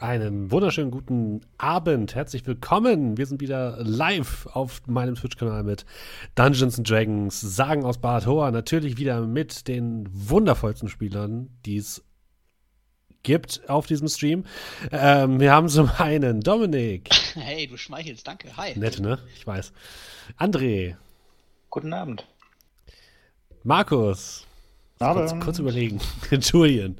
Einen wunderschönen guten Abend. Herzlich willkommen. Wir sind wieder live auf meinem Twitch-Kanal mit Dungeons Dragons, Sagen aus Baratoa. Natürlich wieder mit den wundervollsten Spielern, die es gibt auf diesem Stream. Ähm, wir haben zum einen Dominik. Hey, du schmeichelst, danke. Hi. Nett, ne? Ich weiß. André. Guten Abend. Markus. Kurz, kurz überlegen. Julian.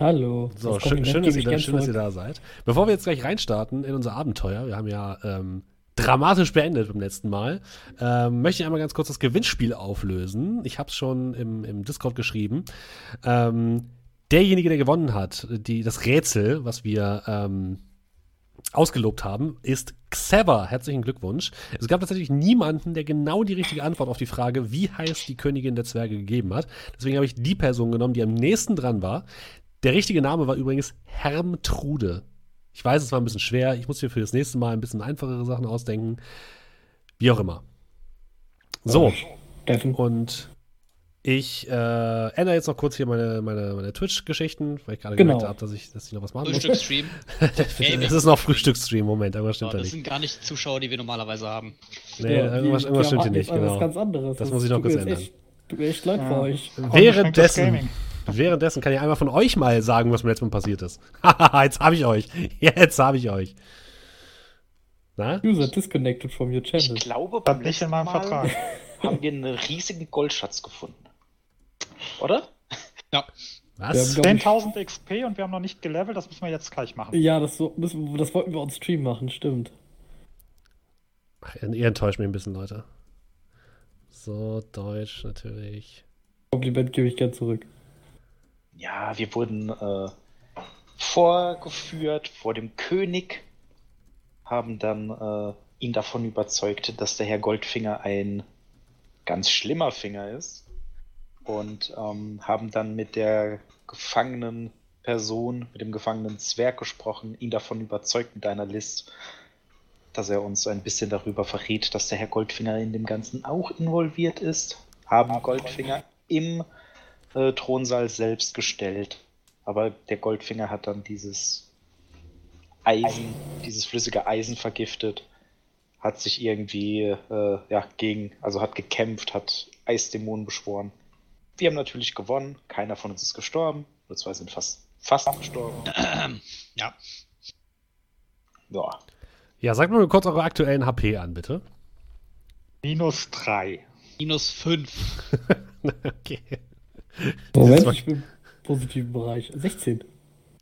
Hallo. So, schön, schön, dass, ihr, da, schön dass, ihr, da, seid. Bevor wir jetzt gleich reinstarten in unser Abenteuer, wir haben ja ähm, dramatisch beendet beim letzten Mal, ähm, möchte ich einmal ganz kurz das Gewinnspiel auflösen. Ich habe es schon im, im, Discord geschrieben. Ähm, derjenige, der gewonnen hat, die, das Rätsel, was wir ähm, ausgelobt haben, ist Xever. Herzlichen Glückwunsch. Es gab tatsächlich niemanden, der genau die richtige Antwort auf die Frage, wie heißt die Königin der Zwerge gegeben hat. Deswegen habe ich die Person genommen, die am nächsten dran war. Der richtige Name war übrigens Hermtrude. Ich weiß, es war ein bisschen schwer. Ich muss mir für das nächste Mal ein bisschen einfachere Sachen ausdenken. Wie auch immer. So. Und ich äh, ändere jetzt noch kurz hier meine, meine, meine Twitch-Geschichten, weil ich gerade genau. gemerkt habe, dass ich, dass ich noch was machen muss. Frühstücksstream. das ist noch Frühstücksstream, Moment, irgendwas stimmt ja, da nicht. Das sind gar nicht Zuschauer, die wir normalerweise haben. Nee, ja, irgendwas, irgendwas stimmt hier nicht, genau. ganz anderes. Das, das muss ich noch kurz ändern. Echt, tut mir echt leid ja. für euch. Währenddessen, Währenddessen kann ja einmal von euch mal sagen, was mir letztes Mal passiert ist. Haha, jetzt habe ich euch. Jetzt habe ich euch. Na? User disconnected from your channel. Ich glaube, beim in meinem Mal Vertrag. haben wir einen riesigen Goldschatz gefunden. Oder? Ja. Was? 10.000 XP und wir haben noch nicht gelevelt, das müssen wir jetzt gleich machen. Ja, das, so, müssen, das wollten wir on Stream machen, stimmt. Ach, ihr enttäuscht mich ein bisschen, Leute. So, Deutsch natürlich. Kompliment gebe ich gern zurück ja, wir wurden äh, vorgeführt vor dem König, haben dann äh, ihn davon überzeugt, dass der Herr Goldfinger ein ganz schlimmer Finger ist und ähm, haben dann mit der gefangenen Person, mit dem gefangenen Zwerg gesprochen, ihn davon überzeugt mit einer List, dass er uns ein bisschen darüber verrät, dass der Herr Goldfinger in dem Ganzen auch involviert ist, haben Goldfinger im äh, Thronsaal selbst gestellt. Aber der Goldfinger hat dann dieses Eisen, dieses flüssige Eisen vergiftet, hat sich irgendwie äh, ja, gegen, also hat gekämpft, hat Eisdämonen beschworen. Wir haben natürlich gewonnen, keiner von uns ist gestorben, nur zwei sind fast, fast gestorben. Ja. Ja. Ja, sagt mal kurz eure aktuellen HP an, bitte. Minus 3. Minus 5. okay. Moment, ich bin im positiven Bereich. 16.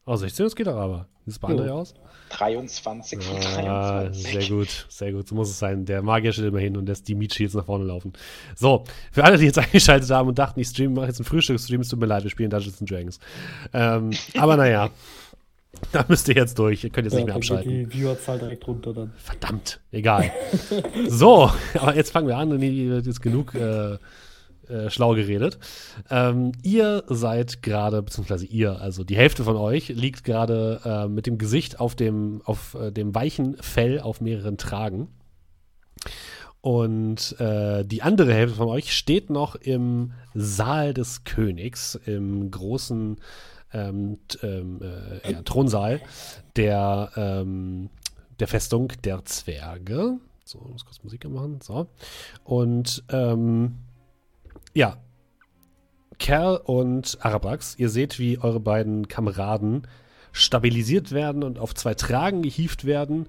Oh, 16, das geht doch aber. Wie sieht es bei anderen aus? 23 von ah, 23. Sehr gut, sehr gut. So muss es sein. Der Magier steht immer hin und lässt die Michi jetzt nach vorne laufen. So, für alle, die jetzt eingeschaltet haben und dachten, ich stream, mache jetzt einen Frühstücksstream, es tut mir leid, wir spielen Dungeons Dragons. Ähm, aber naja, da müsst ihr jetzt durch. Ihr könnt jetzt ja, nicht mehr abschalten. Die Viewerzahl direkt runter dann. Verdammt, egal. so, aber jetzt fangen wir an und jetzt genug. Äh, äh, schlau geredet. Ähm, ihr seid gerade, beziehungsweise ihr, also die Hälfte von euch, liegt gerade äh, mit dem Gesicht auf dem, auf äh, dem weichen Fell auf mehreren Tragen. Und äh, die andere Hälfte von euch steht noch im Saal des Königs, im großen ähm, ähm, äh, ja, Thronsaal der, ähm, der Festung der Zwerge. So, muss kurz Musik machen. So. Und ähm, ja. Kerl und Arabrax, ihr seht, wie eure beiden Kameraden stabilisiert werden und auf zwei Tragen gehievt werden.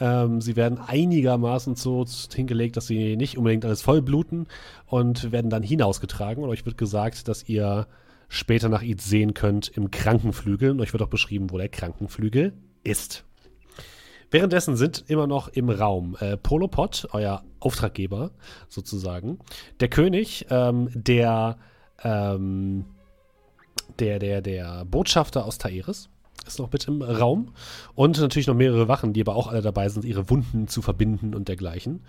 Ähm, sie werden einigermaßen so hingelegt, dass sie nicht unbedingt alles vollbluten und werden dann hinausgetragen. Und euch wird gesagt, dass ihr später nach Id sehen könnt im Krankenflügel. Und euch wird auch beschrieben, wo der Krankenflügel ist. Währenddessen sind immer noch im Raum äh, Polopod, euer Auftraggeber sozusagen, der König, ähm, der, ähm, der, der, der Botschafter aus Taeris ist noch mit im Raum und natürlich noch mehrere Wachen, die aber auch alle dabei sind, ihre Wunden zu verbinden und dergleichen.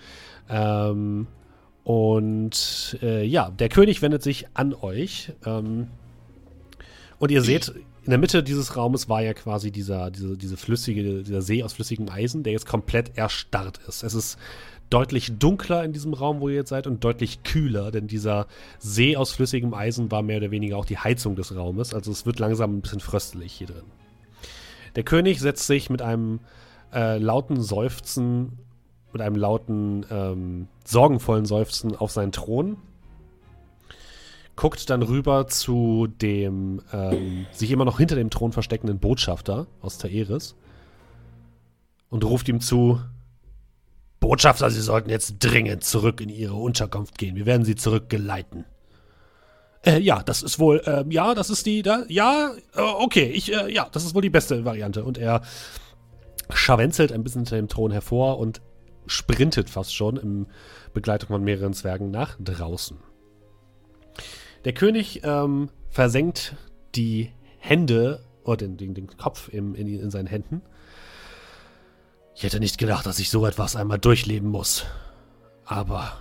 Ähm, und äh, ja, der König wendet sich an euch. Ähm, und ihr seht, in der Mitte dieses Raumes war ja quasi dieser, diese, diese flüssige, dieser See aus flüssigem Eisen, der jetzt komplett erstarrt ist. Es ist deutlich dunkler in diesem Raum, wo ihr jetzt seid, und deutlich kühler, denn dieser See aus flüssigem Eisen war mehr oder weniger auch die Heizung des Raumes. Also es wird langsam ein bisschen fröstelig hier drin. Der König setzt sich mit einem äh, lauten Seufzen, mit einem lauten, ähm, sorgenvollen Seufzen auf seinen Thron, guckt dann rüber zu dem ähm, sich immer noch hinter dem Thron versteckenden Botschafter aus Taeris und ruft ihm zu: Botschafter, Sie sollten jetzt dringend zurück in Ihre Unterkunft gehen. Wir werden Sie zurückgeleiten. Äh, ja, das ist wohl, äh, ja, das ist die, da, ja, äh, okay, ich, äh, ja, das ist wohl die beste Variante. Und er scharwenzelt ein bisschen hinter dem Thron hervor und sprintet fast schon in Begleitung von mehreren Zwergen nach draußen. Der König ähm, versenkt die Hände oder den, den, den Kopf im, in, in seinen Händen. Ich hätte nicht gedacht, dass ich so etwas einmal durchleben muss. Aber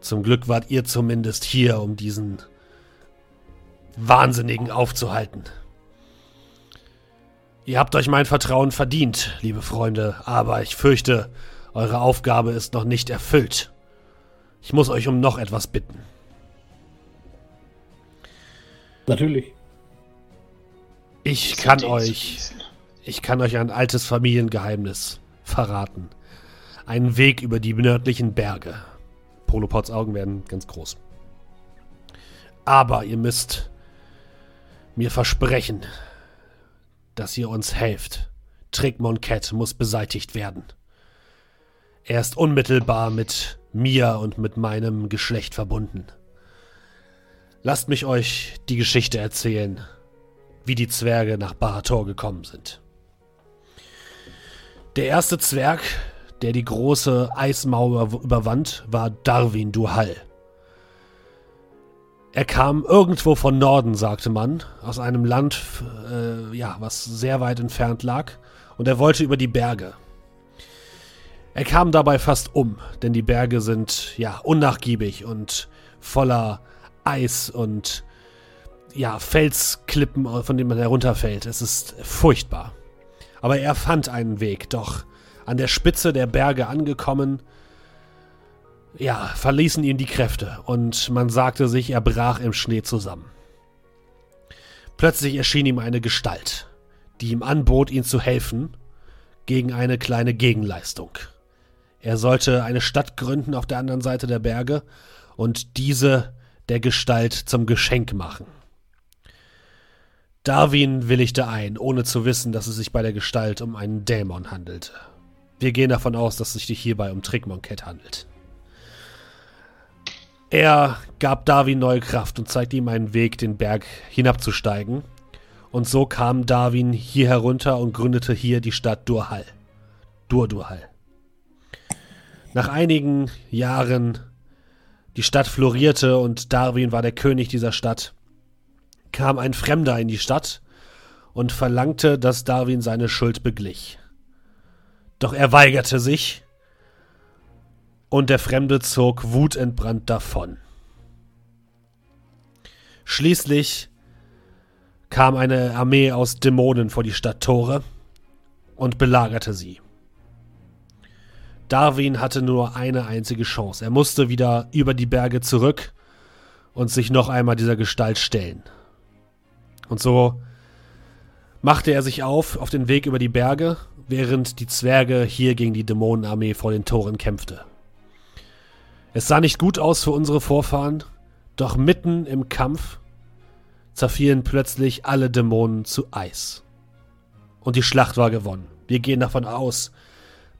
zum Glück wart ihr zumindest hier, um diesen Wahnsinnigen aufzuhalten. Ihr habt euch mein Vertrauen verdient, liebe Freunde, aber ich fürchte, eure Aufgabe ist noch nicht erfüllt. Ich muss euch um noch etwas bitten. Natürlich. Ich kann euch, ich kann euch ein altes Familiengeheimnis verraten. Einen Weg über die nördlichen Berge. Polopods Augen werden ganz groß. Aber ihr müsst mir versprechen, dass ihr uns helft. Trickmon Cat muss beseitigt werden. Er ist unmittelbar mit mir und mit meinem Geschlecht verbunden. Lasst mich euch die Geschichte erzählen, wie die Zwerge nach Barator gekommen sind. Der erste Zwerg, der die große Eismauer überwand, war Darwin Duhal. Er kam irgendwo von Norden, sagte man, aus einem Land, äh, ja, was sehr weit entfernt lag, und er wollte über die Berge. Er kam dabei fast um, denn die Berge sind, ja, unnachgiebig und voller Eis und, ja, Felsklippen, von denen man herunterfällt. Es ist furchtbar. Aber er fand einen Weg, doch an der Spitze der Berge angekommen, ja, verließen ihn die Kräfte und man sagte sich, er brach im Schnee zusammen. Plötzlich erschien ihm eine Gestalt, die ihm anbot, ihn zu helfen, gegen eine kleine Gegenleistung. Er sollte eine Stadt gründen auf der anderen Seite der Berge und diese der Gestalt zum Geschenk machen. Darwin willigte ein, ohne zu wissen, dass es sich bei der Gestalt um einen Dämon handelte. Wir gehen davon aus, dass es sich hierbei um Trickmonket handelt. Er gab Darwin neue Kraft und zeigte ihm einen Weg, den Berg hinabzusteigen. Und so kam Darwin hier herunter und gründete hier die Stadt Durhal. Durdurhal. Nach einigen Jahren die Stadt florierte und Darwin war der König dieser Stadt, kam ein Fremder in die Stadt und verlangte, dass Darwin seine Schuld beglich. Doch er weigerte sich und der Fremde zog wutentbrannt davon. Schließlich kam eine Armee aus Dämonen vor die Stadttore und belagerte sie. Darwin hatte nur eine einzige Chance. Er musste wieder über die Berge zurück und sich noch einmal dieser Gestalt stellen. Und so machte er sich auf auf den Weg über die Berge, während die Zwerge hier gegen die Dämonenarmee vor den Toren kämpfte. Es sah nicht gut aus für unsere Vorfahren, doch mitten im Kampf zerfielen plötzlich alle Dämonen zu Eis. Und die Schlacht war gewonnen. Wir gehen davon aus,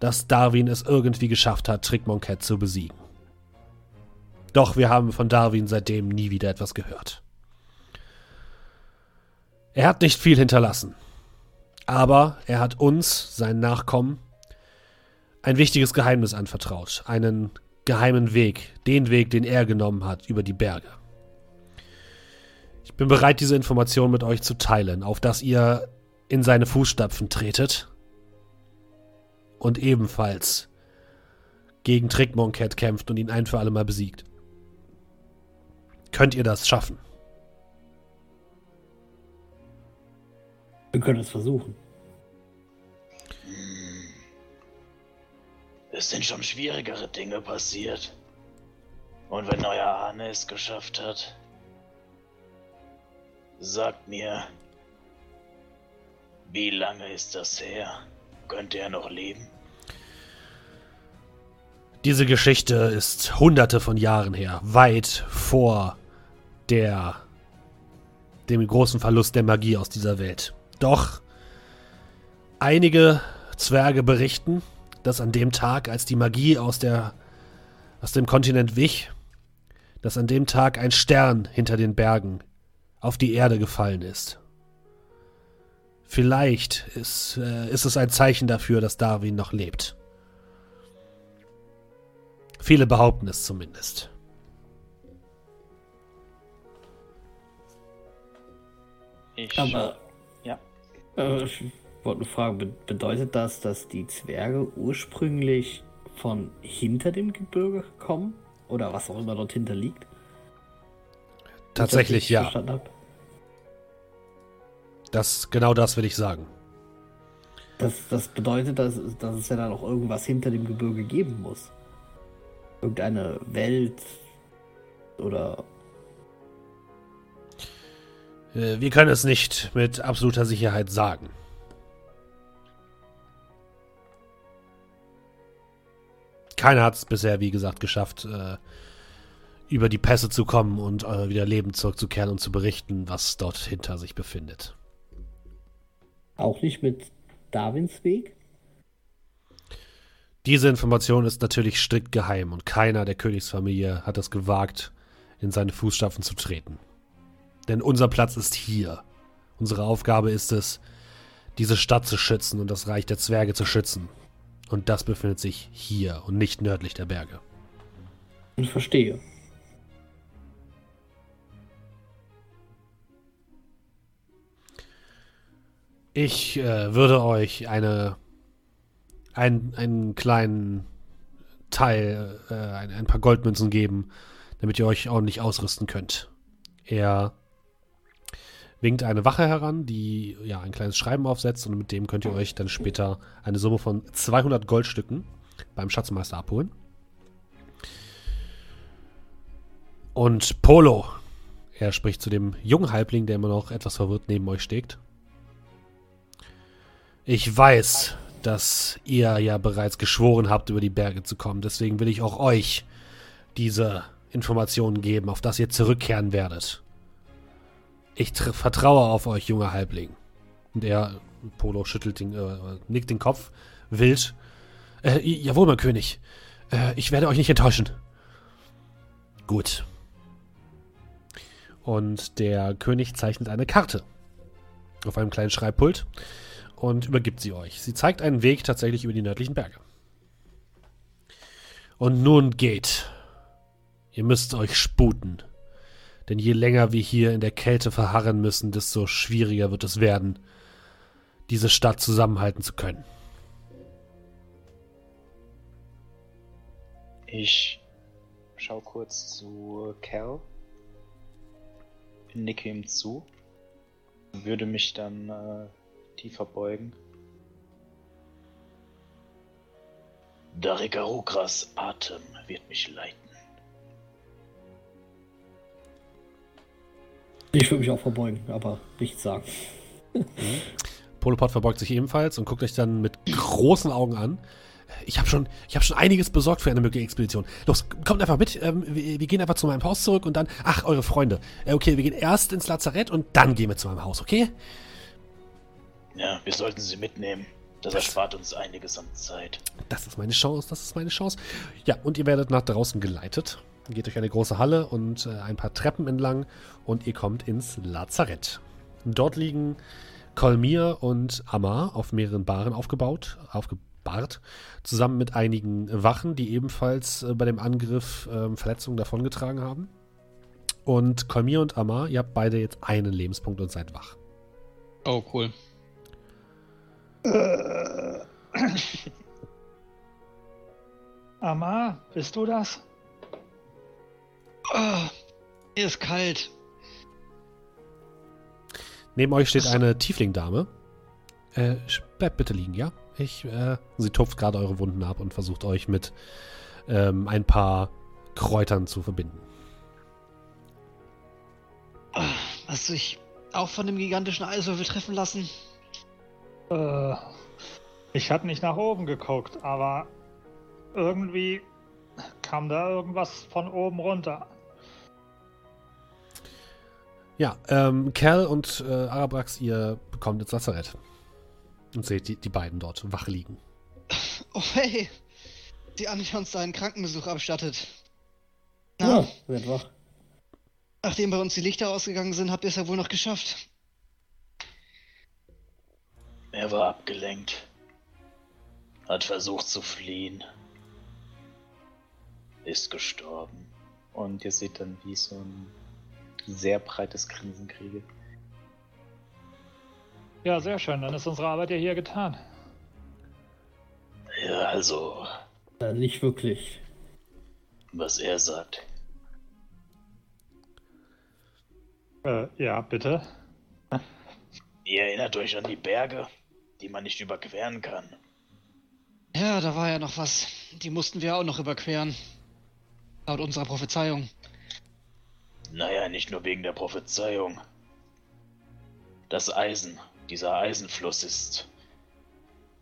dass Darwin es irgendwie geschafft hat, Trickmonket zu besiegen. Doch wir haben von Darwin seitdem nie wieder etwas gehört. Er hat nicht viel hinterlassen, aber er hat uns, seinen Nachkommen, ein wichtiges Geheimnis anvertraut, einen geheimen Weg, den Weg, den er genommen hat über die Berge. Ich bin bereit, diese Information mit euch zu teilen, auf dass ihr in seine Fußstapfen tretet und ebenfalls gegen Trickmonket kämpft und ihn ein für alle Mal besiegt. Könnt ihr das schaffen? Wir können es versuchen. Es sind schon schwierigere Dinge passiert. Und wenn euer Ahne es geschafft hat, sagt mir, Wie lange ist das her? Könnte er noch leben? Diese Geschichte ist hunderte von Jahren her, weit vor der dem großen Verlust der Magie aus dieser Welt. Doch einige Zwerge berichten, dass an dem Tag, als die Magie aus der aus dem Kontinent wich, dass an dem Tag ein Stern hinter den Bergen auf die Erde gefallen ist. Vielleicht ist, äh, ist es ein Zeichen dafür, dass Darwin noch lebt. Viele behaupten es zumindest. Ich Aber ja. äh, ich wollte nur fragen, be bedeutet das, dass die Zwerge ursprünglich von hinter dem Gebirge kommen? Oder was auch immer dort hinter liegt? Tatsächlich ja. Das genau das will ich sagen. Das, das bedeutet, dass, dass es ja dann auch irgendwas hinter dem Gebirge geben muss. Irgendeine Welt oder Äh, Wir können es nicht mit absoluter Sicherheit sagen. Keiner hat es bisher, wie gesagt, geschafft, äh, über die Pässe zu kommen und äh, wieder lebend zurückzukehren und zu berichten, was dort hinter sich befindet. Auch nicht mit Darwins Weg. Diese Information ist natürlich strikt geheim und keiner der Königsfamilie hat es gewagt, in seine Fußstapfen zu treten. Denn unser Platz ist hier. Unsere Aufgabe ist es, diese Stadt zu schützen und das Reich der Zwerge zu schützen. Und das befindet sich hier und nicht nördlich der Berge. Ich verstehe. Ich äh, würde euch eine, ein, einen kleinen Teil, äh, ein, ein paar Goldmünzen geben, damit ihr euch ordentlich ausrüsten könnt. Er winkt eine Wache heran, die ja ein kleines Schreiben aufsetzt und mit dem könnt ihr euch dann später eine Summe von 200 Goldstücken beim Schatzmeister abholen. Und Polo, er spricht zu dem jungen Halbling, der immer noch etwas verwirrt neben euch steht. Ich weiß, dass ihr ja bereits geschworen habt, über die Berge zu kommen. Deswegen will ich auch euch diese Informationen geben, auf das ihr zurückkehren werdet. Ich tr- vertraue auf euch, junger Halbling. Und er, Polo, schüttelt den, äh, nickt den Kopf, wild. Äh, jawohl, mein König. Äh, ich werde euch nicht enttäuschen. Gut. Und der König zeichnet eine Karte auf einem kleinen Schreibpult und übergibt sie euch. Sie zeigt einen Weg tatsächlich über die nördlichen Berge. Und nun geht. Ihr müsst euch sputen. Denn je länger wir hier in der Kälte verharren müssen, desto schwieriger wird es werden, diese Stadt zusammenhalten zu können. Ich schau kurz zu Cal, nicke ihm zu, würde mich dann äh, tiefer beugen. Darikarukas Atem wird mich leiten. Ich würde mich auch verbeugen, aber nichts sagen. Polopod verbeugt sich ebenfalls und guckt euch dann mit großen Augen an. Ich habe schon, ich hab schon einiges besorgt für eine mögliche Expedition. Los, kommt einfach mit. Ähm, wir, wir gehen einfach zu meinem Haus zurück und dann. Ach, eure Freunde. Äh, okay, wir gehen erst ins Lazarett und dann gehen wir zu meinem Haus, okay? Ja, wir sollten sie mitnehmen. Das erspart uns einiges an Zeit. Das ist meine Chance, das ist meine Chance. Ja, und ihr werdet nach draußen geleitet. Geht durch eine große Halle und äh, ein paar Treppen entlang und ihr kommt ins Lazarett. Dort liegen Kolmir und Amar auf mehreren Baren aufgebaut, aufgebahrt, zusammen mit einigen Wachen, die ebenfalls äh, bei dem Angriff ähm, Verletzungen davongetragen haben. Und Kolmir und Amar, ihr habt beide jetzt einen Lebenspunkt und seid wach. Oh, cool. Amar, bist du das? Oh, mir ist kalt. Neben euch steht eine Tiefling-Dame. Äh, bleibt bitte liegen, ja? Ich, äh, sie tupft gerade eure Wunden ab und versucht euch mit ähm, ein paar Kräutern zu verbinden. Ah, Hast du dich auch von dem gigantischen Eiswürfel treffen lassen? Äh, ich hatte nicht nach oben geguckt, aber irgendwie kam da irgendwas von oben runter. Ja, ähm, Cal und äh, Arabrax, ihr bekommt ins Lazarett. Und seht die, die beiden dort wach liegen. Oh hey, die Annie uns da einen Krankenbesuch abstattet. Ja, Na, wird wach. nachdem bei uns die Lichter ausgegangen sind, habt ihr es ja wohl noch geschafft. Er war abgelenkt. Hat versucht zu fliehen. Ist gestorben. Und ihr seht dann, wie ich so ein sehr breites Grinsen kriege. Ja, sehr schön. Dann ist unsere Arbeit ja hier getan. Ja, also, Äh, nicht wirklich. was er sagt. Äh, ja, bitte. Ihr erinnert euch an die Berge, die man nicht überqueren kann. Ja, da war ja noch was. Die mussten wir auch noch überqueren. Laut unserer Prophezeiung. Naja, nicht nur wegen der Prophezeiung. Das Eisen, dieser Eisenfluss ist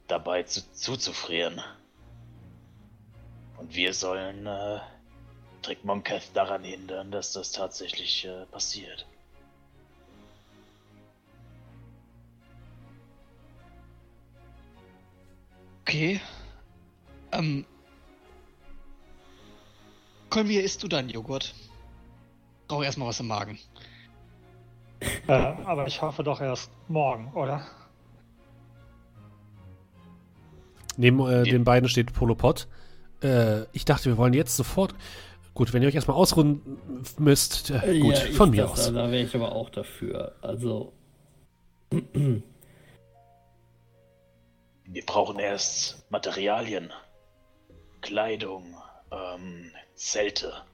dabei zu, zuzufrieren. Und wir sollen äh, Trick Monketh daran hindern, dass das tatsächlich äh, passiert. Okay. Ähm. Kolmir, isst du deinen Joghurt? Brauche erstmal was im Magen. Äh, aber ich hoffe doch erst morgen, oder? Neben äh, den beiden steht Polopod. Äh, ich dachte, wir wollen jetzt sofort. Gut, wenn ihr euch erstmal ausruhen müsst, äh, gut, Ja, von mir das, aus. Da wäre ich aber auch dafür. Also, Wir brauchen erst Materialien, Kleidung, ähm, Zelte,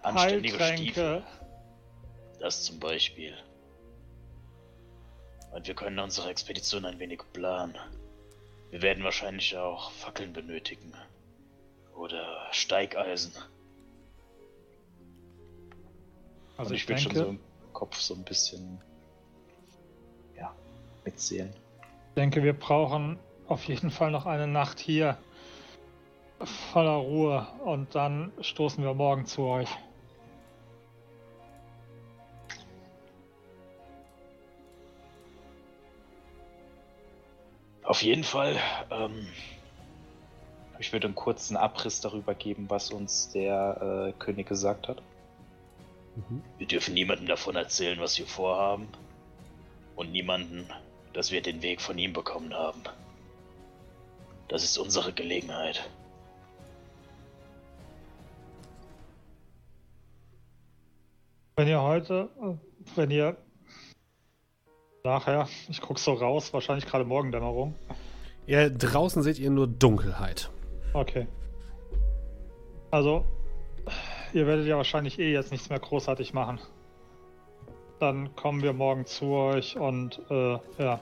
anständige Stiefel. Das zum Beispiel. Und wir können unsere Expedition ein wenig planen. Wir werden wahrscheinlich auch Fackeln benötigen. Oder Steigeisen. Also Und ich, ich will denke, schon so im Kopf so ein bisschen ja, mitzählen. denke, wir brauchen auf jeden Fall noch eine Nacht hier. Voller Ruhe. Und dann stoßen wir morgen zu euch. Auf jeden Fall, ähm, ich würde einen kurzen Abriss darüber geben, was uns der äh, König gesagt hat. Mhm. Wir dürfen niemandem davon erzählen, was wir vorhaben. Und niemanden, dass wir den Weg von ihm bekommen haben. Das ist unsere Gelegenheit. Wenn ihr heute, wenn ihr nachher, ich guck so raus, wahrscheinlich gerade Morgendämmerung. Ja, draußen seht ihr nur Dunkelheit. Okay. Also, ihr werdet ja wahrscheinlich eh jetzt nichts mehr großartig machen. Dann kommen wir morgen zu euch und äh, ja.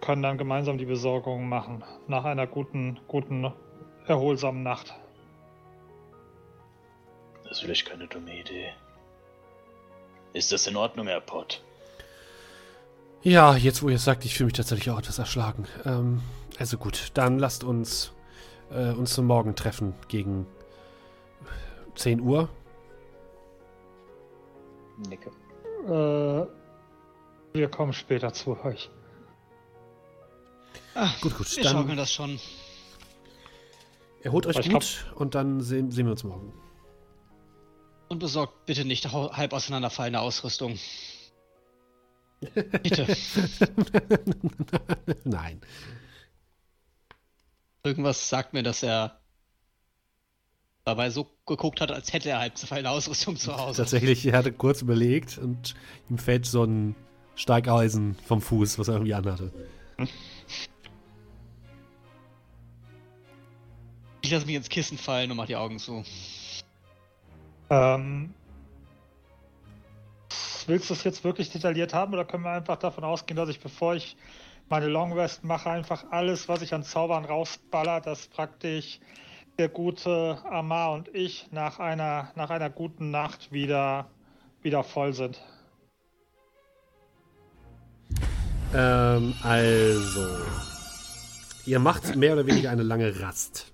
Können dann gemeinsam die Besorgungen machen. Nach einer guten, guten, erholsamen Nacht. Das ist vielleicht keine dumme Idee. Ist das in Ordnung, Herr Pott? Ja, jetzt wo ihr es sagt, ich fühle mich tatsächlich auch etwas erschlagen. Ähm, also gut, dann lasst uns äh, uns zum Morgen treffen gegen 10 Uhr. Nicke. Äh, wir kommen später zu euch. Ah, Gut, gut, wir dann- schaukeln das schon. Erholt euch Ich gut und dann sehen, sehen wir uns morgen. Und besorgt bitte nicht halb auseinanderfallende Ausrüstung. Bitte. Nein. Irgendwas sagt mir, dass er dabei so geguckt hat, als hätte er halb zerfallene Ausrüstung zu Hause. Tatsächlich, er hatte kurz überlegt und ihm fällt so ein Steigeisen vom Fuß, was er irgendwie anhatte. Ich lasse mich ins Kissen fallen und mach die Augen zu. Ähm, willst du es jetzt wirklich detailliert haben oder können wir einfach davon ausgehen, dass ich, bevor ich meine Long Rest mache, einfach alles, was ich an Zaubern rausballer, dass praktisch der gute Amar und ich nach einer, nach einer guten Nacht wieder, wieder voll sind? Ähm, also. Ihr macht mehr oder weniger eine lange Rast.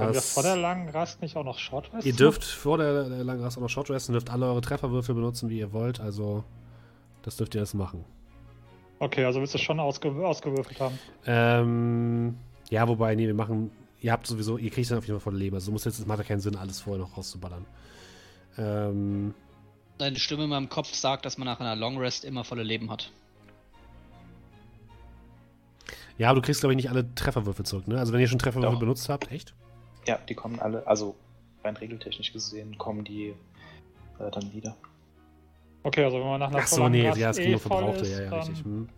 Können wir Das, vor der langen Rast nicht auch noch Short Rest ihr dürft vor der, der langen Rast auch noch Short Resten, dürft alle eure Trefferwürfel benutzen, wie ihr wollt. Also, das dürft ihr das machen. Okay, also willst du schon ausge ausgewürfelt haben. Ähm, ja, wobei, nee, wir machen. Ihr habt sowieso, ihr kriegt dann auf jeden Fall voll Leben. Also, muss jetzt, es macht ja keinen Sinn, alles vorher noch rauszuballern. Ähm, Eine Stimme in meinem Kopf sagt, dass man nach einer Long Rest immer volle Leben hat. ja, aber du kriegst, glaube ich, nicht alle Trefferwürfel zurück, ne? Also, wenn ihr schon Trefferwürfel Doch. benutzt habt, echt? Ja, die kommen alle, also rein regeltechnisch gesehen, kommen die äh, dann wieder. Okay, also wenn man nach einer Ach so, nee, Rast ja, es ging eh nur Verbrauchte, ist, ja, ja, richtig. Hm.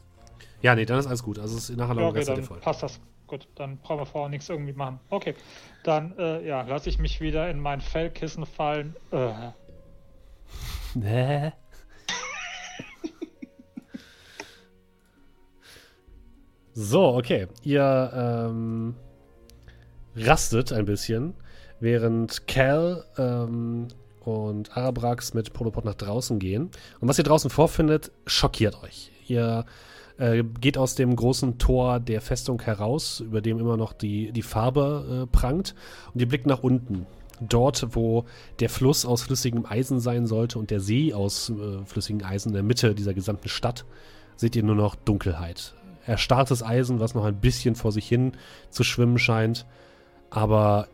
Ja, nee, dann ist alles gut. Also, es ist nachher Ja, noch okay, dann voll. passt das. Gut, dann brauchen wir vorher nichts irgendwie machen. Okay, dann äh, ja, lasse ich mich wieder in mein Fellkissen fallen. Äh, Nee. so, okay. Ihr ähm, rastet ein bisschen, während Cal ähm, und Arabrax mit Polopod nach draußen gehen. Und was ihr draußen vorfindet, schockiert euch. Ihr äh, geht aus dem großen Tor der Festung heraus, über dem immer noch die, die Farbe äh, prangt, und ihr blickt nach unten. Dort, wo der Fluss aus flüssigem Eisen sein sollte und der See aus äh, flüssigem Eisen in der Mitte dieser gesamten Stadt, seht ihr nur noch Dunkelheit. Erstarrtes Eisen, was noch ein bisschen vor sich hin zu schwimmen scheint, aber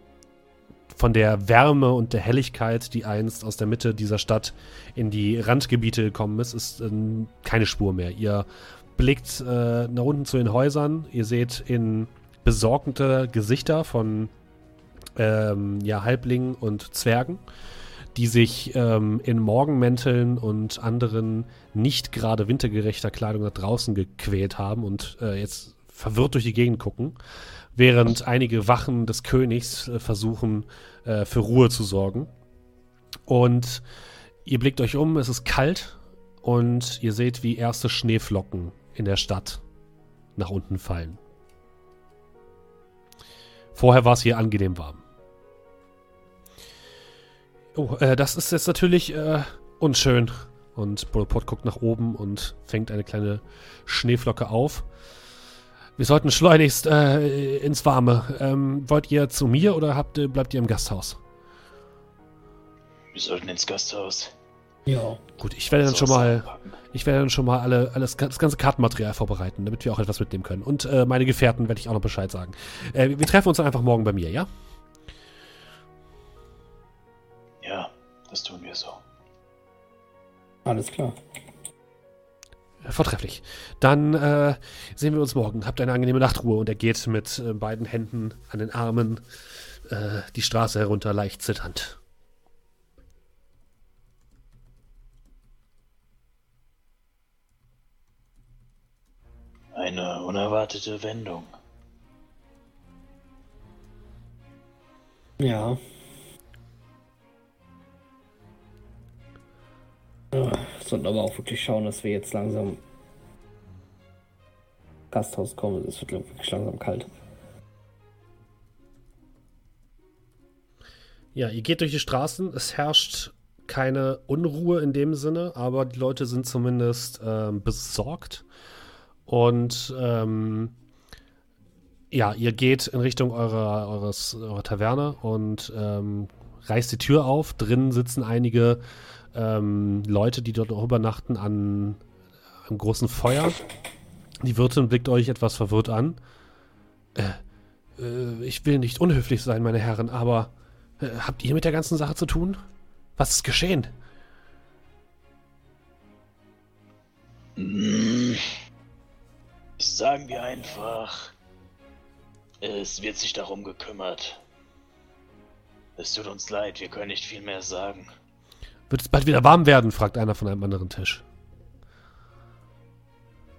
von der Wärme und der Helligkeit, die einst aus der Mitte dieser Stadt in die Randgebiete gekommen ist, ist ähm, keine Spur mehr. Ihr blickt äh, nach unten zu den Häusern, ihr seht in besorgende Gesichter von ähm, ja, Halblingen und Zwergen, die sich ähm, in Morgenmänteln und anderen nicht gerade wintergerechter Kleidung nach draußen gequält haben und äh, jetzt verwirrt durch die Gegend gucken, während einige Wachen des Königs äh, versuchen, äh, für Ruhe zu sorgen. Und ihr blickt euch um, es ist kalt und ihr seht, wie erste Schneeflocken in der Stadt nach unten fallen. Vorher war es hier angenehm warm. Oh, äh, das ist jetzt natürlich äh, unschön. Und Bolopod guckt nach oben und fängt eine kleine Schneeflocke auf. Wir sollten schleunigst äh, ins Warme. Ähm, wollt ihr zu mir oder habt, ihr- bleibt ihr im Gasthaus? Wir sollten ins Gasthaus. Ja. Gut, ich werde dann schon mal, ich werde dann schon mal alle, alles, das ganze Kartenmaterial vorbereiten, damit wir auch etwas mitnehmen können. Und äh, meine Gefährten werde ich auch noch Bescheid sagen. Äh, wir treffen uns dann einfach morgen bei mir, ja? Ja, das tun wir so. Alles klar. Vortrefflich. Dann äh, sehen wir uns morgen. Habt eine angenehme Nachtruhe. Und er geht mit äh, beiden Händen an den Armen äh, die Straße herunter, leicht zitternd. Eine unerwartete Wendung. Ja. Sollten aber auch wirklich schauen, dass wir jetzt langsam Gasthaus kommen. Es wird wirklich langsam kalt. Ja, ihr geht durch die Straßen. Es herrscht keine Unruhe in dem Sinne, aber die Leute sind zumindest ähm, besorgt. Und ähm, ja, ihr geht in Richtung eurer, eures, eurer Taverne und ähm, reißt die Tür auf. Drinnen sitzen einige ähm, Leute, die dort auch übernachten an einem großen Feuer. Die Wirtin blickt euch etwas verwirrt an. Äh, äh, ich will nicht unhöflich sein, meine Herren, aber äh, habt ihr mit der ganzen Sache zu tun? Was ist geschehen? Mm. Sagen wir einfach, es wird sich darum gekümmert. Es tut uns leid, wir können nicht viel mehr sagen. Wird es bald wieder warm werden? fragt einer von einem anderen Tisch.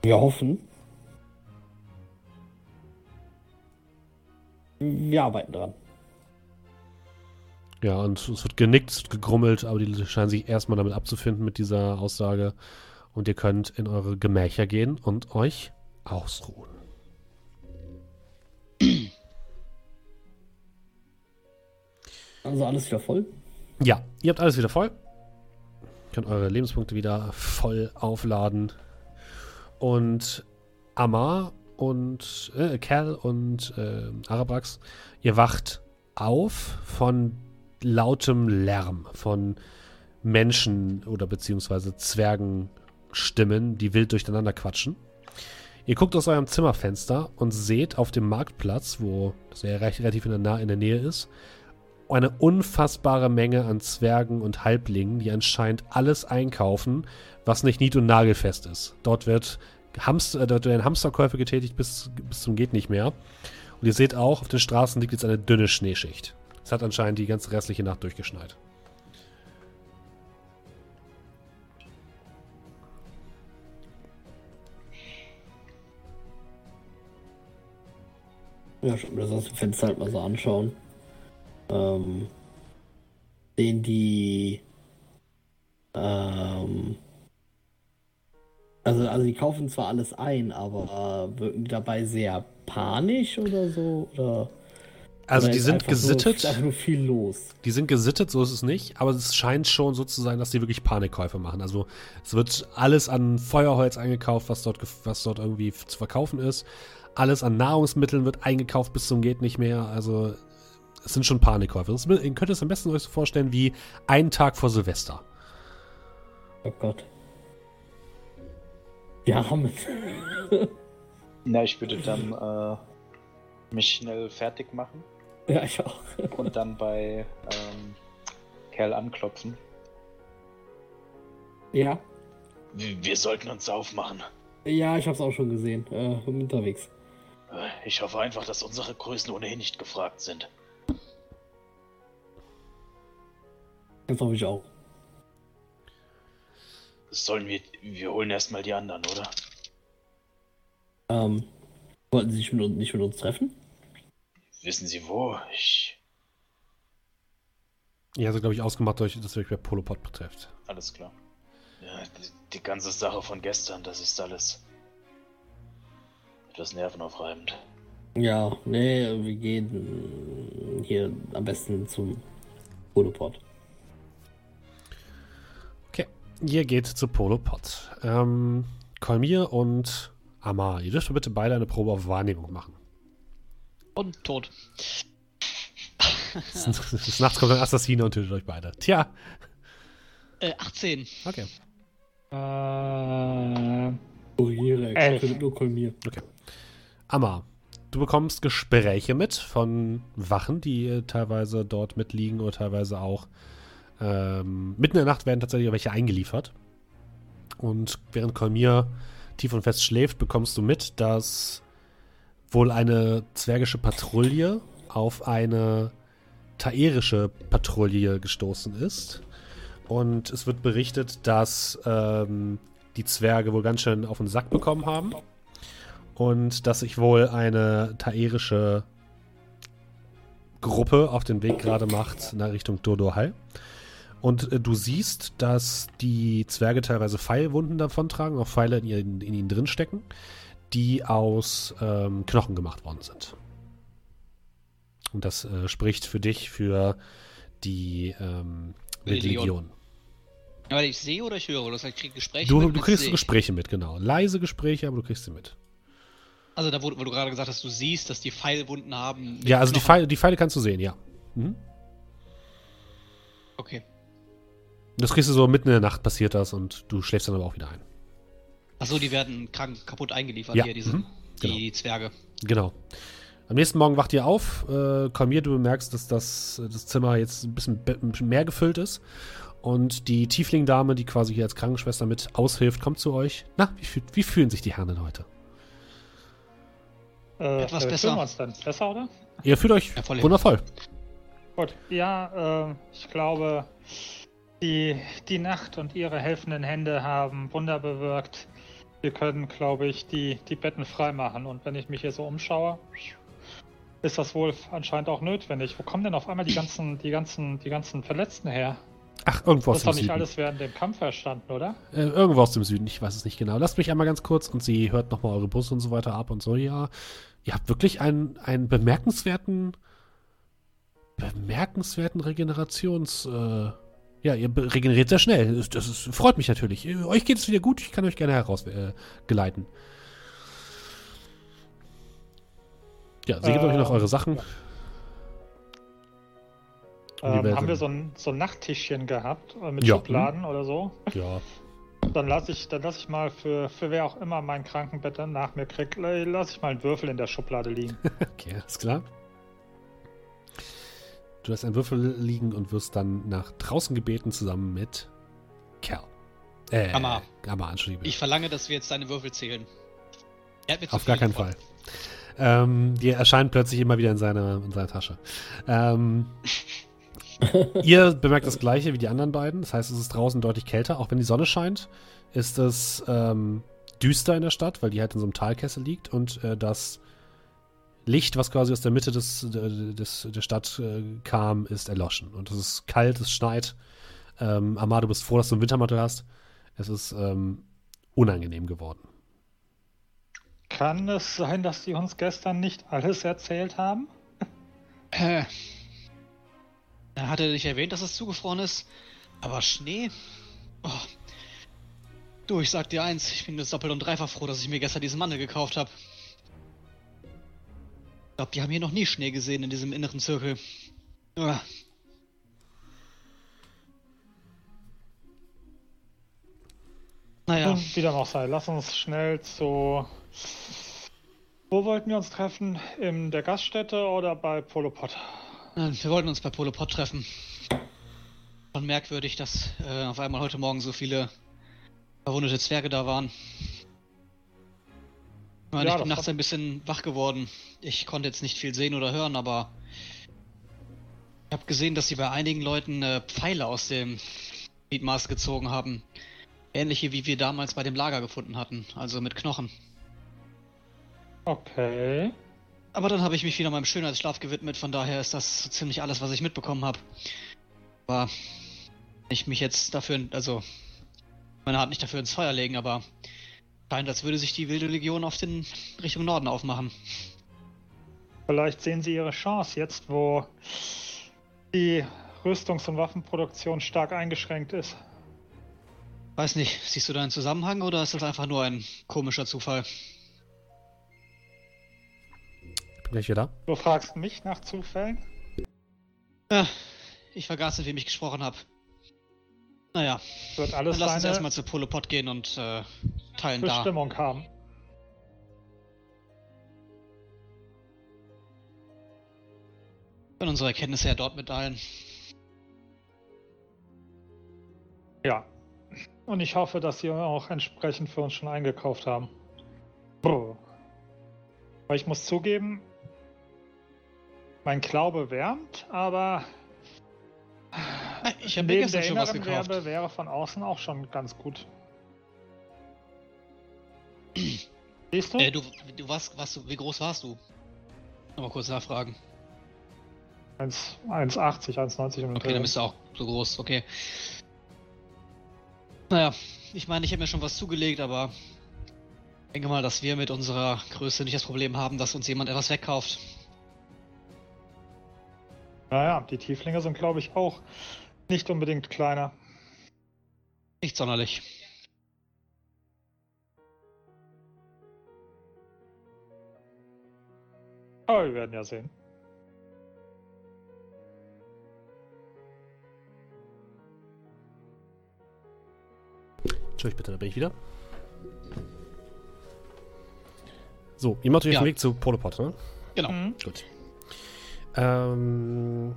Wir hoffen. Wir arbeiten dran. Ja, und es wird genickt, es wird gegrummelt, aber die scheinen sich erstmal damit abzufinden mit dieser Aussage. Und ihr könnt in eure Gemächer gehen und euch ausruhen. Also alles wieder voll. Ja, ihr habt alles wieder voll. Könnt eure Lebenspunkte wieder voll aufladen. Und Amar und äh, Cal und äh, Arabrax, ihr wacht auf von lautem Lärm, von Menschen oder beziehungsweise Zwergenstimmen, die wild durcheinander quatschen. Ihr guckt aus eurem Zimmerfenster und seht auf dem Marktplatz, wo das ja relativ in der, in der Nähe ist, eine unfassbare Menge an Zwergen und Halblingen, die anscheinend alles einkaufen, was nicht nied- und nagelfest ist. Dort wird Hamster, äh, dort werden Hamsterkäufe getätigt bis, bis zum geht nicht mehr. Und ihr seht auch, auf den Straßen liegt jetzt eine dünne Schneeschicht. Es hat anscheinend die ganze restliche Nacht durchgeschneit. Ja, ich mir das Fenster halt mal so anschauen. Ähm, sehen die. Ähm, also, also die kaufen zwar alles ein, aber äh, wirken dabei sehr panisch oder so? Oder, Also oder die sind gesittet. Nur, nur viel los. Die sind gesittet, so ist es nicht, aber es scheint schon so zu sein, dass die wirklich Panikkäufe machen. Also es wird alles an Feuerholz eingekauft, was dort, was dort irgendwie zu verkaufen ist. Alles an Nahrungsmitteln wird eingekauft bis zum geht nicht mehr. Also es sind schon Panikkäufe. Das, ihr könnt es am besten euch so vorstellen wie einen Tag vor Silvester. Oh Gott. Ja, haben Na, ich würde dann äh, mich schnell fertig machen Ja, ich auch. und dann bei ähm, Kerl anklopfen. Ja. Wir, sollten uns aufmachen. Ja, ich hab's auch schon gesehen. Äh, unterwegs. Ich hoffe einfach, dass unsere Größen ohnehin nicht gefragt sind. Das hoffe ich auch. Das sollen wir. Wir holen erstmal die anderen, oder? Ähm, wollten Sie sich mit uns, nicht mit uns treffen? Wissen Sie wo? Ich. Ja, also glaube ich ausgemacht, euch, dass ihr euch bei Polopod betrifft. Alles klar. Ja, die, die ganze Sache von gestern, das ist alles. etwas nervenaufreibend. Ja, nee, wir gehen hier am besten zum Polopod. Okay, ihr geht zu Polopod. Ähm, Kolmir und Amar, ihr dürft bitte beide eine Probe auf Wahrnehmung machen. Und tot. Nachts kommt ein Assassiner und tötet euch beide. Tja, Äh, 18. okay. Äh, Kuriere, Elf. Kolmir. Amar, du bekommst Gespräche mit von Wachen, die teilweise dort mitliegen oder teilweise auch ähm, mitten in der Nacht werden tatsächlich welche eingeliefert. Und während Kolmir tief und fest schläft, bekommst du mit, dass wohl eine zwergische Patrouille auf eine taerische Patrouille gestoßen ist. Und es wird berichtet, dass ähm, die Zwerge wohl ganz schön auf den Sack bekommen haben und dass sich wohl eine taerische Gruppe auf den Weg gerade macht nach Richtung Dodohal. Und äh, du siehst, dass die Zwerge teilweise Pfeilwunden davontragen, auch Pfeile in, ihren, in ihnen drin stecken, die aus ähm, Knochen gemacht worden sind. Und das äh, spricht für dich, für die ähm, Legion. Legion. Aber ich sehe oder ich höre, oder ich kriege Gespräche Du, mit, du kriegst. Gespräche mit, genau. Leise Gespräche, aber du kriegst sie mit. Also da, wo, wo du gerade gesagt hast, du siehst, dass die Pfeilwunden haben. Ja, also die. Pfeile, die Pfeile kannst du sehen, ja. Mhm. Okay. Das kriegst du so mitten in der Nacht passiert das und du schläfst dann aber auch wieder ein. Achso, die werden krank kaputt eingeliefert Ja, hier, diese, mhm, genau. die Zwerge. Genau. Am nächsten Morgen wacht ihr auf. Äh, Kalmier, du bemerkst, dass das, das Zimmer jetzt ein bisschen, ein bisschen mehr gefüllt ist. Und die Tiefling-Dame, die quasi hier als Krankenschwester mit aushilft, kommt zu euch. Na, wie, wie fühlen sich die Herren denn heute? äh, Etwas äh, besser. fühlen wir uns denn? Besser, oder? Ihr fühlt euch Ja, voll. wundervoll. Gut, ja, äh, ich glaube, die, die Nacht und ihre helfenden Hände haben Wunder bewirkt. Wir können, glaube ich, die, die Betten freimachen. Und wenn ich mich hier so umschaue, ist das wohl anscheinend auch notwendig. Wo kommen denn auf einmal die ganzen, die ganzen, die ganzen Verletzten her? Ach, irgendwo Das aus ist dem doch nicht Süden. alles während dem Kampf verstanden, oder? Äh, irgendwo aus dem Süden, ich weiß es nicht genau. Lasst mich einmal ganz kurz und sie hört nochmal eure Brust und so weiter ab und so. Ja, ihr habt wirklich einen, einen bemerkenswerten, bemerkenswerten Regenerations, äh, Ja, ihr regeneriert sehr schnell. Das, das ist, freut mich natürlich. Äh, Euch geht es wieder gut. Ich kann euch gerne herausgeleiten. Äh, ja, sie gebt euch noch Ähm, eure Sachen. ja. Ähm, haben wir so ein, so ein Nachttischchen gehabt äh, mit Ja. Schubladen oder so? Ja. Dann lasse ich, dann lass ich mal für, für wer auch immer mein Krankenbett dann nach mir kriegt, äh, lasse ich mal einen Würfel in der Schublade liegen. Okay, alles klar. Du lässt einen Würfel liegen und wirst dann nach draußen gebeten zusammen mit Kerl. Äh, Hammer. Hammer, Entschuldigung. Ich verlange, dass wir jetzt deine Würfel zählen. Er hat mir zu Auf gar keinen. Fall. Ähm, die erscheinen plötzlich immer wieder in seiner, in seiner Tasche. Ähm, ihr bemerkt das gleiche wie die anderen beiden. Das heißt, es ist draußen deutlich kälter. Auch wenn die Sonne scheint, ist es ähm, düster in der Stadt, weil die halt in so einem Talkessel liegt und äh, das Licht, was quasi aus der Mitte des, des, der Stadt äh, kam, ist erloschen. Und es ist kalt, es schneit. Ähm, Amar, du bist froh, dass du einen Wintermantel hast. Es ist ähm, unangenehm geworden. Kann es sein, dass die uns gestern nicht alles erzählt haben? Äh, er hatte nicht erwähnt, dass es zugefroren ist. Aber Schnee? Oh. Du, ich sag dir eins, ich bin jetzt doppelt und dreifach froh, dass ich mir gestern diesen Mantel gekauft habe. Ich glaube, die haben hier noch nie Schnee gesehen in diesem inneren Zirkel. Ah. Naja, Nun, Wie dem auch sei, lass uns schnell zu. Wo wollten wir uns treffen? In der Gaststätte oder bei Polopod? wir wollten uns bei Polopod treffen. Schon merkwürdig, dass äh, auf einmal heute Morgen so viele verwundete Zwerge da waren. Ich, meine, Ja, ich bin nachts ein bisschen wach geworden. Ich konnte jetzt nicht viel sehen oder hören, aber ich habe gesehen, dass sie bei einigen Leuten äh, Pfeile aus dem Gliedmaß gezogen haben. Ähnliche wie wir damals bei dem Lager gefunden hatten, also mit Knochen. Okay. Aber dann habe ich mich wieder meinem Schönheitsschlaf gewidmet, von daher ist das so ziemlich alles, was ich mitbekommen habe. Aber ich mich jetzt dafür, also meine Art nicht dafür ins Feuer legen, aber scheint, als würde sich die wilde Legion auf den Richtung Norden aufmachen. Vielleicht sehen sie ihre Chance jetzt, wo die Rüstungs- und Waffenproduktion stark eingeschränkt ist. Weiß nicht, siehst du da einen Zusammenhang oder ist das einfach nur ein komischer Zufall? Ich bin gleich wieder da. Du fragst mich nach Zufällen? Ja, ich vergaß, mit wem ich gesprochen habe. Naja, Wird alles dann lass uns erstmal zu Polopod gehen und äh, teilen da. Bestimmung haben. Können unsere Erkenntnisse ja dort mitteilen. Ja. Und ich hoffe, dass sie auch entsprechend für uns schon eingekauft haben. Brr. Aber ich muss zugeben, mein Glaube wärmt, aber Ich habe mir gestern der schon was gekauft. Wärme wäre von außen auch schon ganz gut. Siehst du? Äh, du, du warst, warst du, wie groß warst du? Nochmal kurz nachfragen. 1 1,80, 1,90 im Okay, dann bist du auch so groß, okay. Naja, ich meine, ich habe mir schon was zugelegt, aber ich denke mal, dass wir mit unserer Größe nicht das Problem haben, dass uns jemand etwas wegkauft. Naja, die Tieflinge sind, glaube ich, auch nicht unbedingt kleiner. Nicht sonderlich. Aber wir werden ja sehen. Entschuldigung bitte, da bin ich wieder. So, ihr macht euch auf Ja. den Weg zu Polopod, ne? Genau. Mhm. Gut. Ähm,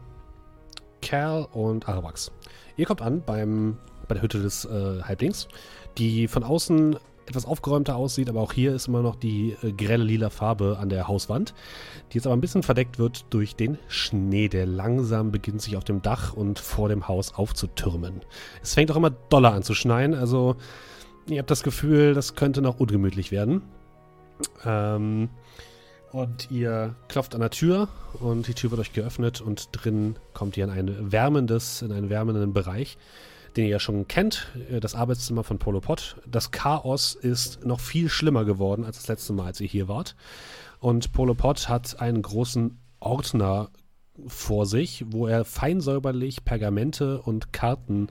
Cal und Arawax. Ihr kommt an beim, bei der Hütte des äh, Halblings, die von außen etwas aufgeräumter aussieht, aber auch hier ist immer noch die äh, grelle lila Farbe an der Hauswand, die jetzt aber ein bisschen verdeckt wird durch den Schnee, der langsam beginnt sich auf dem Dach und vor dem Haus aufzutürmen. Es fängt auch immer doller an zu schneien, also ihr habt das Gefühl, das könnte noch ungemütlich werden. Ähm, und ihr klopft an der Tür und die Tür wird euch geöffnet und drin kommt ihr in ein wärmendes, in einen wärmenden Bereich, den ihr ja schon kennt, äh, das Arbeitszimmer von Polo Pot. Das Chaos ist noch viel schlimmer geworden als das letzte Mal, als ihr hier wart. Und Polo Pot hat einen großen Ordner vor sich, wo er feinsäuberlich Pergamente und Karten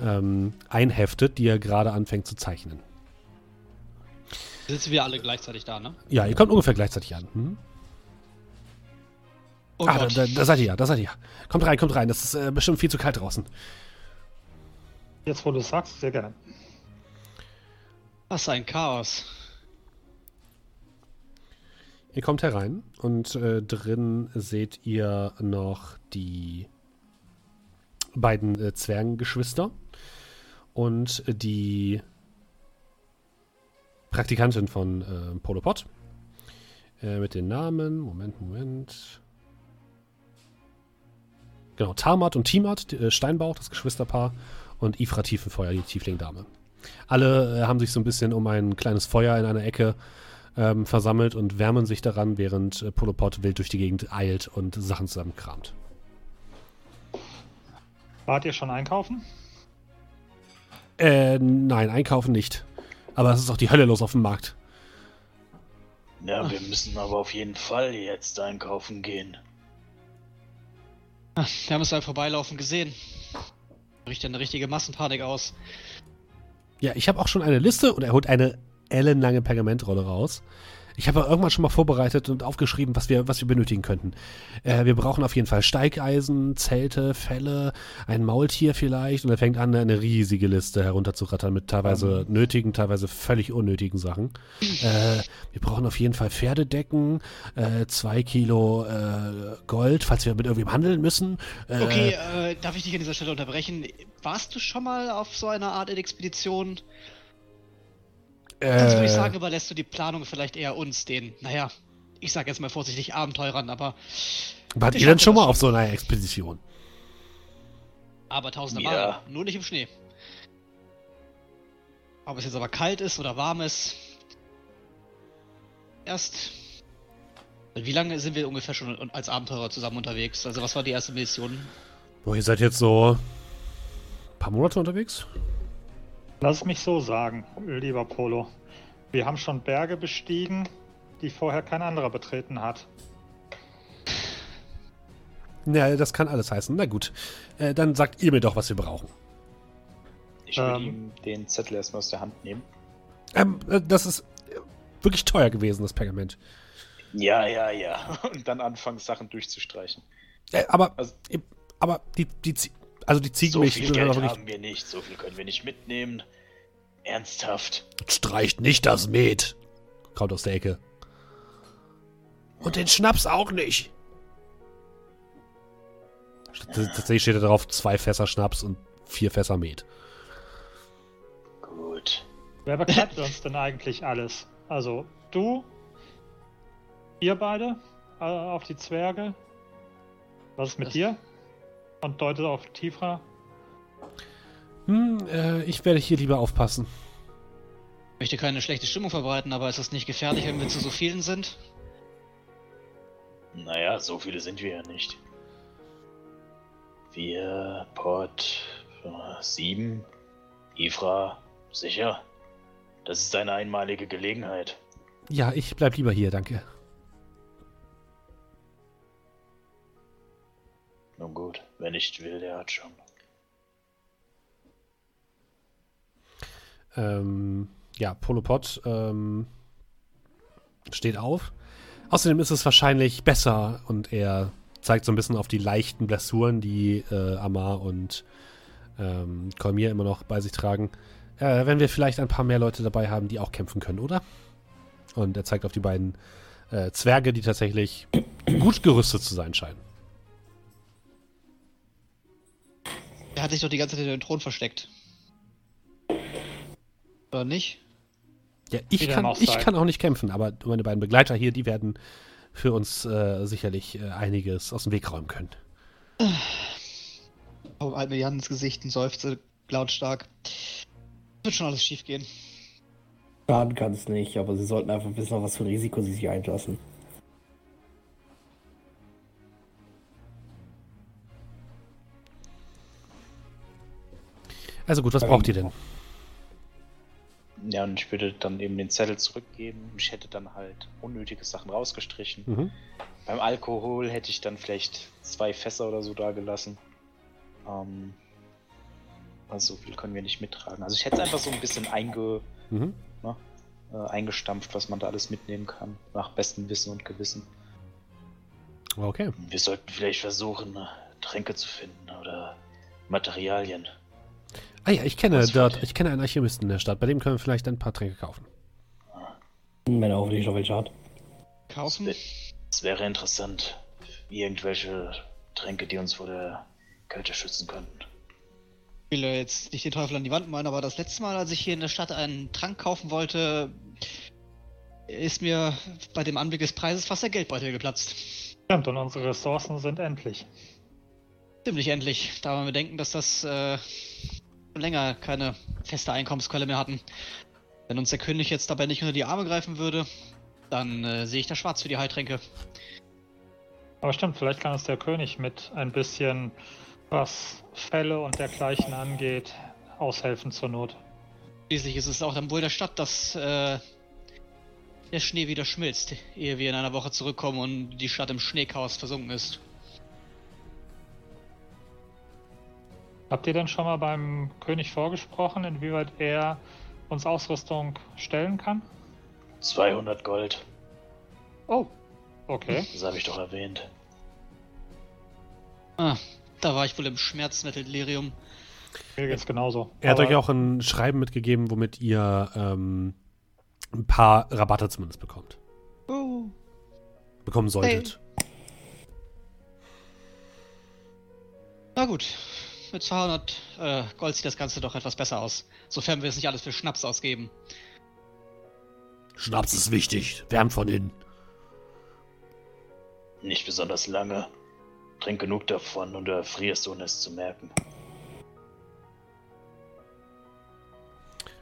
ähm, einheftet, die er gerade anfängt zu zeichnen. Sitzen wir alle gleichzeitig da, ne? Ja, ihr kommt ungefähr gleichzeitig an. Hm? Oh ah, da, da, da seid ihr ja, da seid ihr. Kommt rein, kommt rein. Das ist äh, bestimmt viel zu kalt draußen. Jetzt, wo du es sagst, sehr gerne. Was ein Chaos. Ihr kommt herein und äh, drin seht ihr noch die beiden äh, Zwergengeschwister und die Praktikantin von äh, Polopod. Äh, mit den Namen. Moment, Moment. Genau, Tarmat und Timat, äh, Steinbauch, das Geschwisterpaar, und Ifra Tiefenfeuer, die Tieflingdame. Alle äh, haben sich so ein bisschen um ein kleines Feuer in einer Ecke ähm, versammelt und wärmen sich daran, während äh, Polopod wild durch die Gegend eilt und Sachen zusammenkramt. Wart ihr schon einkaufen? Äh, nein, einkaufen nicht. Aber es ist auch die Hölle los auf dem Markt. Ja, wir müssen aber auf jeden Fall jetzt einkaufen gehen. Wir haben es beim Vorbeilaufen gesehen. Riecht ja eine richtige Massenpanik aus. Ja, ich habe auch schon eine Liste und er holt eine ellenlange Pergamentrolle raus. Ich habe irgendwann schon mal vorbereitet und aufgeschrieben, was wir, was wir benötigen könnten. Äh, wir brauchen auf jeden Fall Steigeisen, Zelte, Felle, ein Maultier vielleicht. Und er fängt an, eine riesige Liste herunterzurattern mit teilweise nötigen, teilweise völlig unnötigen Sachen. Äh, wir brauchen auf jeden Fall Pferdedecken, äh, zwei Kilo äh, Gold, falls wir mit irgendwem handeln müssen. Äh, Okay, äh, darf ich dich an dieser Stelle unterbrechen? Warst du schon mal auf so einer Art Expedition? Würde ich äh, sagen, überlässt du die Planung vielleicht eher uns, den, naja, ich sag jetzt mal vorsichtig Abenteurern, aber, Wart ihr denn schon mal auf so einer Expedition? aber tausende Ja. Mal. Nur nicht im Schnee. Ob es jetzt aber kalt ist oder warm ist. Erst. Wie lange sind wir ungefähr schon als Abenteurer zusammen unterwegs? Also was war die erste Mission? Boah, ihr seid jetzt so ein paar Monate unterwegs? Lass es mich so sagen, lieber Polo. Wir haben schon Berge bestiegen, die vorher kein anderer betreten hat. Ja, das kann alles heißen. Na gut. Äh, dann sagt ihr mir doch, was wir brauchen. Ich will Ähm. ihm den Zettel erstmal aus der Hand nehmen. Ähm, äh, das ist äh, wirklich teuer gewesen, das Pergament. Ja, ja, ja. Und dann anfangen, Sachen durchzustreichen. Äh, aber, Also- aber die, die, also die Ziegen So viel Geld haben wir nicht, so viel können wir nicht mitnehmen. Ernsthaft. streicht nicht das Met. Kommt aus der Ecke. Und den Schnaps auch nicht. Tatsächlich steht da drauf zwei Fässer Schnaps und vier Fässer Met. Gut. Wer bekleidet uns denn eigentlich alles? Also, du, ihr beide, äh, auf die Zwerge. Was ist mit Das- dir? Und deutet auf Tifra. Hm, äh, ich werde hier lieber aufpassen. Ich möchte keine schlechte Stimmung verbreiten, aber ist es nicht gefährlich, wenn wir zu so vielen sind? Naja, so viele sind wir ja nicht. Wir, Port, äh, sieben, Ifra, sicher. Das ist eine einmalige Gelegenheit. Ja, ich bleib lieber hier, danke. Nun gut, wer nicht will, der hat schon. Ähm, ja, Polopod ähm, steht auf. Außerdem ist es wahrscheinlich besser und er zeigt so ein bisschen auf die leichten Blessuren, die äh, Amar und ähm, Kolmir immer noch bei sich tragen. Äh, wenn wir vielleicht ein paar mehr Leute dabei haben, die auch kämpfen können, oder? Und er zeigt auf die beiden äh, Zwerge, die tatsächlich gut gerüstet zu sein scheinen. Er hat sich doch die ganze Zeit in den Thron versteckt. Oder nicht? Ja, ich kann, auch ich kann auch nicht kämpfen, aber meine beiden Begleiter hier, die werden für uns äh, sicherlich äh, einiges aus dem Weg räumen können. Die Hand ins Gesicht und seufze lautstark. Wird schon alles schief gehen. Schaden kann es nicht, aber sie sollten einfach wissen, auf was für ein Risiko sie sich einlassen. Also gut, was braucht ihr denn? Ja, und ich würde dann eben den Zettel zurückgeben. Ich hätte dann halt unnötige Sachen rausgestrichen. Mhm. beim Alkohol hätte ich dann vielleicht zwei Fässer oder so da gelassen. Ähm, also so viel können wir nicht mittragen. Also ich hätte es einfach so ein bisschen einge, Mhm. äh, eingestampft, was man da alles mitnehmen kann. Nach bestem Wissen und Gewissen. Okay. Wir sollten vielleicht versuchen, äh, Tränke zu finden oder Materialien. Ah ja, ich kenne dort, ich kenne einen Alchemisten in der Stadt. Bei dem können wir vielleicht ein paar Tränke kaufen. Wenn er hoffentlich noch welche hat. Kaufen? Es wäre interessant, irgendwelche Tränke, die uns vor der Kälte schützen könnten. Ich will jetzt nicht den Teufel an die Wand malen, aber das letzte Mal, als ich hier in der Stadt einen Trank kaufen wollte, ist mir bei dem Anblick des Preises fast der Geldbeutel geplatzt. Stimmt, und unsere Ressourcen sind endlich. Ziemlich endlich, da wir bedenken, dass das äh, länger keine feste Einkommensquelle mehr hatten. Wenn uns der König jetzt dabei nicht unter die Arme greifen würde, dann äh, sehe ich da schwarz für die Heiltränke. Aber stimmt, vielleicht kann uns der König mit ein bisschen, was Fälle und dergleichen angeht, aushelfen zur Not. Schließlich ist es auch dann wohl der Stadt, dass äh, der Schnee wieder schmilzt, ehe wir in einer Woche zurückkommen und die Stadt im Schneechaos versunken ist. Habt ihr denn schon mal beim König vorgesprochen, inwieweit er uns Ausrüstung stellen kann? 200 Gold, Oh, okay. das habe ich doch erwähnt. Ah, da war ich wohl im Schmerzmitteldelirium. Mir geht's genauso. Er hat Aber euch auch ein Schreiben mitgegeben, womit ihr ähm, ein paar Rabatte zumindest bekommt. Oh. Bekommen solltet. Na gut, mit 200 äh, Gold sieht das Ganze doch etwas besser aus. Sofern wir es nicht alles für Schnaps ausgeben. Schnaps ist wichtig. Wärmt von innen. Nicht besonders lange. Trink genug davon und erfrierst, ohne es zu merken.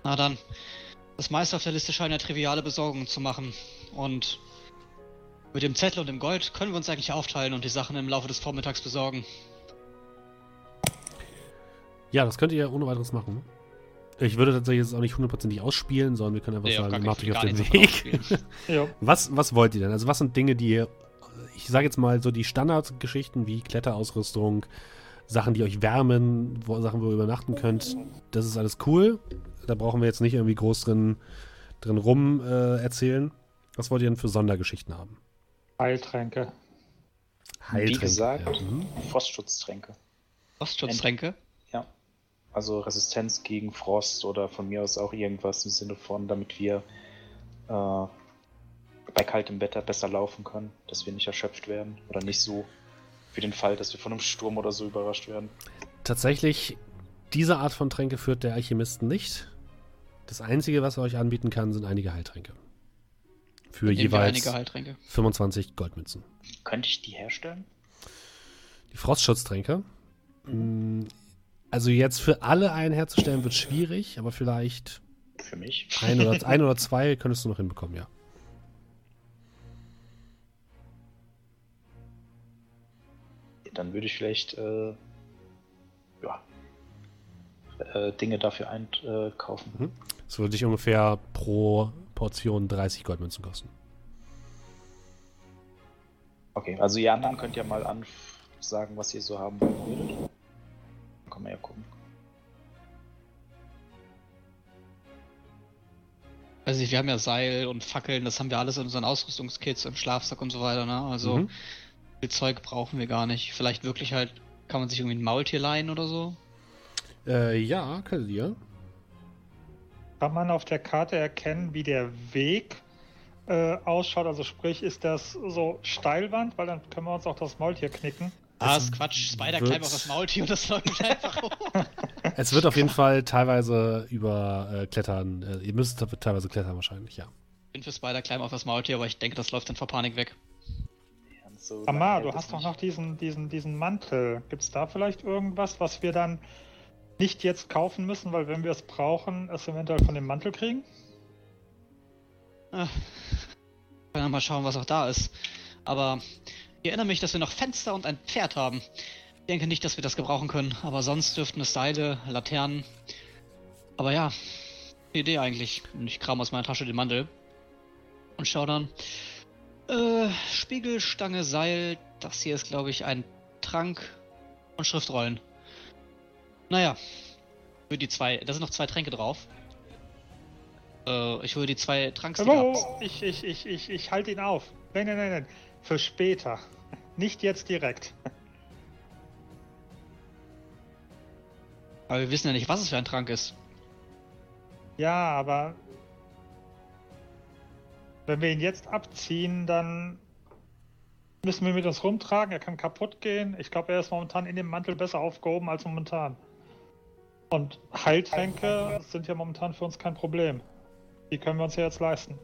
Na dann, das meiste auf der Liste scheint ja triviale Besorgungen zu machen. Und mit dem Zettel und dem Gold können wir uns eigentlich aufteilen und die Sachen im Laufe des Vormittags besorgen. Ja, das könnt ihr ohne weiteres machen. Ich würde tatsächlich jetzt auch nicht hundertprozentig ausspielen, sondern wir können einfach Nee, sagen, macht euch auf den Weg. Was, was wollt ihr denn? Also was sind Dinge, die ihr, ich sage jetzt mal so die Standardgeschichten wie Kletterausrüstung, Sachen, die euch wärmen, wo, Sachen, wo ihr übernachten könnt, das ist alles cool. Da brauchen wir jetzt nicht irgendwie groß drin, drin rum äh, erzählen. Was wollt ihr denn für Sondergeschichten haben? Heiltränke. Wie gesagt, ja. Mhm. Frostschutztränke. Frostschutztränke. Also Resistenz gegen Frost oder von mir aus auch irgendwas im Sinne von, damit wir äh, bei kaltem Wetter besser laufen können, dass wir nicht erschöpft werden oder nicht so für den Fall, dass wir von einem Sturm oder so überrascht werden. Tatsächlich, diese Art von Tränke führt der Alchemisten nicht. Das Einzige, was er euch anbieten kann, sind einige Heiltränke. Für jeweils einige Heiltränke. 25 Goldmünzen. Könnte ich die herstellen? Die Frostschutztränke. Mm, Also jetzt für alle einen herzustellen wird schwierig, aber vielleicht Für mich? ein oder, ein oder zwei könntest du noch hinbekommen, ja. Dann würde ich vielleicht äh, ja, äh, Dinge dafür einkaufen. Das würde dich ungefähr pro Portion 30 Goldmünzen kosten. Okay, also ihr anderen könnt ja mal ansagen, was ihr so haben. Dann kann man ja gucken. Also wir haben ja Seil und Fackeln, das haben wir alles in unseren Ausrüstungskits im Schlafsack und so weiter, ne? Also Mhm. viel Zeug brauchen wir gar nicht. Vielleicht wirklich halt, kann man sich irgendwie ein Maultier leihen oder so? Äh, ja, könnt ihr. Kann man auf der Karte erkennen, wie der Weg äh, ausschaut? Also sprich, ist das so Steilwand? Weil dann können wir uns auch das Maultier knicken. Ah, Es ist Quatsch. Spider wird- climb auf das Maultier und das läuft einfach hoch. Es wird auf jeden Fall teilweise über äh, Klettern, äh, ihr müsst teilweise klettern wahrscheinlich, ja. Ich bin für Spider climb auf das Maultier, aber ich denke, das läuft dann vor Panik weg. So Amar, du hast doch noch diesen, diesen, diesen Mantel. Gibt es da vielleicht irgendwas, was wir dann nicht jetzt kaufen müssen, weil wenn wir es brauchen, es eventuell von dem Mantel kriegen? Ah, können wir mal schauen, was auch da ist. Aber ich erinnere mich, dass wir noch Fenster und ein Pferd haben. Ich denke nicht, dass wir das gebrauchen können, aber sonst dürften es Seile, Laternen. Aber ja, Idee eigentlich. Und ich kram aus meiner Tasche den Mantel und schau dann. Äh, Spiegelstange, Seil. Das hier ist, glaube ich, ein Trank und Schriftrollen. Naja. Für die zwei. Da sind noch zwei Tränke drauf. Äh, ich würde die zwei Tranksticker Oh, ab. ich, ich, ich, ich, ich halte ihn auf. Nein, nein, nein, nein. Für später. Nicht jetzt direkt. Aber wir wissen ja nicht, was es für ein Trank ist. Ja, aber wenn wir ihn jetzt abziehen, dann müssen wir mit uns rumtragen. Er kann kaputt gehen. Ich glaube, er ist momentan in dem Mantel besser aufgehoben als momentan. Und Heiltränke sind ja momentan für uns kein Problem. Die können wir uns ja jetzt leisten.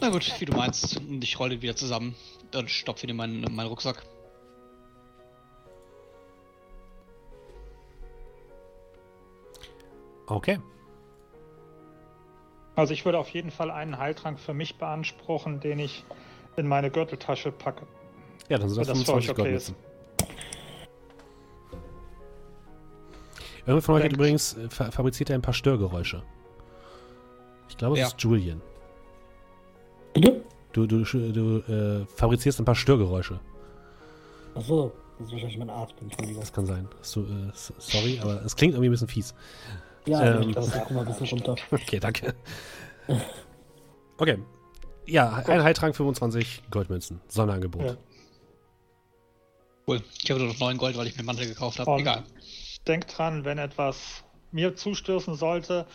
Na gut, wie du meinst. Und ich rolle wieder zusammen. Dann stopfe ihn in meinen, in meinen Rucksack. Okay. Also ich würde auf jeden Fall einen Heiltrank für mich beanspruchen, den ich in meine Gürteltasche packe. Ja, dann sind das Wenn das für euch 25 okay Goldmünzen. Irgendwer von euch hat übrigens äh, fa fabriziert er ein paar Störgeräusche. Ich glaube, es Ja. ist Julian. Bitte? Du, du, du äh, fabrizierst ein paar Störgeräusche. Achso, das ist wahrscheinlich mein Arzt, Entschuldigung. Das kann sein. Du, äh, sorry, aber es klingt irgendwie ein bisschen fies. Ja, Ähm, ich glaube, guck mal ein bisschen runter. Okay, danke. Okay. Ja, ein Heiltrank 25 Goldmünzen. Sonderangebot. Ja. Cool. Ich habe nur noch 9 Gold, weil ich mir einen Mantel gekauft habe. Und Egal. denkt dran, wenn etwas mir zustößen sollte,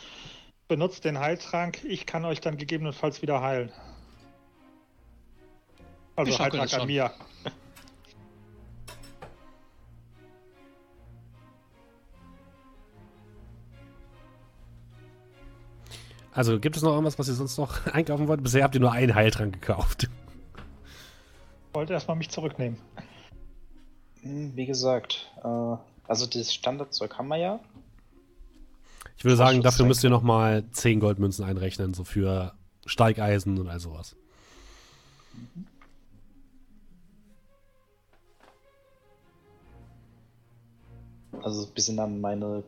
benutzt den Heiltrank. Ich kann euch dann gegebenenfalls wieder heilen. Also Ich schon. mir. Also, gibt es noch irgendwas, was ihr sonst noch einkaufen wollt? Bisher habt ihr nur einen Heiltrank gekauft. Wollte erstmal mich zurücknehmen. Hm, Wie gesagt, äh, also das Standardzeug haben wir ja. Ich würde sagen, dafür müsst ihr nochmal 10 Goldmünzen einrechnen, so für Steigeisen und all sowas. Also ein bisschen an meine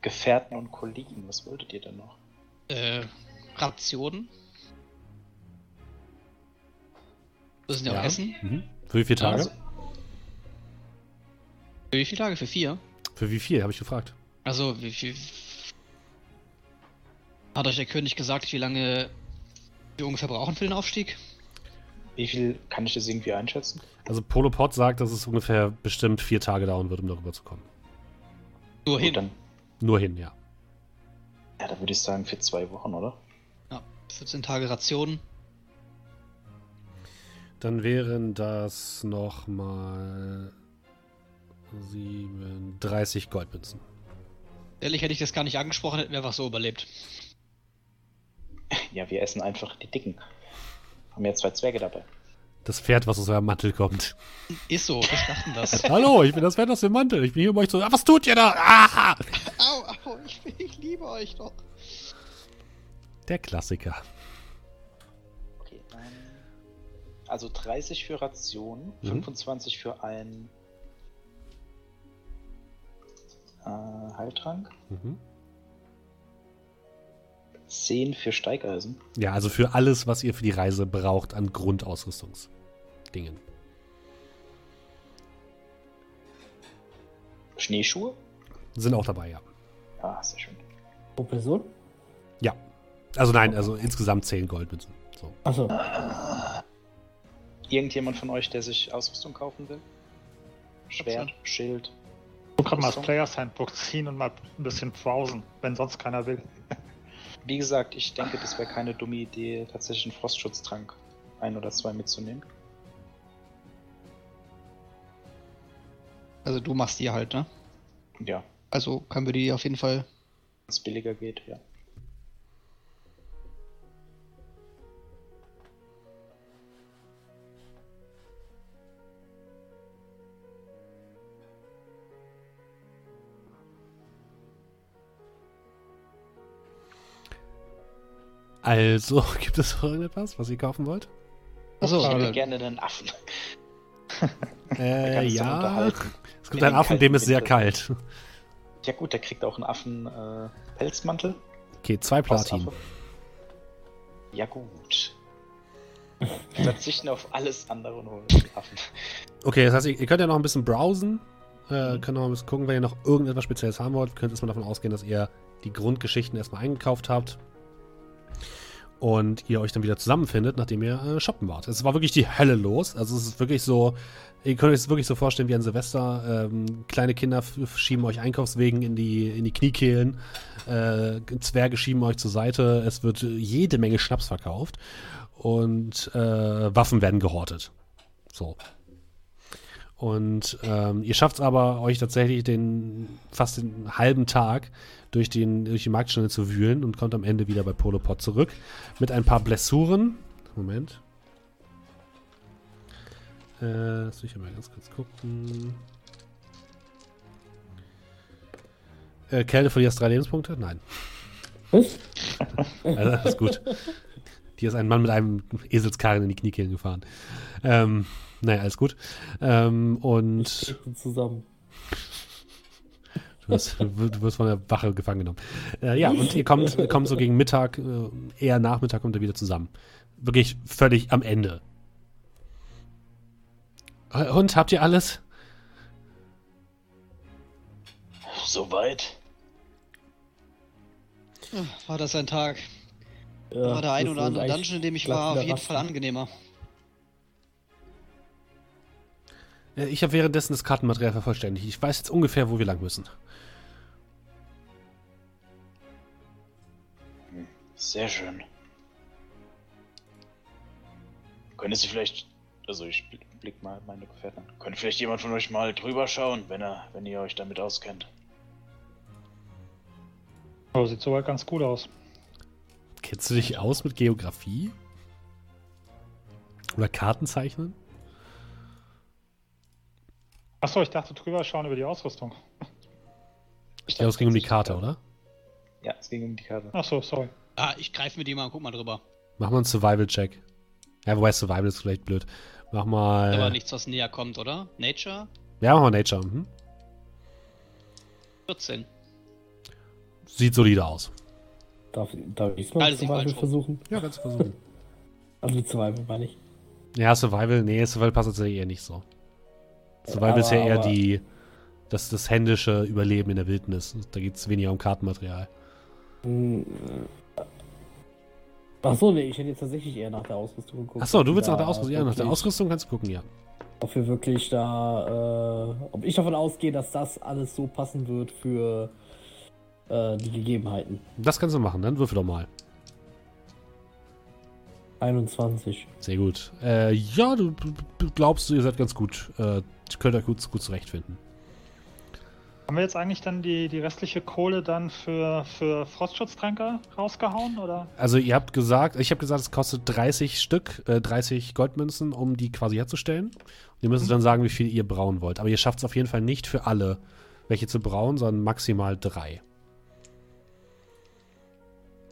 Gefährten und Kollegen. Was wolltet ihr denn noch? Äh, Rationen. Das sind ja, auch. Essen. Mhm. Für wie viele Tage? Also, Für wie viele Tage? Für vier? Für wie viel, habe ich gefragt. Also, wie viel. Hat euch der König gesagt, wie lange wir ungefähr brauchen für den Aufstieg? wie viel kann ich das irgendwie einschätzen? Also Polopod sagt, dass es ungefähr bestimmt vier Tage dauern wird, um darüber zu kommen. Nur Gut, hin. dann, Nur hin, ja. ja, dann würde ich sagen für zwei Wochen, oder? Ja, 14 Tage Rationen. Dann wären das nochmal 37 Goldmünzen. Ehrlich hätte ich das gar nicht angesprochen, hätten wir einfach so überlebt. Ja, wir essen einfach die Dicken. Haben ja zwei Zwerge dabei. Das Pferd, was aus eurem Mantel kommt. Ist so, wir schlachten das. Hallo, ich bin das Pferd aus dem Mantel. Ich bin hier um euch zu. Ah, was tut ihr da? Ah! au, au, ich, ich liebe euch doch. Der Klassiker. Okay, ähm, also 30 für Rationen, Mhm. 25 für ein äh, Heiltrank, Mhm. 10 für Steigeisen. Ja, also für alles, was ihr für die Reise braucht an Grundausrüstungsdingen. Schneeschuhe? Sind auch dabei, ja. Ja, sehr schön. Pro Person? Ja. Also nein, also insgesamt 10 Goldmünzen. So. Achso, Irgendjemand von euch, der sich Ausrüstung kaufen will? Schwert, Schild. Du kannst mal das? Players Handbook ziehen und mal ein bisschen browsen, wenn sonst keiner will. Wie gesagt, ich denke, das wäre keine dumme Idee, tatsächlich einen Frostschutztrank ein oder zwei mitzunehmen. Also du machst die halt, ne? Ja, Also können wir die auf jeden Fall. wenn es billiger geht, ja. Also, gibt es noch irgendetwas, was ihr kaufen wollt? Achso, Ich hätte äh, gerne einen Affen. Äh, ja. Es gibt einen Affen, dem ist sehr kalt. Ja gut, der kriegt auch einen Affen äh, Pelzmantel. Okay, zwei Platin. Ja gut. Wir verzichten auf alles andere und holen uns Waffen. Okay, das heißt, ihr, ihr könnt ja noch ein bisschen browsen. Äh, könnt noch ein bisschen gucken, wenn ihr noch irgendetwas Spezielles haben wollt. Könnt erstmal davon ausgehen, dass ihr die Grundgeschichten erstmal eingekauft habt. Und ihr euch dann wieder zusammenfindet, nachdem ihr äh, shoppen wart. Es war wirklich die Hölle los. Also es ist wirklich so, ihr könnt euch es wirklich so vorstellen wie an Silvester. Ähm, kleine Kinder schieben euch Einkaufswegen in die, in die Kniekehlen. Äh, Zwerge schieben euch zur Seite. Es wird jede Menge Schnaps verkauft. Und äh, Waffen werden gehortet. So. Und ähm, ihr schafft es aber, euch tatsächlich den fast den halben Tag durch, den, durch die Marktstände zu wühlen und kommt am Ende wieder bei Polopod zurück. Mit ein paar Blessuren. Moment. Äh, lass mich mal ganz kurz gucken. Äh, Kälte verlierst drei Lebenspunkte? Nein. Was? Also, das ist gut. Hier ist ein Mann mit einem Eselskarren in die Kniekehlen gefahren. Ähm, naja, alles gut. Ähm, und zusammen. Du wirst, du wirst von der Wache gefangen genommen. Äh, ja, und ihr kommt, kommt so gegen Mittag, äh, eher Nachmittag kommt ihr wieder zusammen. Wirklich völlig am Ende. Äh, Und habt ihr alles? Soweit. War das ein Tag? Ja, war der ein oder andere Dungeon, in dem ich war, auf jeden Fall rasten. angenehmer. Äh, Ich habe währenddessen das Kartenmaterial vervollständigt. Ich weiß jetzt ungefähr, wo wir lang müssen. Sehr schön. Können Sie vielleicht, also ich blick, mal meine Gefährten an. Könnte vielleicht jemand von euch mal drüber schauen, wenn er, wenn ihr euch damit auskennt. Oh, sieht soweit ganz gut aus. Kennst du dich aus mit Geografie? Oder Kartenzeichnen? Achso, ich dachte drüber schauen über die Ausrüstung. Ich glaube, es ging um die Karte, oder? Ja, es ging um die Karte. Achso, sorry. Ah, ich greife mir die mal und guck mal drüber. Mach mal einen Survival-Check. Ja, wobei Survival ist vielleicht blöd. Mach mal. Aber nichts, was näher kommt, oder? Nature? Ja, mach mal Nature. Mhm. 14. Sieht solide aus. Darf, darf ich es mal nicht Survival versuchen? Ja, kannst du versuchen. Also Survival meine ich. ja, Survival, nee, Survival passt tatsächlich eher nicht so. Survival ist ja Aber- eher aber- die. Das, das händische Überleben in der Wildnis. Da geht es weniger um Kartenmaterial. Achso, nee, ich hätte jetzt tatsächlich eher nach der Ausrüstung geguckt. Achso, du willst nach der Ausrüstung. Ja, nach der Ausrüstung kannst du gucken, ja. Ob wir wirklich da, äh, ob ich davon ausgehe, dass das alles so passen wird für äh, die Gegebenheiten. Das kannst du machen, dann würfel doch mal. 21. Sehr gut. Äh, ja, du, glaubst, ihr seid ganz gut. Äh, könnt euch gut, gut zurechtfinden. Haben wir jetzt eigentlich dann die, die restliche Kohle dann für, für Frostschutztränke rausgehauen? Oder? Also ihr habt gesagt, ich habe gesagt, es kostet 30 Stück, äh, 30 Goldmünzen, um die quasi herzustellen. Und ihr müsst dann sagen, wie viel ihr brauen wollt. Aber ihr schafft es auf jeden Fall nicht für alle, welche zu brauen, sondern maximal drei.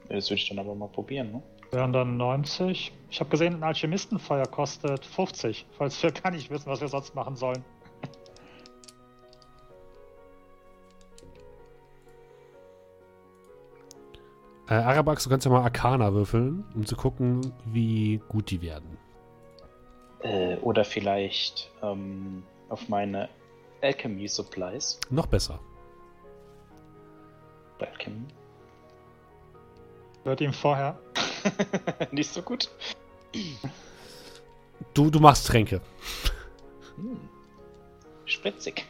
Das würde ich dann aber mal probieren, ne? Wären dann 90. Ich habe gesehen, ein Alchemistenfeuer kostet 50, falls wir gar nicht wissen, was wir sonst machen sollen. Äh, Arabax, du kannst ja mal Arcana würfeln, um zu gucken, wie gut die werden. Äh, oder vielleicht ähm, auf meine Alchemy Supplies. Noch besser. Alchemy. Wird ihm vorher. Nicht so gut. Du, du machst Tränke. Hm. Spritzig.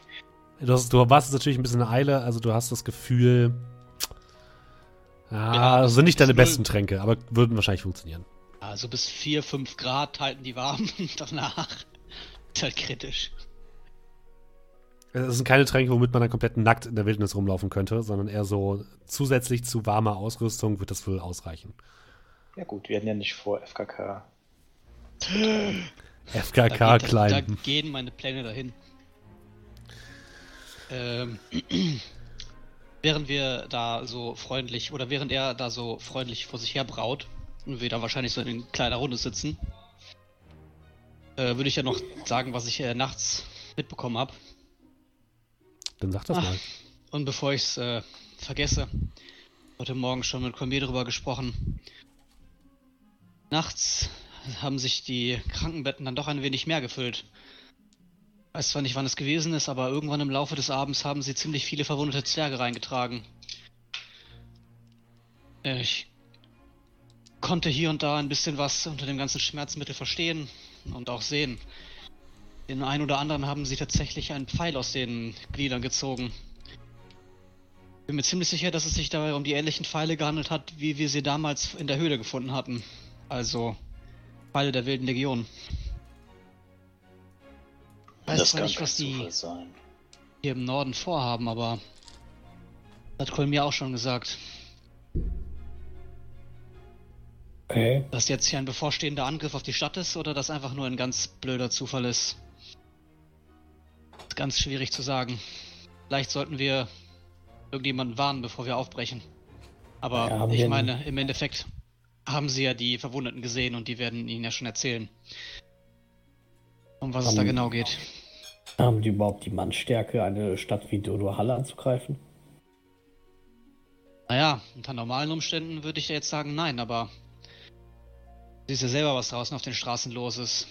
Du, hast, du warst jetzt natürlich ein bisschen in Eile, also du hast das Gefühl. Ah, Ja, das sind nicht deine besten Tränke, aber würden wahrscheinlich funktionieren. Also bis 4, 5 Grad halten die warm. Danach ist halt kritisch. Es sind keine Tränke, womit man dann komplett nackt in der Wildnis rumlaufen könnte, sondern eher so zusätzlich zu warmer Ausrüstung wird das wohl ausreichen. Ja gut, wir hatten ja nicht vor, FKK. FKK da, geht, da klein. gehen meine Pläne dahin. Ähm, während wir da so freundlich, oder während er da so freundlich vor sich her braut und wir da wahrscheinlich so in kleiner Runde sitzen, äh, würde ich ja noch sagen, was ich äh, nachts mitbekommen habe. Dann sag das Ah. mal. Und bevor ich es äh, vergesse, heute Morgen schon mit Cormier darüber gesprochen. Nachts haben sich die Krankenbetten dann doch ein wenig mehr gefüllt. Ich weiß zwar nicht, wann es gewesen ist, aber irgendwann im Laufe des Abends haben sie ziemlich viele verwundete Zwerge reingetragen. Ich konnte hier und da ein bisschen was unter dem ganzen Schmerzmittel verstehen und auch sehen. Den einen oder anderen haben sie tatsächlich einen Pfeil aus den Gliedern gezogen. Bin mir ziemlich sicher, dass es sich dabei um die ähnlichen Pfeile gehandelt hat, wie wir sie damals in der Höhle gefunden hatten. Also Pfeile der wilden Legion. Ich weiß das zwar nicht, was die sein. hier im Norden vorhaben, aber das hat Cole mir auch schon gesagt. Okay. Dass jetzt hier ein bevorstehender Angriff auf die Stadt ist oder das einfach nur ein ganz blöder Zufall ist. Ist ganz schwierig zu sagen. Vielleicht sollten wir irgendjemanden warnen, bevor wir aufbrechen. Aber Ja, ich meine, im Endeffekt haben sie ja die Verwundeten gesehen und die werden ihnen ja schon erzählen. Um was es da genau geht. Haben die überhaupt die Mannstärke, eine Stadt wie Dodo Halle anzugreifen? Naja, unter normalen Umständen würde ich ja jetzt sagen nein, aber du siehst ja selber, was draußen auf den Straßen los ist.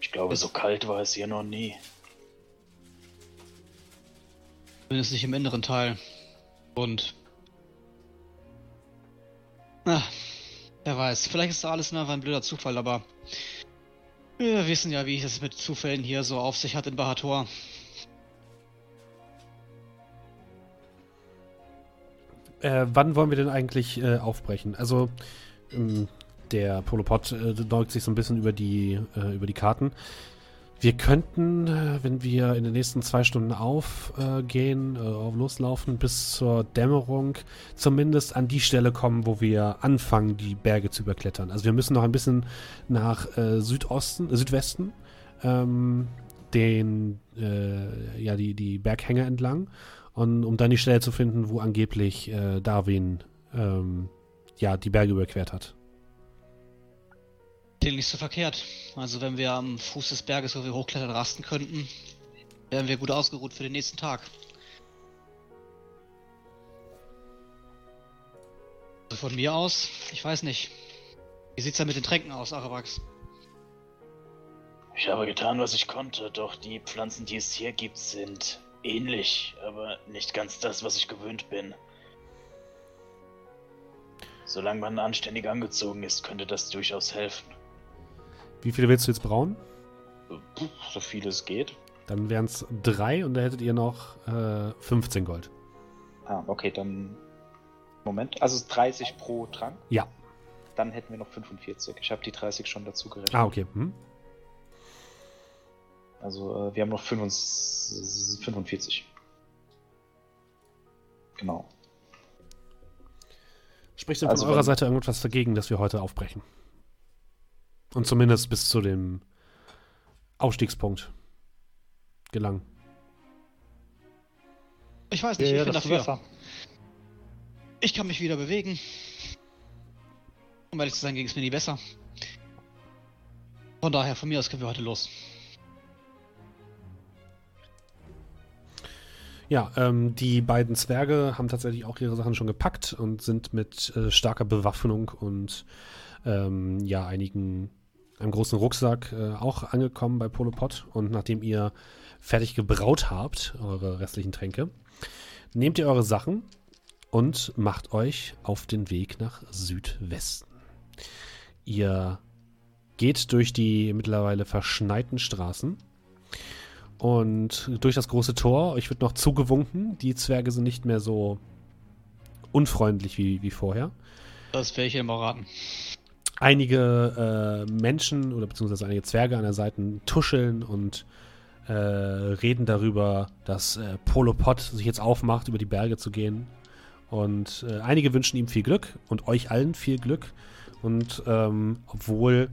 Ich glaube, so kalt war es hier noch nie. Zumindest nicht im inneren Teil. Und. Na, wer weiß. Vielleicht ist da alles nur einfach ein blöder Zufall, aber. Wir wissen ja, wie es mit Zufällen hier so auf sich hat in Bahator. Äh, wann wollen wir denn eigentlich äh, aufbrechen? Also, ähm, der Polopod äh, neugt sich so ein bisschen über die, äh, über die Karten. Wir könnten, äh, wenn wir in den nächsten zwei Stunden aufgehen, äh, auf loslaufen, bis zur Dämmerung zumindest an die Stelle kommen, wo wir anfangen, die Berge zu überklettern. Also wir müssen noch ein bisschen nach äh, Südosten, Südwesten, ähm, den, äh, ja, die, die Berghänge entlang. Und um dann die Stelle zu finden, wo angeblich äh, Darwin ähm, ja, die Berge überquert hat. Klingt nicht so verkehrt. Also, wenn wir am Fuß des Berges, wo wir hochklettern, rasten könnten, wären wir gut ausgeruht für den nächsten Tag. Also von mir aus, ich weiß nicht. Wie sieht's da mit den Tränken aus, Arabax? Ich habe getan, was ich konnte, doch die Pflanzen, die es hier gibt, sind ähnlich, aber nicht ganz das, was ich gewöhnt bin. Solange man anständig angezogen ist, könnte das durchaus helfen. Wie viele willst du jetzt brauen? So viel es geht. Dann wären es drei und da hättet ihr noch äh, 15 Gold. Ah, okay, dann. Moment. Also 30 pro Trank. Ja. Dann hätten wir noch 45. Ich habe die 30 schon dazu gerechnet. Ah, okay. Hm? Also äh, wir haben noch 45. 45. Genau. Spricht denn Also von eurer Seite irgendwas dagegen, dass wir heute aufbrechen? Und zumindest bis zu dem Aufstiegspunkt gelangen. Ich weiß Ja, nicht, ich ja, bin dafür. besser. Ich kann mich wieder bewegen. Um ehrlich zu sein, ging es mir nie besser. Von daher, von mir aus können wir heute los. Ja, ähm, die beiden Zwerge haben tatsächlich auch ihre Sachen schon gepackt und sind mit äh, starker Bewaffnung und ähm, ja, einigen, einem großen Rucksack äh, auch angekommen bei Polopod. Und nachdem ihr fertig gebraut habt, eure restlichen Tränke, nehmt ihr eure Sachen und macht euch auf den Weg nach Südwesten. Ihr geht durch die mittlerweile verschneiten Straßen und durch das große Tor, euch wird noch zugewunken. Die Zwerge sind nicht mehr so unfreundlich wie, wie vorher. Das werde ich immer raten. Einige äh, Menschen oder beziehungsweise einige Zwerge an der Seite tuscheln und äh, reden darüber, dass äh, Polopod sich jetzt aufmacht, über die Berge zu gehen. Und äh, einige wünschen ihm viel Glück und euch allen viel Glück. Und ähm, obwohl